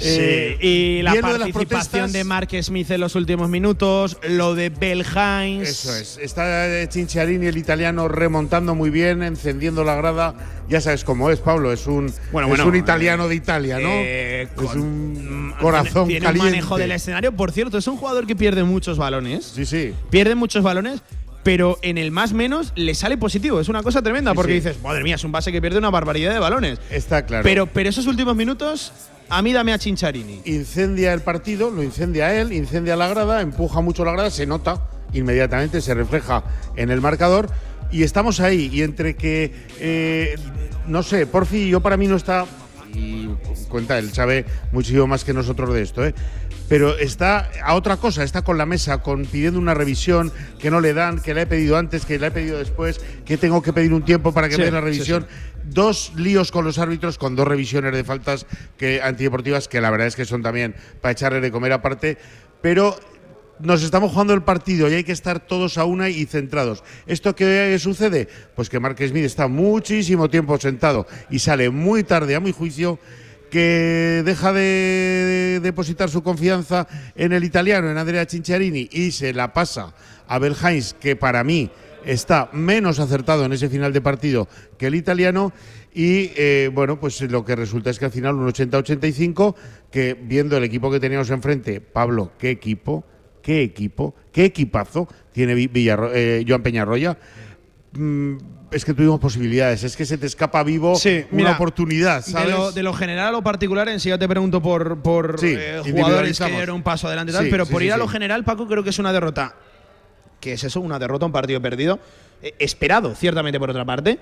Eh, Sí, y la bien de participación protestas- de Mark Smith en los últimos minutos, lo de Bell Hines. Eso es. Está eh, Cinciarini, el italiano, remontando muy bien, encendiendo la grada. Ya sabes cómo es, Pablo. Es un, Bueno, es bueno, un italiano de Italia, ¿no? Eh, es con- un corazón tiene caliente. un manejo del escenario. Por cierto, es un jugador que pierde muchos balones. Sí, sí. Pierde muchos balones, pero en el más menos le sale positivo. Es una cosa tremenda Sí, porque sí. dices, madre mía, es un base que pierde una barbaridad de balones. Está claro. Pero, pero esos últimos minutos, a mí dame a Chincharini. incendia el partido, lo incendia él, incendia la grada, empuja mucho la grada, se nota inmediatamente, se refleja en el marcador y estamos ahí. Y entre que, eh, no sé, Porfi, yo para mí no está, y cuenta, él sabe muchísimo más que nosotros de esto, ¿eh? Pero está a otra cosa, está con la mesa, con pidiendo una revisión que no le dan, que le he pedido antes, que le he pedido después, que tengo que pedir un tiempo para que Sí, me den la sí, revisión. Dos líos con los árbitros, con dos revisiones de faltas que, antideportivas, que la verdad es que son también para echarle de comer aparte. Pero nos estamos jugando el partido y hay que estar todos a una y centrados. ¿Esto qué sucede? Pues que Mark Smith está muchísimo tiempo sentado y sale muy tarde a mi juicio que deja de depositar su confianza en el italiano, en Andrea Cinciarini, y se la pasa a Bel Hines, que para mí está menos acertado en ese final de partido que el italiano. Y eh, bueno, pues lo que resulta es que al final un 80-85, que viendo el equipo que teníamos enfrente, Pablo, qué equipo, qué equipo, qué equipazo tiene Vi- Villarro- eh, Joan Peñarroya. Mm, es que tuvimos posibilidades, es que se te escapa vivo Sí, una mira, oportunidad, De lo, de lo general a lo particular, en sí ya te pregunto por, por Sí, eh, jugadores que dieron un paso adelante y tal, Sí, pero por ir a lo general, Paco, creo que es una derrota. ¿Qué es eso? Una derrota, un partido perdido. Eh, esperado, ciertamente, por otra parte.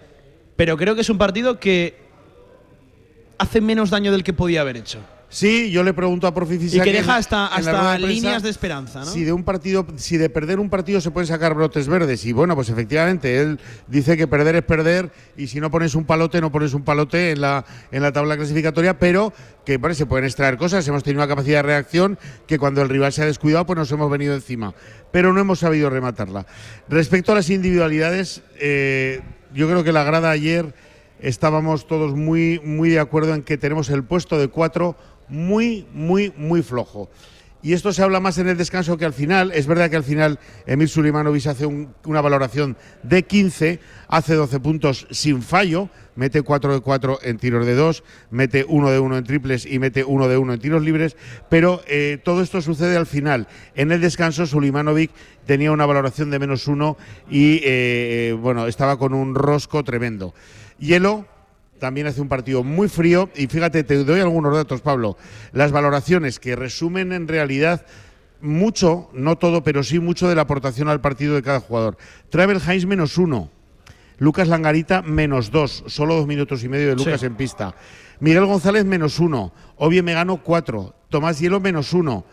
Pero creo que es un partido que hace menos daño del que podía haber hecho. Sí, yo le pregunto a Profi Y que deja hasta, hasta de líneas de esperanza, ¿no? Si de un partido, si de perder un partido se pueden sacar brotes verdes. Y bueno, pues efectivamente, él dice que perder es perder y si no pones un palote, no pones un palote en la, en la tabla clasificatoria, pero que bueno, se pueden extraer cosas. Hemos tenido una capacidad de reacción que cuando el rival se ha descuidado, pues nos hemos venido encima. Pero no hemos sabido rematarla. Respecto a las individualidades, eh, yo creo que la grada ayer estábamos todos muy, muy de acuerdo en que tenemos el puesto de cuatro muy, muy, muy flojo. Y esto se habla más en el descanso que al final. Es verdad que al final Emil Sulimanovic hace un- una valoración de 15, hace 12 puntos sin fallo, mete 4 de 4 en tiros de 2, mete 1 de 1 en triples y mete 1 de 1 en tiros libres. Pero eh, todo esto sucede al final. En el descanso Sulimanovic tenía una valoración de menos 1 y eh, bueno, estaba con un rosco tremendo. Hielo, también hace un partido muy frío y fíjate, te doy algunos datos, Pablo. Las valoraciones que resumen en realidad mucho, no todo, pero sí mucho de la aportación al partido de cada jugador. Travel Heinz menos uno. Lucas Langarita menos dos, solo dos minutos y medio de Lucas Sí. en pista. Miguel González menos uno, Obie Megano cuatro, Tomás Hielo menos uno,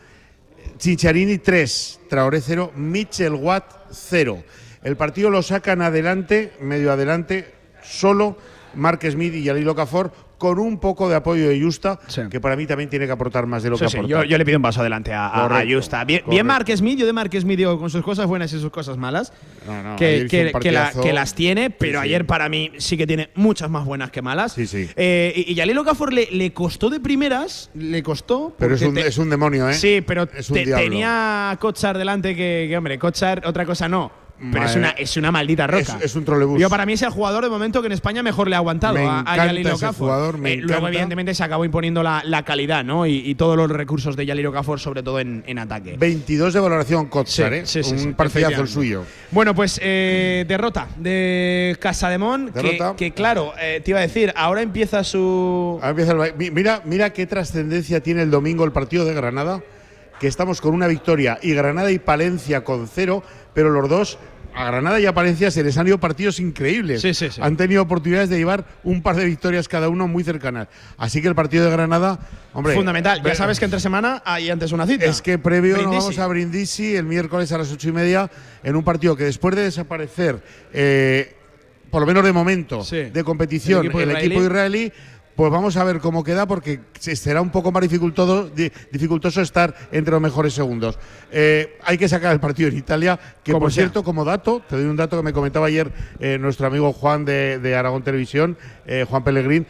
Chicharini 3, Traoré 0, Mitchell Watt 0. El partido lo sacan adelante, medio adelante, solo Mark Smith y Yalilo Cafor, con un poco de apoyo de Justa, que para mí también tiene que aportar más de lo Sí, que sí, aporta. yo, yo le pido un paso adelante a, a- a Correcto, Justa. Bien, bien Mark Smith, yo de Mark Smith digo con sus cosas buenas y sus cosas malas, No, no, que, que- que la- partidazo. que las tiene, pero ayer para mí sí que tiene muchas más buenas que malas. Sí, sí. Eh, y, y Yalil Okafor le, le costó de primeras, le costó. Pero es un, te- es un demonio, ¿eh? Sí, pero te- tenía a delante que, hombre, Kochar otra cosa no. Pero es una, es una maldita roca. Es- es un trolebús. Yo para mí es el jugador de momento que en España mejor le ha aguantado Me a, a jugador, me Eh, luego, evidentemente, se acabó imponiendo la, la calidad, ¿no? Y, y todos los recursos de Yalil Okafor, sobre todo en, en ataque. 22 de valoración Kotsar, Sí, ¿eh? sí, sí, un partidazo el suyo. Bueno, pues eh, derrota de Casademón, que, Derrota. que claro, eh, te iba a decir, ahora empieza su… Ahora empieza el Mira, mira qué trascendencia tiene el domingo el partido de Granada, que estamos con una victoria y Granada y Palencia con cero, pero los dos, a Granada y a Palencia se les han ido partidos increíbles. Sí, sí, sí. Han tenido oportunidades de llevar un par de victorias cada uno muy cercanas. Así que el partido de Granada, hombre. Fundamental. Ya sabes que entre semana hay antes una cita. Es que previo Brindisi. nos vamos a Brindisi el miércoles a las ocho y media en un partido que después de desaparecer, eh, por lo menos de momento, de competición, El equipo el equipo israelí, pues vamos a ver cómo queda porque se- será un poco más dificultoso, di- dificultoso estar entre los mejores segundos. Eh, hay que sacar el partido en Italia, que Como por sea. cierto, como dato, te doy un dato que me comentaba ayer eh, nuestro amigo Juan de, de Aragón Televisión, eh, Juan Pellegrín.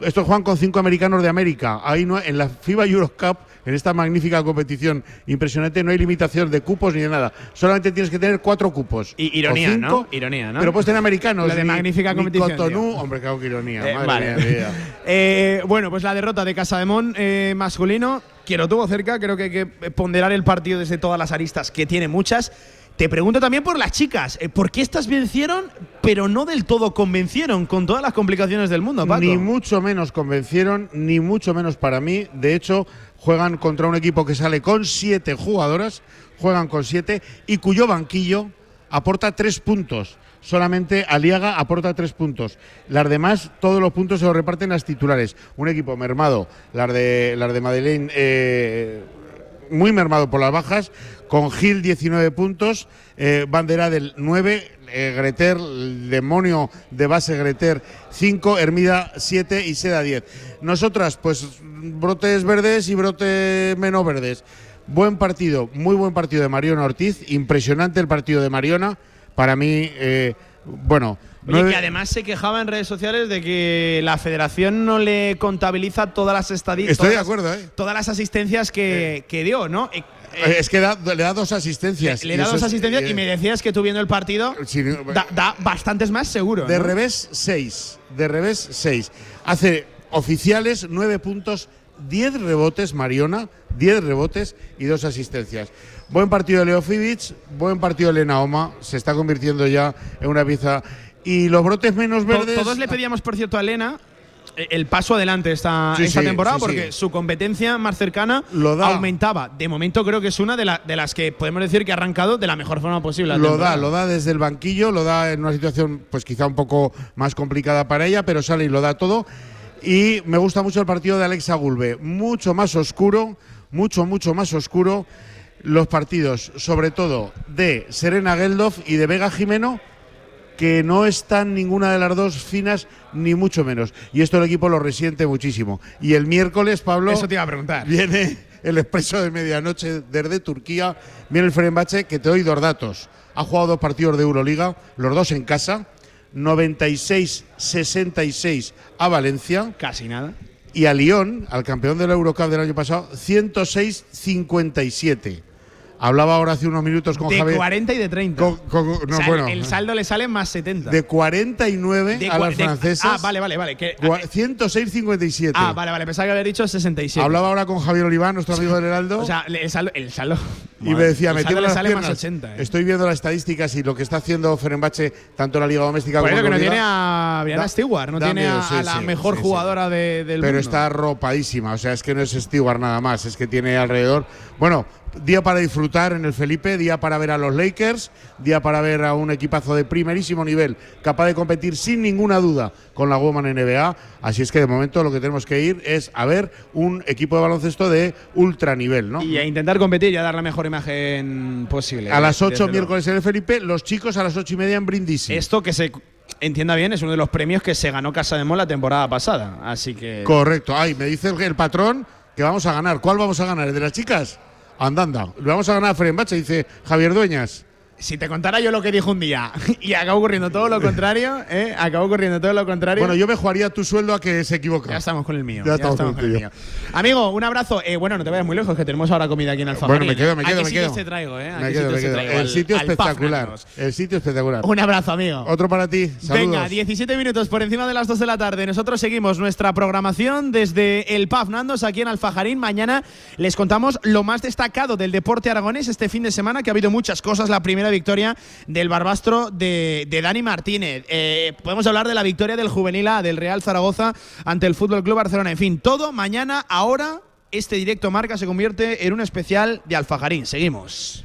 Esto es Juan con cinco americanos de América. Ahí no, en la FIBA Eurocup, en esta magnífica competición impresionante, no hay limitación de cupos ni de nada. Solamente tienes que tener cuatro cupos. Y- ironía, cinco, ¿no? Ironía, ¿no? Pero puedes tener americanos. La de ni- magnífica ni competición, Cotonú. Hombre, claro que ironía. Eh, madre vale. mía. Eh, bueno, pues la derrota de Casademón eh, masculino, que lo tuvo cerca, creo que hay que ponderar el partido desde todas las aristas, que tiene muchas. Te pregunto también por las chicas, eh, ¿por qué estas vencieron, pero no del todo convencieron con todas las complicaciones del mundo, Paco? Ni mucho menos convencieron, ni mucho menos para mí. De hecho, juegan contra un equipo que sale con siete jugadoras, juegan con siete y cuyo banquillo aporta tres puntos. Solamente Aliaga aporta tres puntos. Las demás, todos los puntos se los reparten las titulares. Un equipo mermado, las de, las de Madeleine, eh, muy mermado por las bajas, con Gil 19 puntos, eh, Bandera del 9, eh, Greter, el demonio de base Greter 5, Hermida 7 y Seda 10. Nosotras, pues brotes verdes y brotes menos verdes. Buen partido, muy buen partido de Mariona Ortiz, impresionante el partido de Mariona. Para mí, eh, bueno. Oye, nueve- que además se quejaba en redes sociales de que la federación no le contabiliza todas las estadísticas. Estoy de acuerdo, ¿eh? Todas las asistencias que, que dio, ¿no? Eh, Eh, es que da- le da dos asistencias. le da dos es- asistencias eh, y me decías que tú viendo el partido sí, da, da bastantes más seguro. De ¿no? revés, 6. De revés, 6. Hace oficiales 9 puntos, 10 rebotes, Mariona, 10 rebotes y 2 asistencias. Buen partido de Leo Fibic, buen partido de Lena Oma, se está convirtiendo ya en una pieza. Y los brotes menos verdes. Todos le pedíamos, por cierto, a Elena eh, el paso adelante esta, Sí, esta sí, temporada sí, porque su competencia más cercana Lo da. aumentaba. De momento creo que es una de, la- de las que podemos decir que ha arrancado de la mejor forma posible. Lo temporada. da, lo da desde el banquillo, lo da en una situación pues quizá un poco más complicada para ella, pero sale y lo da todo. Y me gusta mucho el partido de Alexa Gulbe, mucho más oscuro, mucho, mucho más oscuro. Los partidos, sobre todo de Serena Geldof y de Vega Jimeno, que no están ninguna de las dos finas, ni mucho menos. Y esto el equipo lo resiente muchísimo. Y el miércoles, Pablo. Eso te iba a preguntar. Viene el expreso de medianoche desde Turquía. Viene el Fenerbahce, que te doy dos datos. Ha jugado dos partidos de Euroliga, los dos en casa. 96-66 a Valencia. Casi nada. Y a Lyon, al campeón de la Eurocup del año pasado, 106-57. Hablaba ahora hace unos minutos con de Javier. 40 y de 30. Con- con- no, O sea, bueno. el saldo le sale más 70. De 49 De a las de- francesas. Ah, vale, vale, vale. que- 106-57. ah, vale, vale. Pensaba que había dicho 67. Hablaba ahora con Javier Oliván, nuestro amigo del Heraldo. O sea, el saldo. El saldo y me decía, el me le las sale más piernas. 80. eh. Estoy viendo las estadísticas y lo que está haciendo Fenerbahce, tanto en la Liga Doméstica Por como en que no la tiene Liga. a Da- Stewart, no tiene miedo, a, sí, a la sí, mejor sí, jugadora de- del Pero mundo. está arropadísima, o sea, es que no es Stewart nada más, es que tiene alrededor. Bueno, día para disfrutar en el Felipe, día para ver a los Lakers, día para ver a un equipazo de primerísimo nivel, capaz de competir sin ninguna duda con la Woman NBA. Así es que de momento lo que tenemos que ir es a ver un equipo de baloncesto de ultra nivel, ¿no? Y a intentar competir y a dar la mejor imagen posible. A las Desde 8 luego. miércoles en el Felipe, los chicos a las 8 y media en Brindisi. Esto que se entienda bien es uno de los premios que se ganó Casa de Mon la temporada pasada. Así que. Correcto. Ay, me dice el, el patrón que vamos a ganar. ¿Cuál vamos a ganar? ¿El de las chicas? Andanda. Le vamos a ganar a Ferenbache, dice Javier Dueñas. Si te contara yo lo que dijo un día y acabó ocurriendo todo lo contrario, ¿eh? Acabó ocurriendo todo lo contrario. Bueno, yo me jugaría tu sueldo a que se equivoca. Ya estamos con el mío. Ya Ya, estamos estamos con el mío. Amigo, un abrazo. Eh, bueno, no te vayas muy lejos, que tenemos ahora comida aquí en Alfa Bueno, me quedo, me quedo, ¿A qué me quedo. te traigo, eh? ¿A Me quedo, sitios me te quedo. traigo? El sitio al espectacular. El sitio espectacular. Un abrazo, amigo. Otro para ti. Saludos. Venga, 17 minutos por encima de las 2 de la tarde. Nosotros seguimos nuestra programación desde el PAF Nandos aquí en Alfajarín. Mañana les contamos lo más destacado del deporte aragonés este fin de semana, que ha habido muchas cosas. La primera victoria del Barbastro de, Dani Martínez. Eh, podemos hablar de la victoria del Juvenil A, del Real Zaragoza ante el Fútbol Club Barcelona. En fin, todo mañana, ahora. Este directo marca se convierte en un especial de Alfajarín. Seguimos.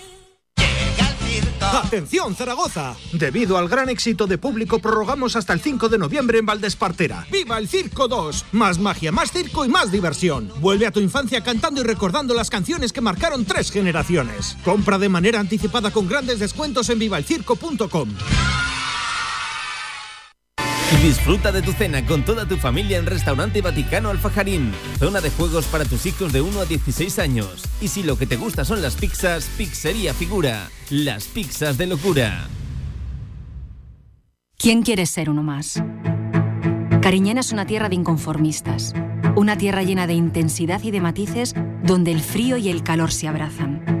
Atención Zaragoza. Debido al gran éxito de público prorrogamos hasta el 5 de noviembre en Valdespartera. ¡Viva el Circo 2! Más magia, más circo y más diversión. Vuelve a tu infancia cantando y recordando las canciones que marcaron tres generaciones. Compra de manera anticipada con grandes descuentos en vivalcirco.com. Disfruta de tu cena con toda tu familia en Restaurante Vaticano Alfajarín. Zona de juegos para tus hijos de 1 a 16 años. Y si lo que te gusta son las pizzas, Pizzería Figura. Las pizzas de locura. ¿Quién quiere ser uno más? Cariñena es una tierra de inconformistas, una tierra llena de intensidad y de matices donde el frío y el calor se abrazan.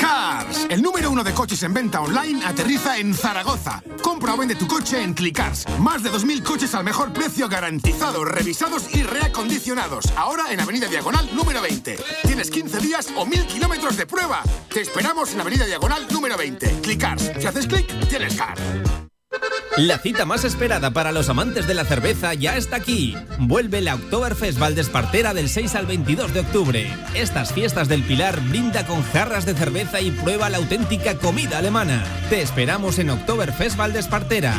Cars, el número uno de coches en venta online, aterriza en Zaragoza. Compra o vende tu coche en Clickars. Más de 2.000 coches al mejor precio garantizados, revisados y reacondicionados. Ahora en Avenida Diagonal número 20. Tienes 15 días o 1.000 kilómetros de prueba. Te esperamos en Avenida Diagonal número 20. Clickars. Si haces clic, tienes car. La cita más esperada para los amantes de la cerveza ya está aquí. Vuelve la Oktoberfest Valdespartera del 6 al 22 de octubre. Estas fiestas del Pilar brinda con jarras de cerveza y prueba la auténtica comida alemana. Te esperamos en Oktoberfest Valdespartera.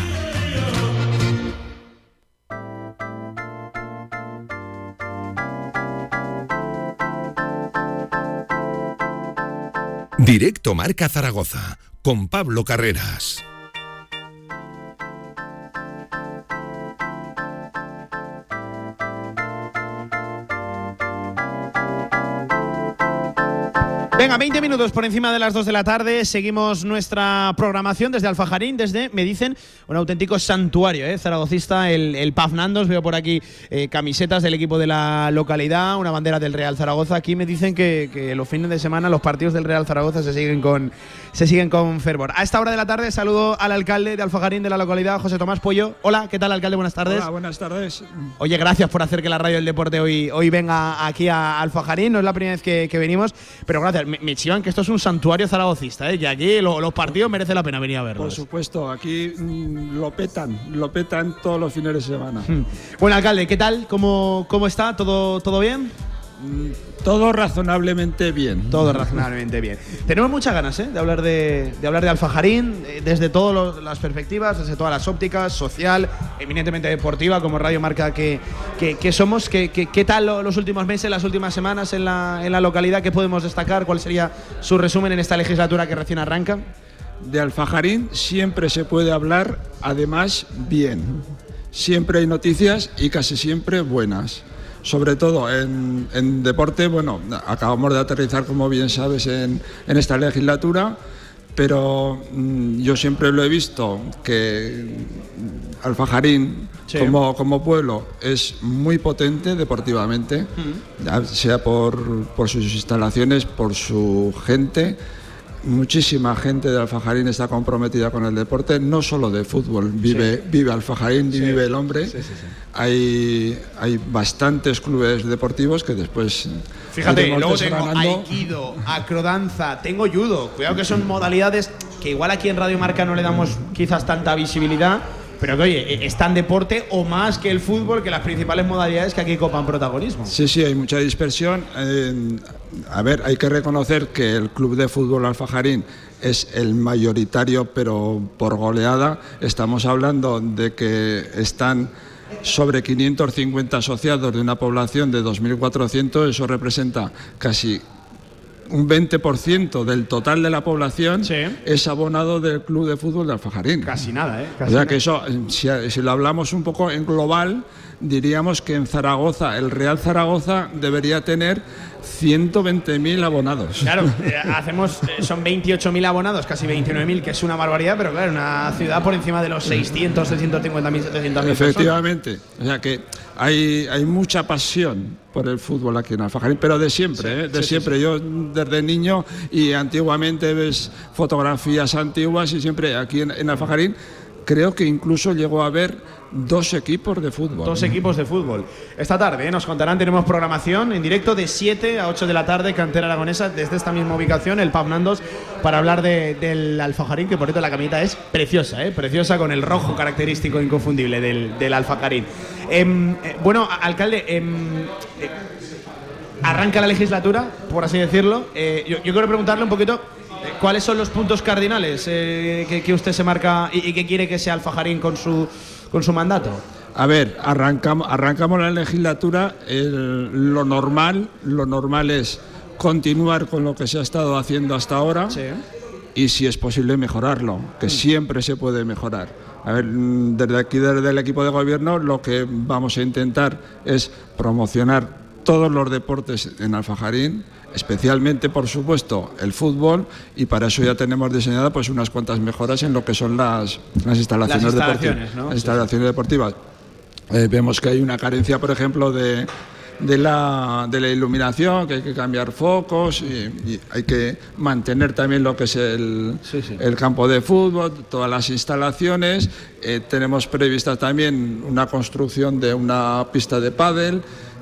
Directo Marca Zaragoza con Pablo Carreras. Venga, 20 minutos por encima de las 2 de la tarde. Seguimos nuestra programación desde Alfajarín, desde, me dicen, un auténtico santuario, ¿eh? Zaragocista, el, el Paz Nandos. Veo por aquí eh, camisetas del equipo de la localidad, una bandera del Real Zaragoza. Aquí me dicen que, que los fines de semana los partidos del Real Zaragoza se siguen con, se siguen con fervor. A esta hora de la tarde saludo al alcalde de Alfajarín de la localidad, José Tomás Pollo. Hola, ¿qué tal, alcalde? Buenas tardes. Hola, buenas tardes. Oye, gracias por hacer que la radio del deporte hoy, hoy venga aquí a Alfajarín. No es la primera vez que, que venimos, pero gracias. Me, me chivan que esto es un santuario zaragocista, ¿eh? que aquí lo- los partidos merece la pena venir a Por verlos. supuesto, aquí mm, lo petan, lo petan todos los fines de semana. Hmm. Bueno, alcalde, ¿qué tal? ¿Cómo, cómo está? ¿Todo, ¿Todo bien? Todo razonablemente bien. Todo razonablemente bien. Tenemos muchas ganas ¿eh? de, hablar de, de hablar de Alfajarín eh, desde todas las perspectivas, desde todas las ópticas, social, eminentemente deportiva, como Radio Marca que, que, que somos. ¿Qué, qué, qué tal lo- los últimos meses, las últimas semanas en la, en la localidad? ¿Qué podemos destacar? ¿Cuál sería su resumen en esta legislatura que recién arranca? De Alfajarín siempre se puede hablar, además, bien. Siempre hay noticias y casi siempre buenas. Sobre todo en, en deporte, bueno, acabamos de aterrizar, como bien sabes, en, en esta legislatura, pero mm, yo siempre lo he visto que mm, Alfajarín, Sí. como, como pueblo, es muy potente deportivamente, ya sea por, por sus instalaciones, por su gente. Muchísima gente de Alfajarín está comprometida con el deporte, no solo de fútbol, vive, vive Alfajarín y vive el hombre. Hay, hay bastantes clubes deportivos que después... Fíjate, luego tengo desgranando. aikido, acrodanza, tengo judo. Cuidado que son modalidades que igual aquí en Radio Marca no le damos quizás tanta visibilidad, pero que oye, eh, es tan deporte o más que el fútbol, que las principales modalidades que aquí copan protagonismo. Sí, sí, hay mucha dispersión. A ver, hay que reconocer que el Club de Fútbol Alfajarín es el mayoritario, pero por goleada. Estamos hablando de que están sobre 550 asociados de una población de 2.400. Eso representa casi un 20% del total de la población es abonado del Club de Fútbol de Alfajarín. Casi nada, ¿eh? O sea que eso, si, si lo hablamos un poco en global, diríamos que en Zaragoza, el Real Zaragoza debería tener 120.000 abonados. Claro, eh, hacemos, eh, son 28.000 abonados, casi 29.000, que es una barbaridad, pero claro, una ciudad por encima de los 600, 650.000, 700.000 Efectivamente. O sea que hay, hay mucha pasión por el fútbol aquí en Alfajarín, pero de siempre, ¿eh? de sí, sí, siempre. Yo desde niño y antiguamente ves fotografías antiguas y siempre aquí en, en Alfajarín creo que incluso llegó a haber dos equipos de fútbol. Dos equipos de fútbol. Esta tarde ¿eh? nos contarán, tenemos programación en directo de 7 a 8 de la tarde, cantera aragonesa, desde esta misma ubicación, el Pub Nandos, para hablar de- del Alfajarín, que por cierto la camiseta es preciosa, ¿eh? preciosa con el rojo característico inconfundible del, del Alfajarín. Em, eh, bueno, alcalde, em, eh, arranca la legislatura, por así decirlo. Eh, yo, yo quiero preguntarle un poquito eh, cuáles son los puntos cardinales eh, que, que usted se marca y, y que quiere que sea Alfajarín con su, con su mandato. A ver, arrancamos, arrancamos la legislatura. el- lo normal, lo normal es continuar con lo que se ha estado haciendo hasta ahora y si es posible mejorarlo, que siempre se puede mejorar. A ver, mm, desde aquí, desde el equipo de gobierno, lo que vamos a intentar es promocionar todos los deportes en Alfajarín, especialmente, por supuesto, el fútbol, y para eso ya tenemos diseñadas pues, unas cuantas mejoras en lo que son las, las instalaciones, Las deportivas. instalaciones, ¿no? Las Sí, instalaciones deportivas. Eh, vemos que hay una carencia, por ejemplo, de, de, la, de la iluminación, que hay que cambiar focos y, y hay que mantener también lo que es el, el campo de fútbol, todas las instalaciones. Eh, tenemos prevista también una construcción de una pista de pádel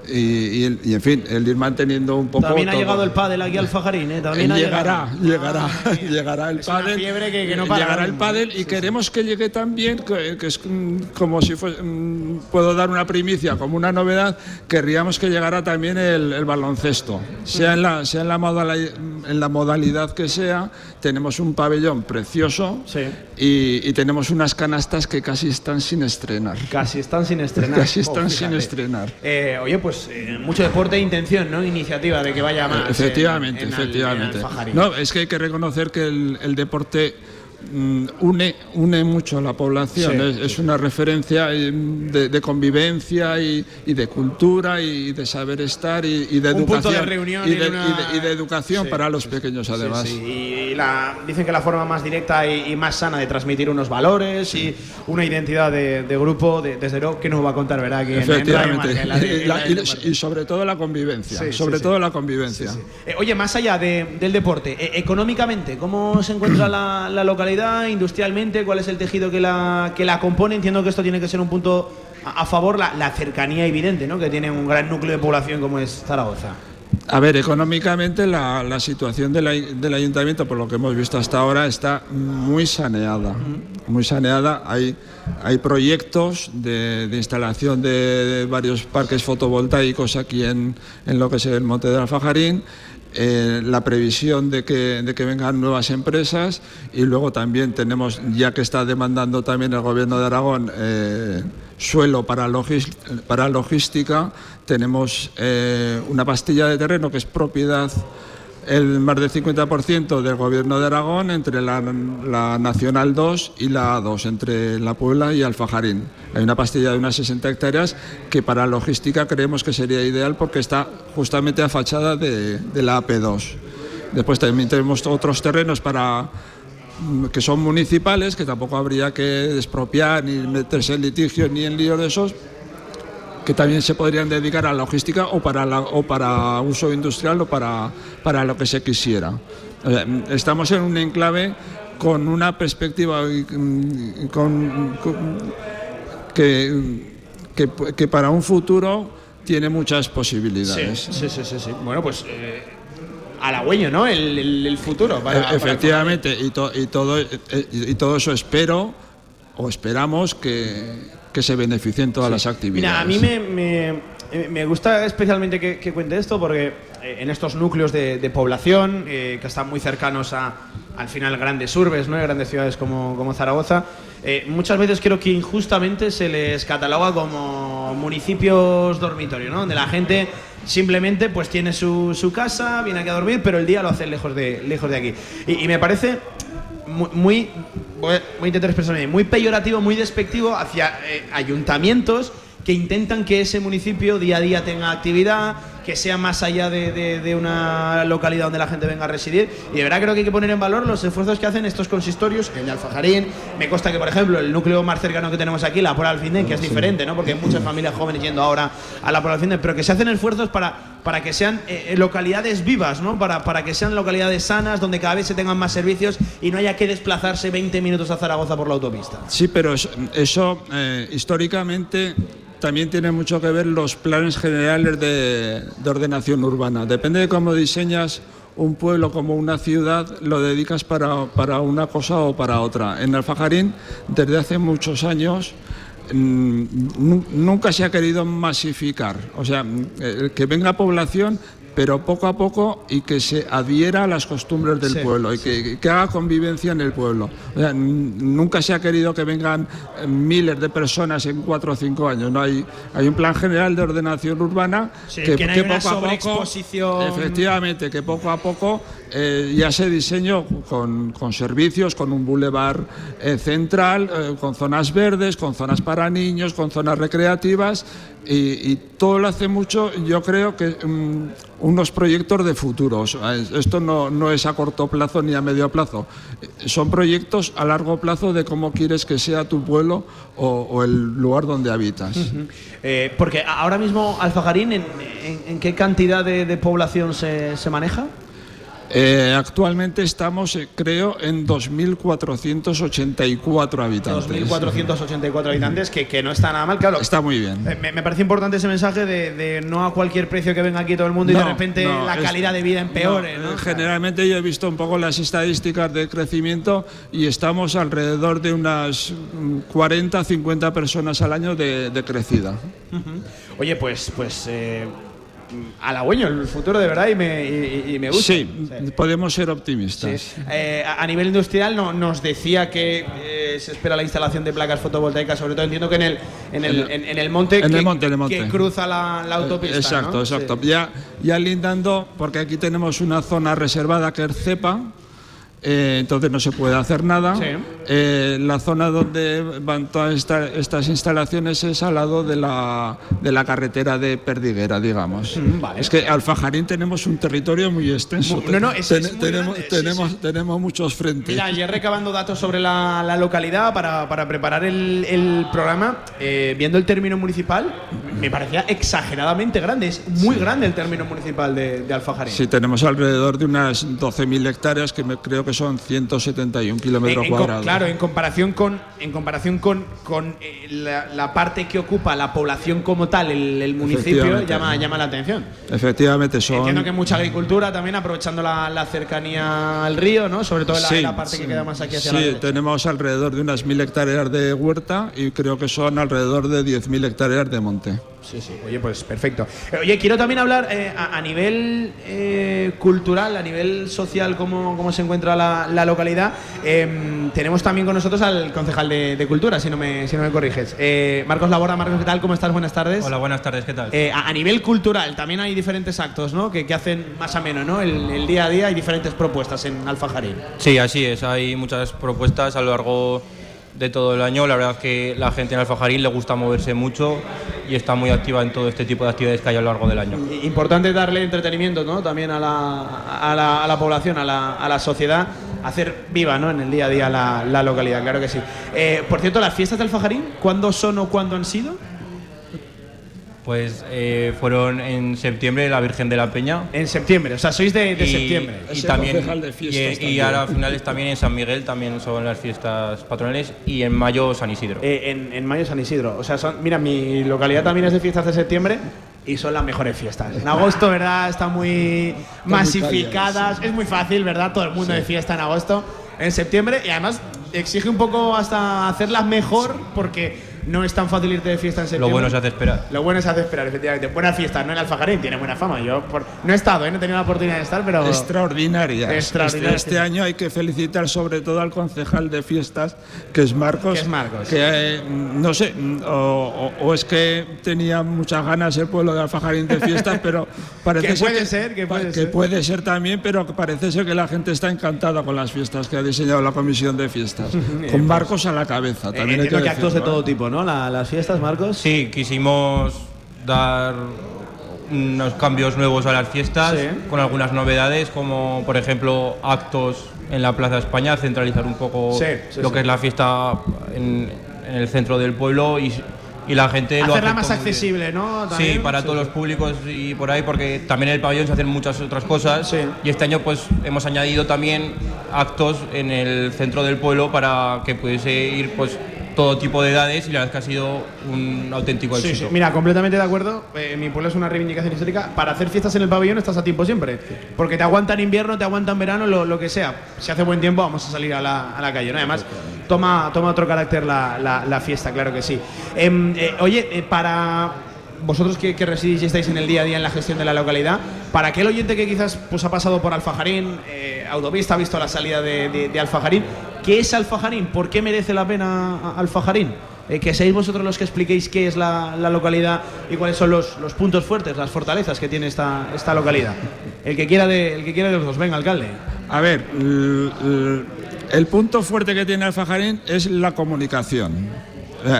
y, y- y, en fin, el ir manteniendo un poco. También ha todo. llegado el pádel aquí al Fajarín, ¿eh? También ha llegará, llegado. llegará, llegará el pádel. fiebre que- que no para llegará el pádel y queremos que llegue también, que, que es mm, como si fuese, mm, puedo dar una primicia, como una novedad, querríamos que llegara también el, el baloncesto. Sea en la, sea en la, modali- en la modalidad que sea, tenemos un pabellón precioso y, y tenemos unas canastas que casi están sin estrenar. Casi están sin estrenar. Casi Oh, están sin fíjate. estrenar. Eh, oye, pues eh, mucho deporte e intención, ¿no? Iniciativa de que vaya más. Efectivamente, en- en efectivamente. no, es que hay que reconocer que el, el deporte une, une mucho a la población. Sí, es, sí, es una referencia eh, de, de convivencia y, y de cultura y de saber estar y, y de Un punto educación. de reunión y, de, una- y de- y de educación Sí, para los pequeños, además. Sí, sí. Y la, dicen que la forma más directa y, y más sana de transmitir unos valores y una identidad de, de grupo, de- desde luego, que nos va a contar, ¿verdad? Aquí en- en Radio Efectivamente. Marca, en la de- en Y la- la sobre todo la convivencia. Sobre sí. todo la convivencia. Eh, oye, más allá de- del deporte, eh, económicamente, ¿cómo se encuentra la, la localidad industrialmente? ¿Cuál es el tejido que la, que la compone? Entiendo que esto tiene que ser un punto a, a favor, la, la cercanía evidente, ¿no? Que tiene un gran núcleo de población como es Zaragoza. A ver, económicamente la, la situación del, ay- del ayuntamiento, por lo que hemos visto hasta ahora, está muy saneada. Muy saneada. Hay, hay proyectos de, de instalación de, de varios parques fotovoltaicos aquí en, en lo que es el Monte del Alfajarín. Eh, la previsión de que, de que vengan nuevas empresas y luego también tenemos, ya que está demandando también el Gobierno de Aragón, eh, suelo para, para logística, tenemos eh, una pastilla de terreno que es propiedad el más del 50% del Gobierno de Aragón entre la, Nacional 2 y la A2, entre La Puebla y Alfajarín. Hay una pastilla de unas 60 hectáreas que para logística creemos que sería ideal porque está justamente a fachada de, la AP2. Después también tenemos otros terrenos para mm, que son municipales, que tampoco habría que despropiar ni meterse en litigios ni en líos de esos, que también se podrían dedicar a la logística o para, la- o para uso industrial o para, para lo que se quisiera. Estamos en un enclave con una perspectiva mm, con- con- que, que, que para un futuro tiene muchas posibilidades. Sí, sí, sí, sí. Bueno, pues eh, halagüeño, ¿no? El, el- el futuro. para- E- para- Efectivamente, y, to- y todo, eh, y todo eso espero o esperamos que, que se beneficien todas las actividades. Mira, a mí me, me- eh, me gusta especialmente que, que cuente esto porque eh, en estos núcleos de, de población eh, que están muy cercanos a, al final, grandes urbes, ¿no? Grandes ciudades como, como Zaragoza, eh, muchas veces creo que injustamente se les cataloga como municipios dormitorio, ¿no? Donde la gente simplemente pues tiene su, su casa, viene aquí a dormir, pero el día lo hace lejos de, lejos de aquí. Y, y me parece muy, muy expresarme, muy peyorativo, muy despectivo hacia eh, ayuntamientos que intentan que ese municipio día a día tenga actividad, que sea más allá de, de- de una localidad donde la gente venga a residir. Y de verdad creo que hay que poner en valor los esfuerzos que hacen estos consistorios, el de Alfajarín. Me consta que, por ejemplo, el núcleo más cercano que tenemos aquí, la Pora Alfindén, que es diferente, ¿no? Porque hay muchas familias jóvenes yendo ahora a la Pora Alfindén, pero que se hacen esfuerzos para, para que sean eh, eh, localidades vivas, ¿no? Para, para que sean localidades sanas, donde cada vez se tengan más servicios y no haya que desplazarse 20 minutos a Zaragoza por la autopista. Sí, pero eso, eso, eh, históricamente también tiene mucho que ver los planes generales de, de ordenación urbana. Depende de cómo diseñas un pueblo como una ciudad, lo dedicas para, para una cosa o para otra. En Alfajarín, desde hace muchos años, mm, nu- nunca se ha querido masificar. O sea, mm, que venga población, pero poco a poco y que se adhiera a las costumbres del Sí, pueblo y que, que haga convivencia en el pueblo. O sea, nunca se ha querido que vengan eh, miles de personas en cuatro o cinco años. No hay, hay un plan general de ordenación urbana Sí, que no hay una sobreexposición. efectivamente, que poco a poco eh, ya se diseñó con, servicios, con un bulevar eh, central, eh, con zonas verdes, con zonas para niños, con zonas recreativas y, todo lo hace mucho, yo creo que mm, unos proyectos de futuro. O sea, es- Esto no, no es a corto plazo ni a medio plazo. Son proyectos a largo plazo de cómo quieres que sea tu pueblo o, el lugar donde habitas. Porque ahora mismo Alfajarín, ¿en, qué cantidad de, población se maneja? Eh, actualmente estamos, eh, creo, en 2.484 habitantes. 2.484 habitantes, que, que no está nada mal, claro. Está muy bien. Eh, Me, me parece importante ese mensaje de, de no a cualquier precio que venga aquí todo el mundo y de repente no, la es- calidad de vida empeore. no, Generalmente yo he visto un poco las estadísticas de crecimiento y estamos alrededor de unas mm, 40, 50 personas al año de, de crecida. Oye, pues, pues halagüeño el futuro de verdad y me, y- y me gusta. Sí, podemos ser optimistas. Eh, a nivel industrial no, nos decía que eh, se espera la instalación de placas fotovoltaicas, sobre todo entiendo que en el, en el, en, en el monte, En que, el monte, en el monte. que cruza la, la autopista. Exacto, ¿no? exacto. Sí. Ya, ya lindando, porque aquí tenemos una zona reservada que es CEPA, eh, entonces no se puede hacer nada. Eh, la zona donde van todas esta- estas instalaciones es al lado de la, de la carretera de Perdiguera, digamos. Es que Alfajarín tenemos un territorio muy extenso. No, no, es- Ten- es muy tenemos, grande, sí, tenemos, tenemos muchos frentes. Mira, ayer recabando datos sobre la, la localidad para, para preparar el, el programa, eh, viendo el término municipal, me parecía exageradamente grande. Es muy grande el término municipal de, de Alfajarín. Sí, tenemos alrededor de unas 12.000 hectáreas, que me- creo que son 171 kilómetros co- cuadrados. claro, en comparación con, en comparación con, con eh, la, la parte que ocupa la población como tal, el, el municipio, llama, llama la atención. Efectivamente, son. Entiendo que mucha agricultura también, aprovechando la, la cercanía al río, ¿no? Sobre todo la, Sí, en la parte que queda más aquí hacia Sí, la tenemos alrededor de unas 1.000 hectáreas de huerta y creo que son alrededor de 10.000 hectáreas de monte. Sí, sí, oye, pues perfecto. Eh, Oye, quiero también hablar eh, a, a nivel eh, cultural, a nivel social, cómo, cómo se encuentra la, la localidad. Em, tenemos también con nosotros al concejal de, de Cultura, si no me, si no me corriges. Eh, Marcos Labora, Marcos, ¿qué tal? ¿Cómo estás? Buenas tardes. Hola, buenas tardes, ¿qué tal? Eh, a, a nivel cultural, también hay diferentes actos, ¿no? Que, que hacen más ameno, ¿no? El, el día a día hay diferentes propuestas en Alfajarín. Sí, así es. Hay muchas propuestas a lo largo de todo el año. La verdad es que la gente en Alfajarín le gusta moverse mucho y está muy activa en todo este tipo de actividades que hay a lo largo del año. Importante darle entretenimiento, ¿no? También a la, a la, a la población, a la, a la sociedad, hacer viva, ¿no? En el día a día la, localidad, claro que sí. Eh, por cierto, las fiestas del Alfajarín, ¿cuándo son o cuándo han sido? Pues eh, fueron en septiembre la Virgen de la Peña. En septiembre, o sea, sois de, de Y- septiembre. Y, también, y, y ahora a finales también en San Miguel también son las fiestas patronales y en mayo San Isidro. Eh, en, en mayo San Isidro. O sea, son, mira, mi localidad también es de fiestas de septiembre y son las mejores fiestas. En agosto, ¿verdad? Están muy masificadas. Es muy fácil, ¿verdad? Todo el mundo Sí. de fiesta en agosto. En septiembre y además exige un poco hasta hacerlas mejor porque no es tan fácil irte de fiesta en septiembre. Lo bueno se hace esperar. Lo bueno se hace esperar, efectivamente. Buenas fiestas, ¿no? En Alfajarín tiene buena fama. Yo por- no he estado, ¿eh? no he tenido la oportunidad de estar, pero. Extraordinarias. Extraordinarias, Este, este año hay que felicitar sobre todo al concejal de fiestas, que es Marcos. Que es Marcos. que, eh, no sé, o, o- o es que tenía muchas ganas el pueblo de Alfajarín de fiestas, pero parece Que puede ser, que puede ser. puede ser también, pero que parece ser que la gente está encantada con las fiestas que ha diseñado la comisión de fiestas. con Marcos a la cabeza. También hay que, que actos de todo ¿eh? tipo, ¿no? La- las fiestas, Marcos. Sí, quisimos dar unos cambios nuevos a las fiestas Sí. con algunas novedades, como por ejemplo actos en la Plaza España, centralizar un poco Sí, sí, lo que es la fiesta en, en el centro del pueblo y, y la gente lo Hacerla aceptó más muy bien. accesible, ¿no? Sí, para todos los públicos y por ahí, porque también en el pabellón se hacen muchas otras cosas. Y este año pues hemos añadido también actos en el centro del pueblo para que pudiese ir pues todo tipo de edades y la verdad es que ha sido un auténtico Sí, éxito. sí. Mira, completamente de acuerdo. Eh, mi pueblo es una reivindicación histórica. Para hacer fiestas en el pabellón estás a tiempo siempre. Porque te aguantan invierno, te aguantan verano, lo, lo que sea. Si hace buen tiempo, vamos a salir a la, a la calle. ¿no? Además, toma, toma otro carácter la, la- la fiesta, claro que sí. Em, eh, oye, eh, para vosotros que, que residís y estáis en el día a día en la gestión de la localidad, para aquel oyente que quizás pues, ha pasado por Alfajarín, eh, Autovista, ha visto la salida de, de- de Alfajarín, ¿qué es Alfajarín? ¿Por qué merece la pena Alfajarín? Eh, que seáis vosotros los que expliquéis qué es la, localidad y cuáles son los, puntos fuertes, las fortalezas que tiene esta, esta localidad. El que quiera de, el que quiera de los dos, venga, alcalde. A ver, el punto fuerte que tiene Alfajarín es la comunicación.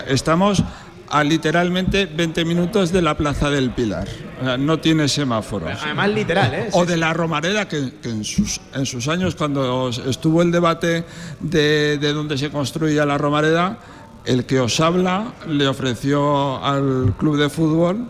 Estamos a literalmente 20 minutos de la Plaza del Pilar. O sea, no tiene semáforos. Además, literal, ¿eh? O de la Romareda, que, que en, sus, en sus años, cuando estuvo el debate de, de dónde se construía la Romareda, el que os habla le ofreció al club de fútbol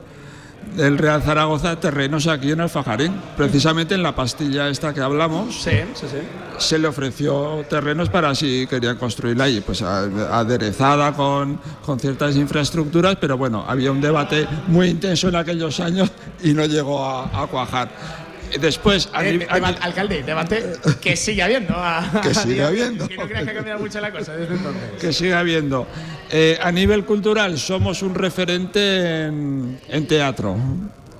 del Real Zaragoza terrenos aquí en Alfajarín, precisamente en la pastilla esta que hablamos. Sí, sí, sí. Se le ofreció terrenos para si querían construirla allí, pues aderezada con, con ciertas infraestructuras, pero bueno, había un debate muy intenso en aquellos años y no llegó a, a cuajar. Después, Eh, alcalde, debate que sigue habiendo. a- Que sigue habiendo. Que no creas que ha cambiado mucho la cosa desde entonces. que sigue habiendo. Eh, a nivel cultural somos un referente en, en teatro.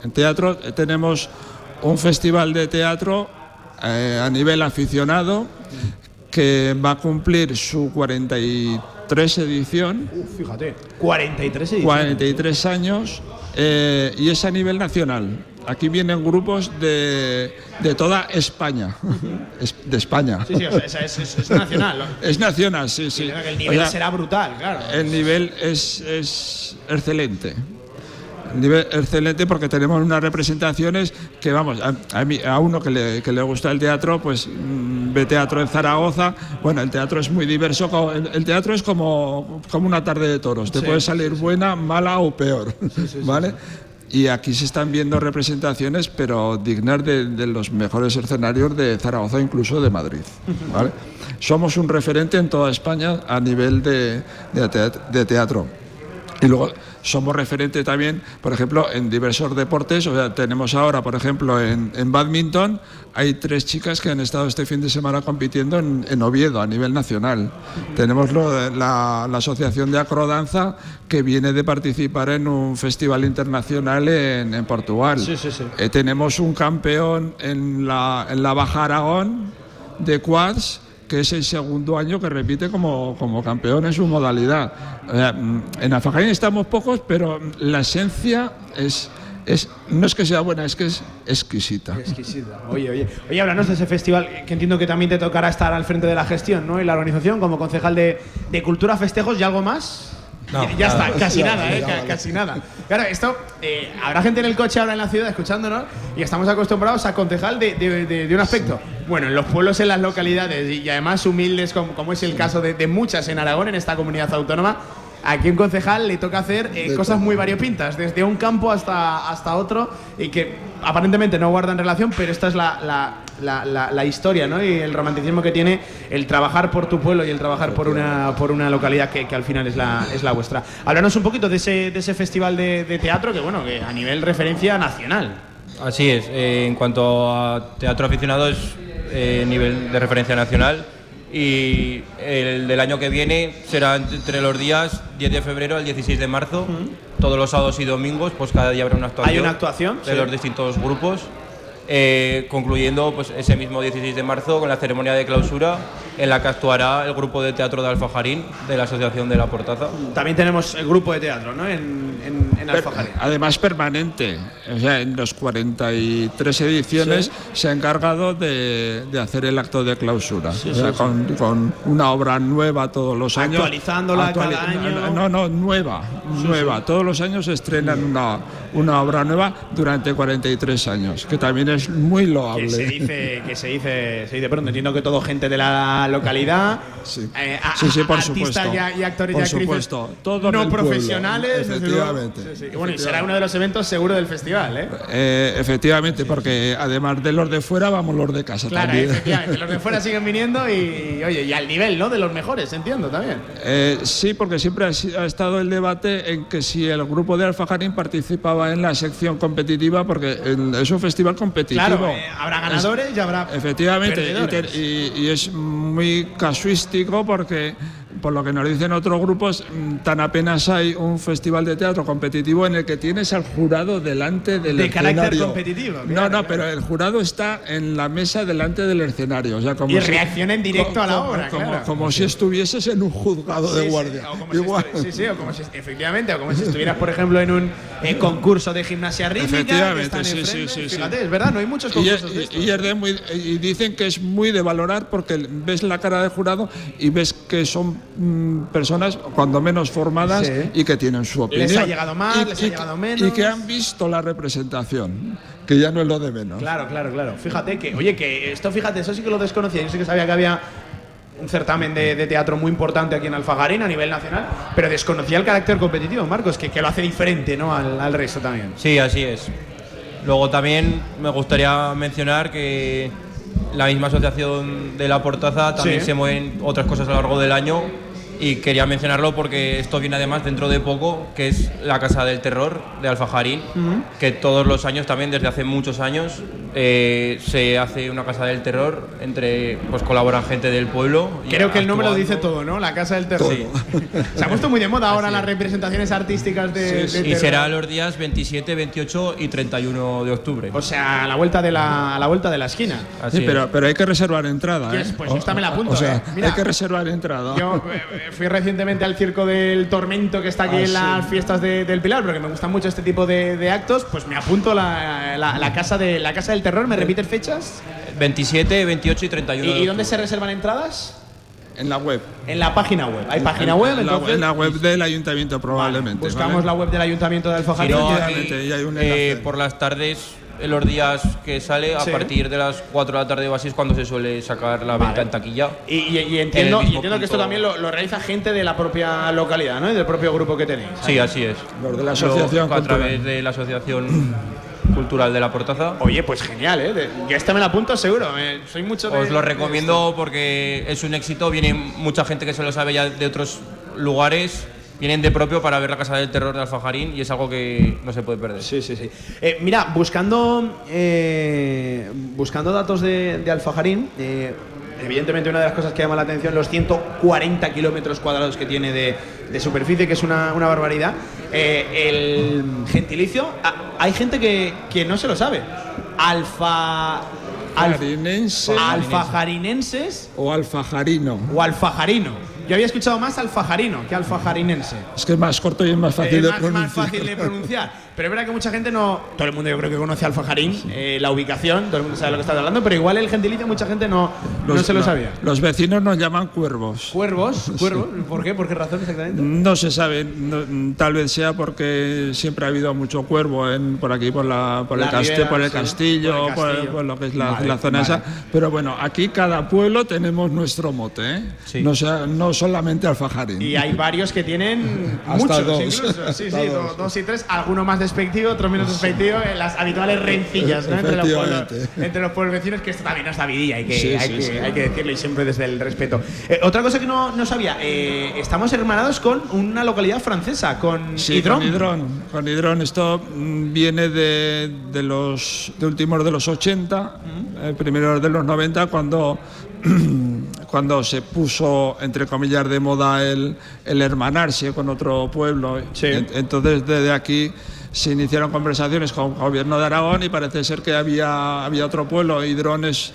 En teatro eh, tenemos un festival de teatro eh, a nivel aficionado que va a cumplir su 43 edición. Uf, fíjate, 43 ediciones. 43 años eh, y es a nivel nacional. Aquí vienen grupos de, de toda España, Es- de España. Sí, sí, o sea, es, es- es nacional. ¿no? Es nacional, sí, sí. El O nivel sea, será brutal, claro. el nivel es, es excelente. El nivel excelente porque tenemos unas representaciones que, vamos, a, a mí- a uno que le, que le gusta el teatro, pues mm, ve teatro en Zaragoza. Bueno, el teatro es muy diverso. El, el teatro es como, como una tarde de toros. Te Sí, puede salir buena, mala o peor. ¿Vale? Y aquí se están viendo representaciones, pero dignas de, los mejores escenarios de Zaragoza, incluso de Madrid. ¿vale? Somos un referente en toda España a nivel de, de teatro. Y luego somos referente también, por ejemplo, en diversos deportes. O sea, tenemos ahora, por ejemplo, en, en badminton, hay tres chicas que han estado este fin de semana compitiendo en, en Oviedo a nivel nacional. Tenemos lo la, la Asociación de Acrodanza que viene de participar en un festival internacional en, en Portugal. Eh, tenemos un campeón en la, en la Baja Aragón de quads que es el segundo año que repite como, como campeón en su modalidad. En Alfajarín estamos pocos, pero la esencia es, es no es que sea buena, es que es exquisita. Exquisita. Oye, oye. Oye, háblanos de ese festival, que entiendo que también te tocará estar al frente de la gestión, ¿no? Y la organización, como concejal de, de Cultura, Festejos y algo más. No, ya, está, casi nada, ¿eh? Casi nada. Claro, esto, eh, habrá gente en el coche ahora en la ciudad escuchándonos y estamos acostumbrados a concejal de, de- de- de un aspecto. Bueno, en los pueblos, en las localidades y, y además humildes, como, como es el caso de, de muchas en Aragón, en esta comunidad autónoma. Aquí un concejal le toca hacer eh, cosas muy variopintas, desde un campo hasta, hasta otro, y que aparentemente no guardan relación, pero esta es la, la- la- la- la historia ¿no? y el romanticismo que tiene el trabajar por tu pueblo y el trabajar por una, por una localidad que, que al final es la, es la vuestra. Háblanos un poquito de ese, de ese festival de, de teatro que, bueno, que a nivel referencia nacional. Así es, eh, en cuanto a teatro aficionado es eh, nivel de referencia nacional y el del año que viene será entre los días 10 de febrero al 16 de marzo, todos los sábados y domingos, pues cada día habrá una actuación. Hay una actuación, de sí. los distintos grupos. Eh, concluyendo pues, ese mismo 16 de marzo con la ceremonia de clausura en la que actuará el grupo de teatro de Alfajarín de la Asociación de la Portaza. También tenemos el grupo de teatro ¿no? en, en, en Alfajarín. Además permanente. O sea, en los 43 ediciones Sí. se ha encargado de, de hacer el acto de clausura. Sí, O sea, sí, sí. con, con una obra nueva todos los años. Actualizándola cada año. No, no, no, nueva. nueva. Todos los años se estrenan una, una obra nueva durante 43 años, que también es muy loable. Que se dice, que se dice, se dice pronto. Entiendo que todo gente de la localidad, eh, a- Sí, sí, por artistas supuesto. y, y actores Por y actrices supuesto. Todo no profesionales. Efectivamente. Sí, sí. Y Bueno, y será uno de los eventos seguro del festival, ¿eh? Eh, efectivamente, porque además de los de fuera, vamos los de casa Claro, también. efectivamente. Los de fuera siguen viniendo y, oye, y al nivel, ¿no? De los mejores, entiendo también. Eh, sí, porque siempre ha, ha estado el debate en que si el grupo de Alfajarín participaba en la sección competitiva, porque en- es un festival competitivo. Claro, eh, habrá ganadores y habrá Efectivamente, y, perdedores. te- y- y es muy casuístico porque, por lo que nos dicen otros grupos, mm, tan apenas hay un festival de teatro competitivo en el que tienes al jurado delante del De carácter escenario. competitivo, No, no, pero el jurado está en la mesa delante del escenario. O sea, como Y si- reacciona en directo a la obra, Como, claro. como si estuvieses en un juzgado Sí, de sí, guardia. o como si Igual. estu- sí, sí, o como si, efectivamente, o como si estuvieras, por ejemplo, en un eh, concurso de gimnasia rítmica. Efectivamente, sí, enfrente. sí, sí, sí. Fíjate, es verdad, no hay muchos Y, concursos de y- estos. y es de muy- y dicen que es muy de valorar porque ves la cara del jurado y ves que son mm, personas cuando menos formadas Sí. y que tienen su opinión. Les ha llegado más, Y- les ha llegado menos. Y que han visto la representación, que ya no es lo de menos. Claro, claro, claro. Fíjate que, oye, que esto, fíjate, eso sí que lo desconocía. Yo sí que sabía que había un certamen de, de teatro muy importante aquí en Alfajarín a nivel nacional, pero desconocía el carácter competitivo, Marcos, que, que lo hace diferente, ¿no? Al, al resto también. Sí, así es. Luego también me gustaría mencionar que la misma asociación de la Portaza también Sí. se mueven otras cosas a lo largo del año y quería mencionarlo porque esto viene además dentro de poco, que es la Casa del Terror de Alfajarín, que todos los años también, desde hace muchos años, eh, se hace una casa del terror entre pues colaboran gente del pueblo. y Creo que el nombre lo dice todo, ¿no? La Casa del Terror. Se ha puesto muy de moda ahora las representaciones artísticas de, de y será los días 27, 28 y 31 de octubre. O sea, a la vuelta de la, a la, vuelta de la esquina. Sí, pero, pero hay que reservar entrada. ¿eh? Pues esta me la apunto, O sea, ¿eh? Mira. hay que reservar entrada. Yo fui recientemente al circo del Tormento que está aquí Ah, en sí. las fiestas de- del Pilar, porque me gustan mucho este tipo de, de actos. Pues me apunto la, la- la casa de la casa del terror. ¿Me repites fechas? 27, 28 y 31 ¿Y, de y dónde se reservan entradas? En la web. En la página web. Hay página En- web, en la, entonces. en la web del ayuntamiento probablemente. Buscamos ¿vale? la web del Ayuntamiento de Si Alfajarín. no, aquí, y hay un eh, por las tardes, en los días que sale, a Sí. partir de las 4 de la tarde o así es cuando se suele sacar la venta en taquilla. Y, y- y En entiendo, y entiendo que esto también lo, lo realiza gente de la propia localidad, ¿no? Y del propio grupo que tenéis. Sí, así es. Los de la asociación a través de la Asociación Cultural de la Portaza. Oye, pues genial, ¿eh? Yo esta me la apunto seguro. soy mucho de- Os lo recomiendo porque es un éxito. Viene mucha gente que se lo sabe ya de otros lugares. Vienen de propio para ver la Casa del Terror de Alfajarín y es algo que no se puede perder. Sí, sí, sí. Eh, mira, buscando, eh, buscando datos de, de Alfajarín, eh, evidentemente una de las cosas que llama la atención, los 140 kilómetros cuadrados que tiene de, de superficie, que es una, una barbaridad. Eh, el gentilicio, ah, hay gente que, que no se lo sabe. Alfa... alf- Jarinense alfajarinenses o alfajarino. o alfajarino. Yo había escuchado más alfajarino que alfajarinense. Es que es más corto y es más fácil Eh, de más, pronunciar. más fácil de pronunciar. Pero es verdad que mucha gente no. Todo el mundo yo creo que conoce Alfajarín, eh, la ubicación, todo el mundo sabe lo que está hablando, pero igual el gentilicio mucha gente no, no se lo no, sabía. Los vecinos nos llaman cuervos. Cuervos, cuervos. ¿Por qué? ¿Por qué razón exactamente? No se sabe, no- tal vez sea porque siempre ha habido mucho cuervo en, por aquí, por, la, por, La el, por el sí, castillo, por el por, castillo. por lo que es la, Vale, la zona vale. esa. Pero bueno, aquí cada pueblo tenemos nuestro mote, ¿eh? no, sea, no solamente Alfajarín. Y hay varios que tienen Hasta muchos dos. incluso. Sí, Hasta sí, dos. do- dos y tres, alguno más despectivo, otro menos despectivo, en las habituales rencillas ¿no? entre, los pueblos, entre los pueblos vecinos, que esto también está vidilla, hay que, Sí, hay sí, que, sí. hay que decirlo y siempre desde el respeto. Eh, otra cosa que no, no sabía, eh, estamos hermanados con una localidad francesa, con Sí, Hydron. con Hidrón. Con Hidrón. Esto mm, viene de, de los de últimos de los 80, eh, primeros de los 90, cuando, cuando se puso, entre comillas, de moda el, el hermanarse con otro pueblo. En- Entonces, desde aquí se iniciaron conversaciones con el gobierno de Aragón y parece ser que había, había otro pueblo. Hidrón es,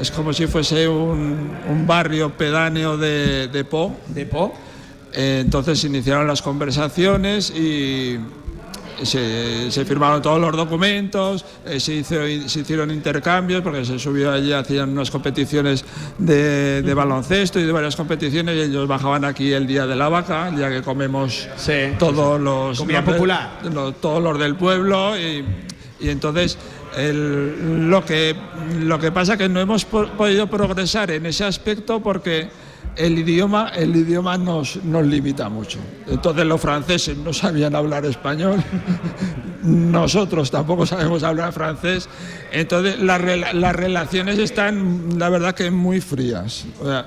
es como si fuese un, un barrio pedáneo de, de Po. ¿De Po? Eh, entonces se iniciaron las conversaciones y se, se firmaron todos los documentos, eh, se, hizo- se hicieron intercambios porque se subió allí, hacían unas competiciones de, de baloncesto y de varias competiciones y ellos bajaban aquí el día de la vaca, ya que comemos todos los, Comida los de- popular. los- todos los del pueblo y, y entonces el- lo, que, lo que pasa que no hemos po- podido progresar en ese aspecto porque el idioma, el idioma nos, nos limita mucho. Entonces los franceses no sabían hablar español, nosotros tampoco sabemos hablar francés, entonces las, rela- las relaciones están, la verdad, que muy frías. O sea,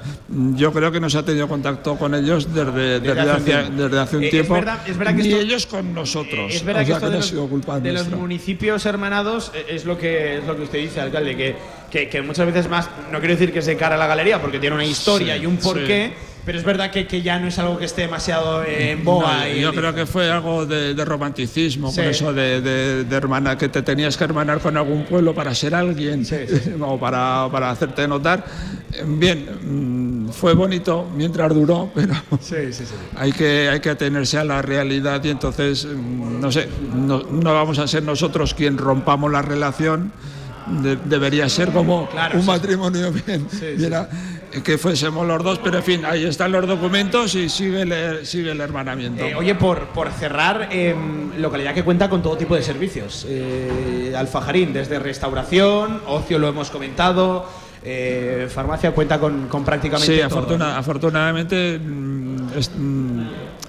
yo creo que no se ha tenido contacto con ellos desde, desde, hace un hace, tiempo. desde hace un Eh, es tiempo, verdad- es verdad que ni esto- ellos con nosotros. Es verdad O que sea, esto no de ha los, sido culpa de los municipios hermanados eh, es lo que es lo que usted dice, alcalde, que, que, que muchas veces más, no quiero decir que es de cara a la galería, porque tiene una historia Sí, y un porqué, sí. pero es verdad que, que ya no es algo que esté demasiado en boga. No, y yo creo que fue algo de, de romanticismo, Sí. con eso de, de, de hermana, que te tenías que hermanar con algún pueblo para ser alguien o para, para hacerte notar. Bien, mm, fue bonito mientras duró, pero Sí, sí, sí. hay que, hay que atenerse a la realidad y entonces, mm, no sé, no, no vamos a ser nosotros quien rompamos la relación. De- debería ser como Claro, un sí. matrimonio bien, bien a- que fuésemos los dos, pero en fin, ahí están los documentos y sigue el, sigue el hermanamiento. Eh, oye, por, por cerrar, eh, localidad que cuenta con todo tipo de servicios. Eh, Alfajarín, desde restauración, ocio lo hemos comentado, eh, farmacia cuenta con, con prácticamente Sí, todo. afortuna- afortunadamente mm, est- mm,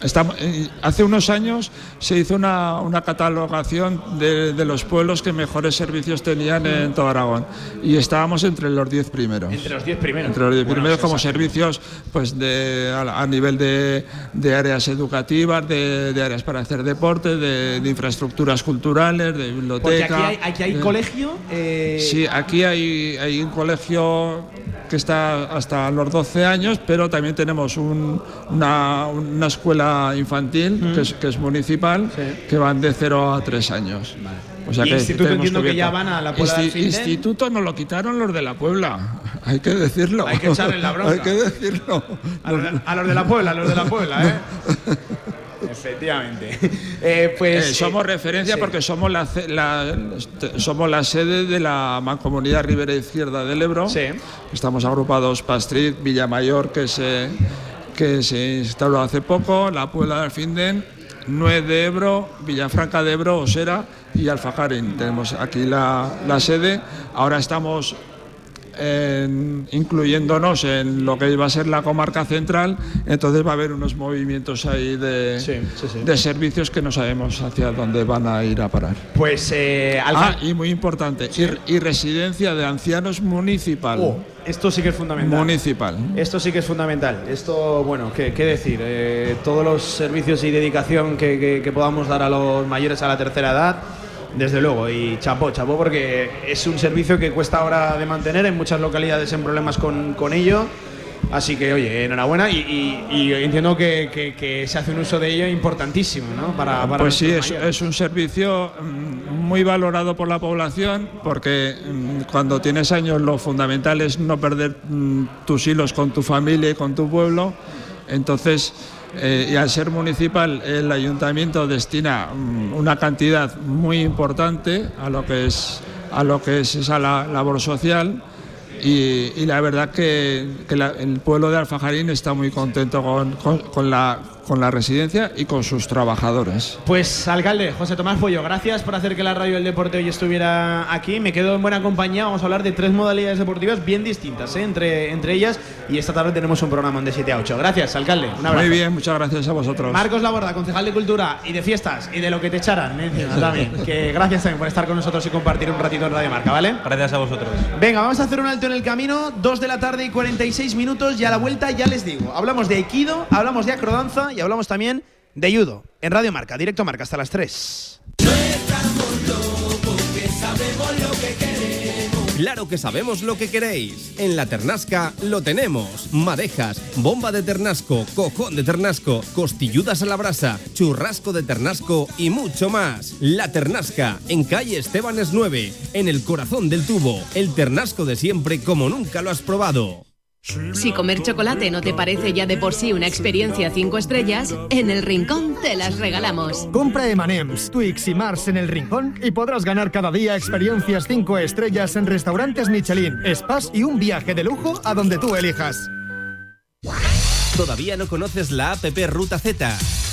estamos- eh, hace unos años se hizo una, una catalogación de, de los pueblos que mejores servicios tenían en todo Aragón y estábamos entre los 10 primeros. Entre los 10 primeros. Entre los 10 Bueno, primeros como servicios pues de, a, a nivel de, de áreas educativas, de, de áreas para hacer deporte, de, infraestructuras culturales, de biblioteca. Porque aquí hay, aquí hay colegio. eh, Sí, aquí hay, hay un colegio que está hasta los 12 años, pero también tenemos un- una, una escuela infantil que, es, que es municipal, que van de 0 a 3 años. O Y instituto tenemos entiendo que ya van a la Puebla del Finde. Instituto nos lo quitaron los de la Puebla, hay que decirlo. Hay que echarle la bronca. hay que decirlo. A los, de, a los de la Puebla, a los de la Puebla, ¿eh? Efectivamente. Eh, pues. Eh, somos eh, referencia sí. porque somos la, somos la sede de la Mancomunidad Ribera Izquierda del Ebro. Estamos agrupados Pastrit, Villamayor, que se, que se instaló hace poco, La Puebla del Finden, Nuez de Ebro, Villafranca de Ebro, Osera y Alfajarín. Tenemos aquí la, la sede. Ahora estamos en- incluyéndonos en lo que iba a ser la comarca central, entonces va a haber unos movimientos ahí de, de servicios que no sabemos hacia dónde van a ir a parar. Pues. Eh, Ah, y muy importante, y, y residencia de ancianos municipal. Oh, esto sí que es fundamental. Municipal. Esto sí que es fundamental. Esto, bueno, ¿qué, qué decir? Eh, todos los servicios y dedicación que, que- que podamos dar a los mayores a la tercera edad, desde luego. Y chapó, chapó, porque es un servicio que cuesta ahora de mantener en muchas localidades en problemas con, con ello. Así que, oye, enhorabuena y, y- y entiendo que, que- que se hace un uso de ello importantísimo, ¿no? Para, para Pues sí, es un servicio mm, muy valorado por la población porque mm, cuando tienes años lo fundamental es no perder mm, tus hilos con tu familia y con tu pueblo. Entonces, eh, y al ser municipal, el ayuntamiento destina mm, una cantidad muy importante a lo que es, a lo que es esa la- labor social. Y, la verdad que, el pueblo de Alfajarín está muy contento con, con- con la, con la residencia y con sus trabajadores. Pues alcalde, José Tomás Pollo, gracias por hacer que la radio del deporte hoy estuviera aquí. Me quedo en buena compañía. Vamos a hablar de tres modalidades deportivas bien distintas ¿eh? entre, entre ellas. Y esta tarde tenemos un programa de 7 a 8. Gracias, alcalde. Un abrazo. Muy bien, muchas gracias a vosotros. Marcos Laborda, concejal de Cultura y de fiestas y de lo que te echaran ¿eh? también. Que gracias también por estar con nosotros y compartir un ratito en Radio Marca, ¿vale? Gracias a vosotros. Venga, vamos a hacer un alto en el camino. 2 de la tarde y 46 minutos. Y a la vuelta ya les digo. Hablamos de Aikido, hablamos de acrodanza y hablamos también de judo. En Radio Marca, directo Marca, hasta las 3. Claro que sabemos lo que queréis. En la Ternasca lo tenemos. Madejas, bomba de ternasco, cojón de ternasco, costilludas a la brasa, churrasco de ternasco y mucho más. La Ternasca, en calle Estebanes 9, en el corazón del tubo. El ternasco de siempre como nunca lo has probado. Si comer chocolate no te parece ya de por sí una experiencia 5 estrellas, en el rincón te las regalamos. Compra M&M's, Twix y Mars en el rincón y podrás ganar cada día experiencias 5 estrellas en restaurantes Michelin, spas y un viaje de lujo a donde tú elijas. ¿Todavía no conoces la APP Ruta Z?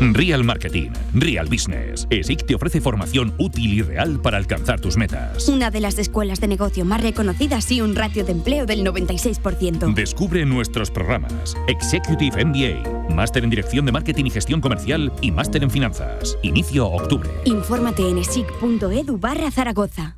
Real Marketing, Real Business. ESIC te ofrece formación útil y real para alcanzar tus metas. Una de las escuelas de negocio más reconocidas y un ratio de empleo del 96%. Descubre nuestros programas. Executive MBA, Máster en Dirección de Marketing y Gestión Comercial y Máster en Finanzas. Inicio octubre. Infórmate en esic.edu barra Zaragoza.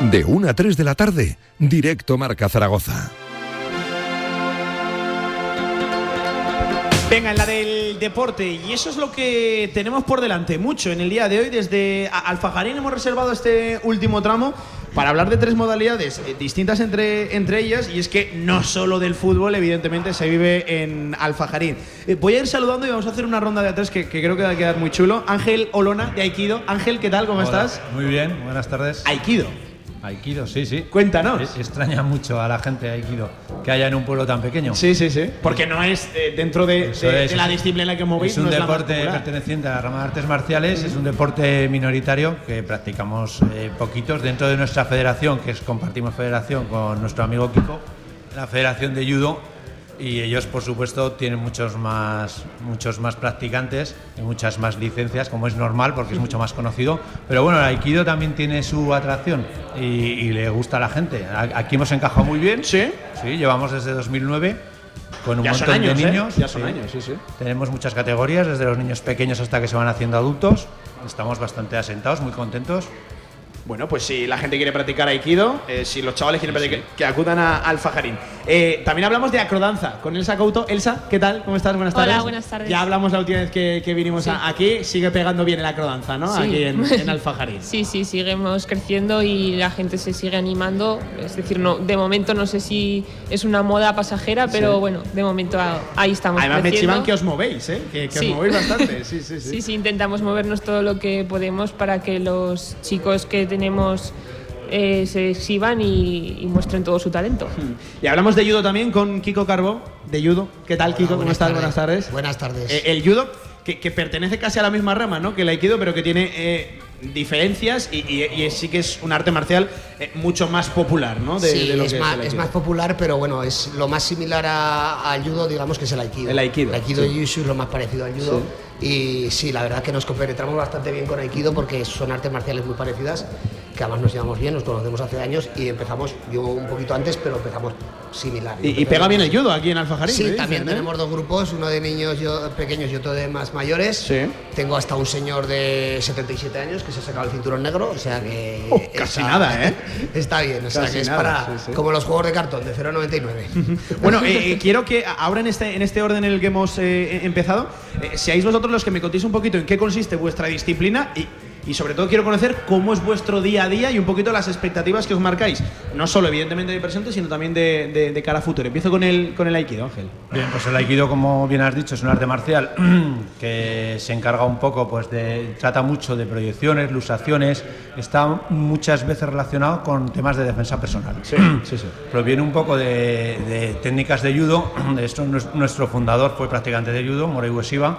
De 1 a 3 de la tarde, directo Marca Zaragoza. Venga, en la del deporte, y eso es lo que tenemos por delante, mucho en el día de hoy. Desde Alfajarín hemos reservado este último tramo para hablar de tres modalidades eh, distintas entre, entre ellas, y es que no solo del fútbol, evidentemente, se vive en Alfajarín. Eh, voy a ir saludando y vamos a hacer una ronda de atrás que, que creo que va a quedar muy chulo. Ángel Olona, de Aikido. Ángel, ¿qué tal? ¿Cómo Hola, estás? Muy bien, buenas tardes. Aikido. Aikido, sí, sí. Cuéntanos. Es- extraña mucho a la gente de Aikido que haya en un pueblo tan pequeño. Sí, sí, sí. Porque no es eh, dentro de, de- es, de la disciplina en la que movéis. Es un no deporte perteneciente a la rama de artes marciales, es un deporte minoritario que practicamos eh, poquitos dentro de nuestra federación, que es compartimos federación con nuestro amigo Kiko, la Federación de Judo, y ellos por supuesto tienen muchos más, muchos más practicantes y muchas más licencias, como es normal porque es mucho más conocido. Pero bueno, el Aikido también tiene su atracción y, y le gusta a la gente. Aquí hemos encajado muy bien. Sí. Sí, llevamos desde 2009 con un Ya son montón años, de ¿eh? niños. Ya son años, sí, sí. Tenemos muchas categorías, desde los niños pequeños hasta que se van haciendo adultos. Estamos bastante asentados, muy contentos. Bueno, pues si la gente quiere practicar Aikido, eh, si los chavales quieren practicar, que acudan a Alfajarín. Eh, también hablamos de acrodanza con Elsa Couto. Elsa, ¿qué tal? ¿Cómo estás? Buenas Hola, tardes. buenas tardes. Ya hablamos la última vez que, que vinimos Sí. a- aquí. Sigue pegando bien el acrodanza, ¿no? Sí. Aquí en, en Alfajarín. Sí, sí, seguimos creciendo y la gente se sigue animando. Es decir, no, de momento no sé si es una moda pasajera, pero Sí. bueno, de momento a- ahí estamos. Además me chivan que os movéis, ¿eh? Que, que Sí. os movéis bastante. Sí, sí, sí. Sí, sí, intentamos movernos todo lo que podemos para que los chicos que tenemos eh, se exhiban y, y muestren todo su talento. Y hablamos de judo también con Kiko Carbo, de judo. ¿Qué tal, Kiko? ¿Cómo estás? Buenas tardes. Buenas tardes. Eh, el judo, que, que pertenece casi a la misma rama, ¿no? Que el aikido, pero que tiene eh, diferencias y, y- y sí que es un arte marcial eh, mucho más popular, ¿no? De, sí, de lo es, que más, es más popular, pero bueno, es lo más similar a- al judo, digamos que es el aikido. El aikido, El aikido sí. y Yushu es lo más parecido al judo. Y sí, la verdad que nos compenetramos bastante bien con aikido porque son artes marciales muy parecidas, que además nos llevamos bien, nos conocemos hace años y empezamos, yo un poquito antes, pero empezamos similar. Y, y pega bien el judo aquí en Alfajarín. Sí, también dicen, ¿eh? tenemos dos grupos, uno de niños yo- pequeños y otro de más mayores. Sí. Tengo hasta un señor de 77 años que se ha sacado el cinturón negro, o sea que... Oh, casi está- nada, ¿eh? Está bien, o sea Casi que es nada, para... sí, sí. Como los juegos de cartón, de 0,99. Bueno, eh, eh, quiero que ahora en este, en este orden en el que hemos eh, empezado, seáis vosotros los que me contéis un poquito en qué consiste vuestra disciplina y, y sobre todo quiero conocer cómo es vuestro día a día y un poquito las expectativas que os marcáis. No solo evidentemente de presente, sino también de, de- de cara a futuro. Empiezo con el, con el Aikido, Ángel. Bien, pues el Aikido, como bien has dicho, es un arte marcial que se encarga un poco, pues de, trata mucho de proyecciones, lusaciones, está muchas veces relacionado con temas de defensa personal. Sí, sí, sí. Proviene un poco de, de técnicas de judo, esto nues- nuestro fundador fue practicante de judo, Morei Ueshiba,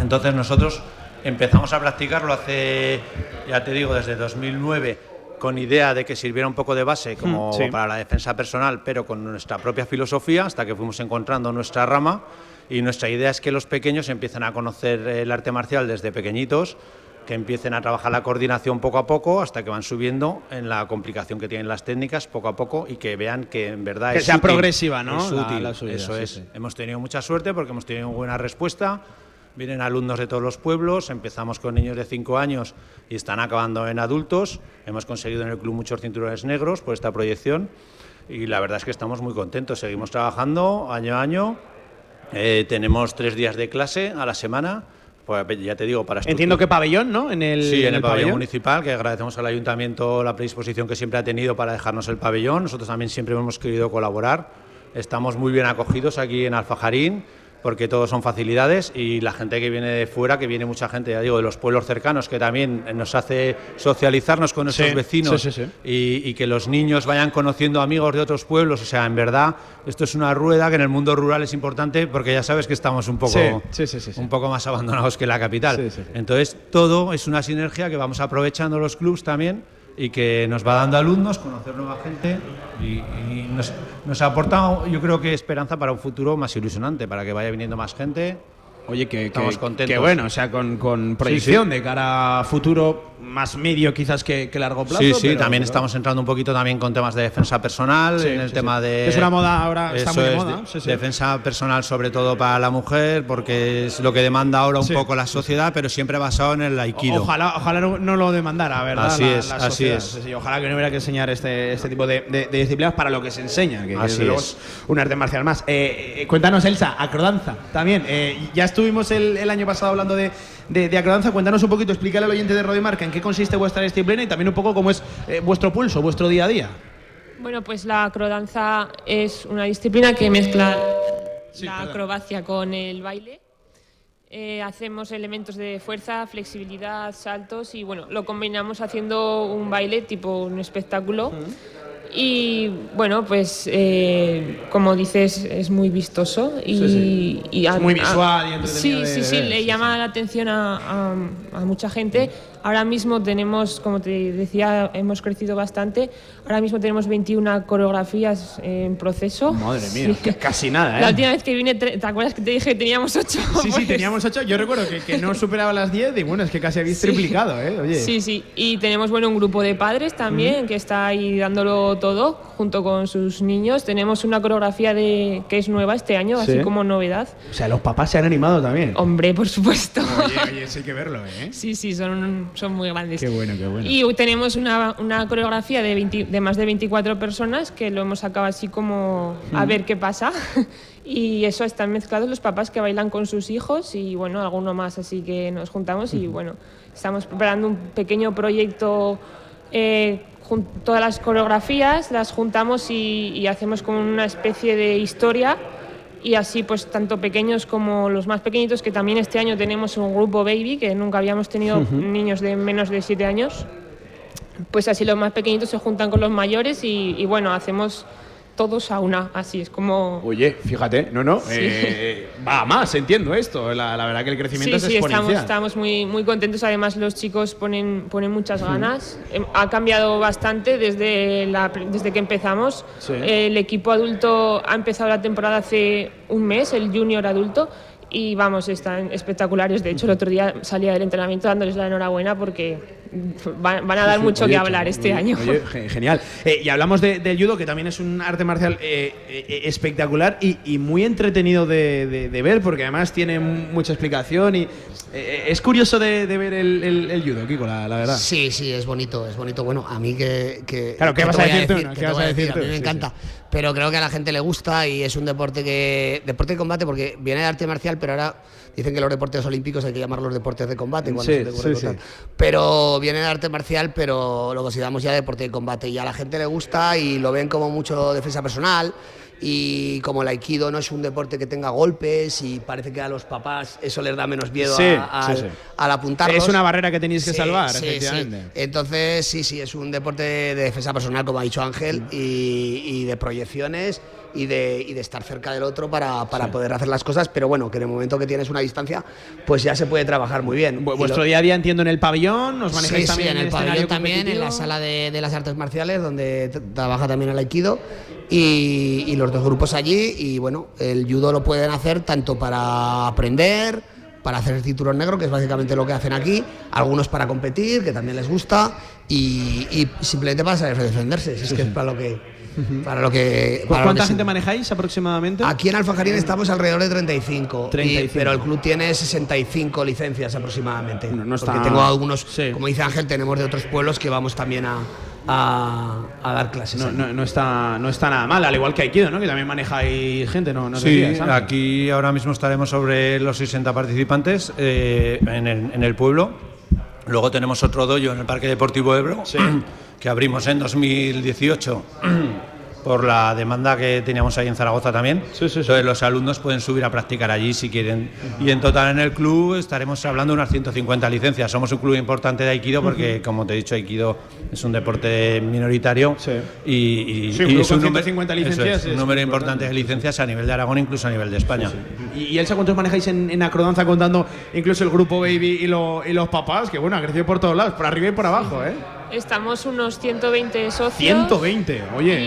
entonces nosotros empezamos a practicarlo hace, ya te digo, desde 2009 con idea de que sirviera un poco de base como Mm, sí. para la defensa personal, pero con nuestra propia filosofía, hasta que fuimos encontrando nuestra rama. Y nuestra idea es que los pequeños empiecen a conocer el arte marcial desde pequeñitos, que empiecen a trabajar la coordinación poco a poco, hasta que van subiendo en la complicación que tienen las técnicas poco a poco y que vean que en verdad Que es sea útil, progresiva, ¿no? es La- útil, la subida, eso sí, es. sí. Hemos tenido mucha suerte porque hemos tenido buena respuesta. Vienen alumnos de todos los pueblos, empezamos con niños de 5 años y están acabando en adultos. Hemos conseguido en el club muchos cinturones negros por esta proyección y la verdad es que estamos muy contentos. Seguimos trabajando año a año. Eh, tenemos tres días de clase a la semana. Pues ya te digo, para Entiendo que pabellón, ¿no? En el, Sí, en, el, pabellón, pabellón. municipal, que agradecemos al ayuntamiento la predisposición que siempre ha tenido para dejarnos el pabellón. Nosotros también siempre hemos querido colaborar. Estamos muy bien acogidos aquí en Alfajarín, porque todos son facilidades y la gente que viene de fuera, que viene mucha gente, ya digo, de los pueblos cercanos, que también nos hace socializarnos con nuestros Sí, vecinos sí, sí, sí. Y, y que los niños vayan conociendo amigos de otros pueblos. O sea, en verdad, esto es una rueda que en el mundo rural es importante porque ya sabes que estamos un poco. Un poco más abandonados que la capital. Entonces, todo es una sinergia que vamos aprovechando los clubs también y que nos va dando alumnos, conocer nueva gente y, y nos, nos ha aportado, yo creo que esperanza para un futuro más ilusionante, para que vaya viniendo más gente. Oye, que, Estamos que- contentos. que bueno, o sea, con, con proyección de cara a futuro, más medio quizás que, que largo plazo. Sí, sí, pero- también pero- estamos entrando un poquito también con temas de defensa personal, Sí, en el sí, tema sí. de... Es una moda ahora, está muy de moda. Defensa personal sobre todo para la mujer, porque es lo que demanda ahora un poco la sociedad, pero siempre basado en el aikido. Ojalá, ojalá no lo demandara, ¿verdad? Así La- es, la así es. Ojalá que no hubiera que enseñar este, este tipo de, de- de disciplinas para lo que se enseña, que, Así es un arte marcial más. Eh, eh, cuéntanos, Elsa, acrodanza también. Eh, ya estuvimos el, el año pasado hablando de, de, de acrodanza. Cuéntanos un poquito, explícale al oyente de Radio Marca en qué consiste vuestra disciplina y también un poco cómo es eh, vuestro pulso, vuestro día a día. Bueno, pues la acrodanza es una disciplina que mezcla la acrobacia con el baile. Eh, hacemos elementos de fuerza, flexibilidad, saltos y bueno, lo combinamos haciendo un baile tipo un espectáculo. Y bueno, pues eh, como dices, es muy vistoso y, Sí, sí. y Es muy visual y entretenido Sí, de- sí, de sí, ver, le sí, llama la atención a, a- a mucha gente. Ahora mismo tenemos, como te decía, hemos crecido bastante. Ahora mismo tenemos 21 coreografías en proceso. Madre mía, Sí. casi nada, ¿eh? La última vez que vine, ¿te acuerdas que te dije que teníamos 8? Sí, sí, teníamos ocho. Yo recuerdo que, que no superaba las 10 y bueno, es que casi habéis Sí. triplicado, ¿eh? Oye. Sí, sí. Y tenemos bueno un grupo de padres también que está ahí dándolo todo junto con sus niños. Tenemos una coreografía de que es nueva este año, Sí. así como novedad. O sea, los papás se han animado también. Hombre, por supuesto. Oye, oye, eso hay que verlo, ¿eh? Sí, sí, son, son muy grandes. Qué bueno, qué bueno. Y tenemos una, una coreografía de, 20 de más de 24 personas que lo hemos sacado así como a Mm. ver qué pasa. Y eso están mezclados los papás que bailan con sus hijos y bueno, alguno más, así que nos juntamos y bueno, estamos preparando un pequeño proyecto. eh, todas las coreografías las juntamos y, y hacemos como una especie de historia y así pues tanto pequeños como los más pequeñitos que también este año tenemos un grupo baby que nunca habíamos tenido niños de menos de 7 años pues así los más pequeñitos se juntan con los mayores y, y bueno hacemos todos a una así es como Oye, fíjate, no, no, Sí. eh, va a más, entiendo esto. La, la verdad que el crecimiento sí, es sí, estamos, exponencial. estamos muy, muy contentos. Además, los chicos ponen, ponen muchas ganas. Em, Ha cambiado bastante desde, la, desde que empezamos. El equipo adulto ha empezado la temporada hace un mes, el junior adulto. Y vamos, están espectaculares. De hecho, el otro día salía del entrenamiento dándoles la enhorabuena porque van, van a dar Sí, sí. mucho Oye, que hablar este oye, año. genial. Eh, y hablamos de- del judo, que también es un arte marcial eh, eh, espectacular y, y muy entretenido de, de- de ver, porque además tiene mucha explicación y eh, es curioso de, de ver el, el- el judo, Kiko, la, la verdad. Sí, sí, es bonito, es bonito. Bueno, a mí que. que Claro, ¿qué vas a decir tú, no? ¿Qué ¿Qué te vas a decir? A mí me Sí, encanta. Pero creo que a la gente le gusta y es un deporte que. Deporte de combate, porque viene de arte marcial, pero ahora dicen que los deportes olímpicos hay que llamarlos deportes de combate. cuando Sí, se ocurre sí, sí. Pero viene de arte marcial, pero lo consideramos ya deporte de combate. Y a la gente le gusta y lo ven como mucho defensa personal. Y como el aikido no es un deporte que tenga golpes y parece que a los papás eso les da menos miedo Sí, a- al- sí, sí. al apuntarlos. Es una barrera que tenéis que salvar, efectivamente. Entonces, sí, sí, es un deporte de defensa personal, como ha dicho Ángel, y, y de proyecciones y de, y de estar cerca del otro para, para poder hacer las cosas, pero bueno, que en el momento que tienes una distancia, pues ya se puede trabajar muy bien. Vuestro lo- día a día entiendo en el pabellón, os manejáis sí, también sí, en el pabellón también, en la sala de, de las artes marciales, donde trabaja también el aikido, y, y los dos grupos allí, y bueno, el judo lo pueden hacer tanto para aprender, para hacer el cinturón negro, que es básicamente lo que hacen aquí, algunos para competir, que también les gusta, y, y simplemente para saber defenderse, si es que es para lo que... Para lo que ¿Cu- para lo ¿Cuánta que gente sirve. manejáis aproximadamente? Aquí en Alfajarín estamos alrededor de 35, y- 35. pero el club tiene 65 licencias aproximadamente. no está- Porque tengo algunos, como dice Ángel, tenemos de otros pueblos que vamos también a, a, a dar clases. No, no, no está, no está nada mal, al igual que Aikido, ¿no? Que también manejáis gente, ¿no? no Sí, aquí ahora mismo estaremos sobre los 60 participantes eh, en, el, en el pueblo. Luego tenemos otro dojo en el Parque Deportivo Ebro, que abrimos en 2018 por la demanda que teníamos ahí en Zaragoza también. Entonces los alumnos pueden subir a practicar allí si quieren. Y en total en el club estaremos hablando de unas 150 licencias. Somos un club importante de Aikido porque, como te he dicho, Aikido es un deporte minoritario y, y- Sí, un y es un número, 150 eso es, licencias un es número importante. importante de licencias a nivel de Aragón, incluso a nivel de España. ¿Y, y Elsa, cuántos manejáis en, en acrodanza contando incluso el grupo Baby y, lo- y los papás? Que bueno, ha crecido por todos lados, por arriba y por abajo, ¿eh? Estamos unos 120 socios. 120, oye.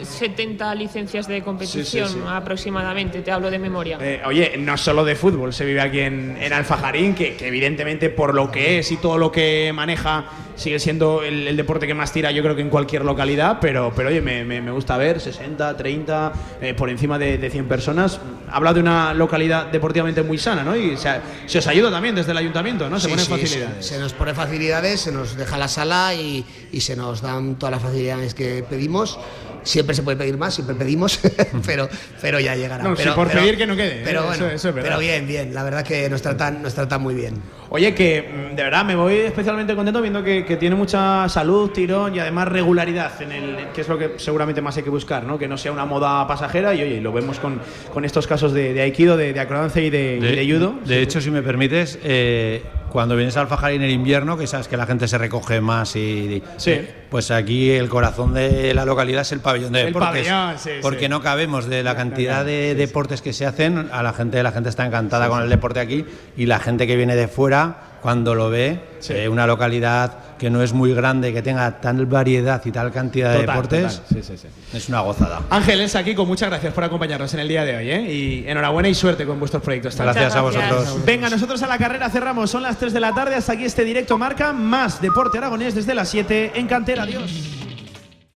Y 70 licencias de competición Sí, sí, sí. aproximadamente, te hablo de memoria. Eh, oye, no solo de fútbol se vive aquí en, en Alfajarín, que, que evidentemente por lo que es y todo lo que maneja sigue siendo el, el deporte que más tira yo creo que en cualquier localidad, pero, pero oye, me, me- me gusta ver 60, 30, eh, por encima de, de 100 personas. Habla de una localidad deportivamente muy sana, ¿no? Y se, se os ayuda también desde el ayuntamiento, ¿no? Se Sí, ponen sí, facilidades. Se, se nos pone facilidades, se nos deja la sala y, y se nos dan todas las facilidades que pedimos. Siempre se puede pedir más, siempre pedimos, pero, pero ya llegará. No, pero, por pero- pedir que no quede, Pero eh, bueno, eso- eso es verdad. pero bien, bien. La verdad que nos tratan, nos tratan muy bien. Oye, que mm, de verdad me voy especialmente contento viendo que, que tiene mucha salud, tirón y además regularidad, en el, que es lo que seguramente más hay que buscar, ¿no? Que no sea una moda pasajera y oye, lo vemos con, con estos casos de, de aikido, de, de acrobacia y de, y de judo. De hecho, si me permites, eh, cuando vienes a Alfajarín en invierno, que sabes que la gente se recoge más y. Sí. Pues aquí el corazón de la localidad es el pabellón de El deportes. pabellón, sí, porque no cabemos de la cantidad de deportes que se hacen. A la gente, la gente está encantada con el deporte aquí y la gente que viene de fuera, cuando lo ve, eh, una localidad que no es muy grande, que tenga tal variedad y tal cantidad de deportes. Sí, sí, sí. es una gozada. Ángeles, aquí con muchas gracias por acompañarnos en el día de hoy, ¿eh? Y enhorabuena y suerte con vuestros proyectos. también. Gracias a vosotros. Venga, nosotros a la carrera cerramos, son las 3 de la tarde, hasta aquí este directo marca, más Deporte Aragonés desde las 7 en Cantera, adiós.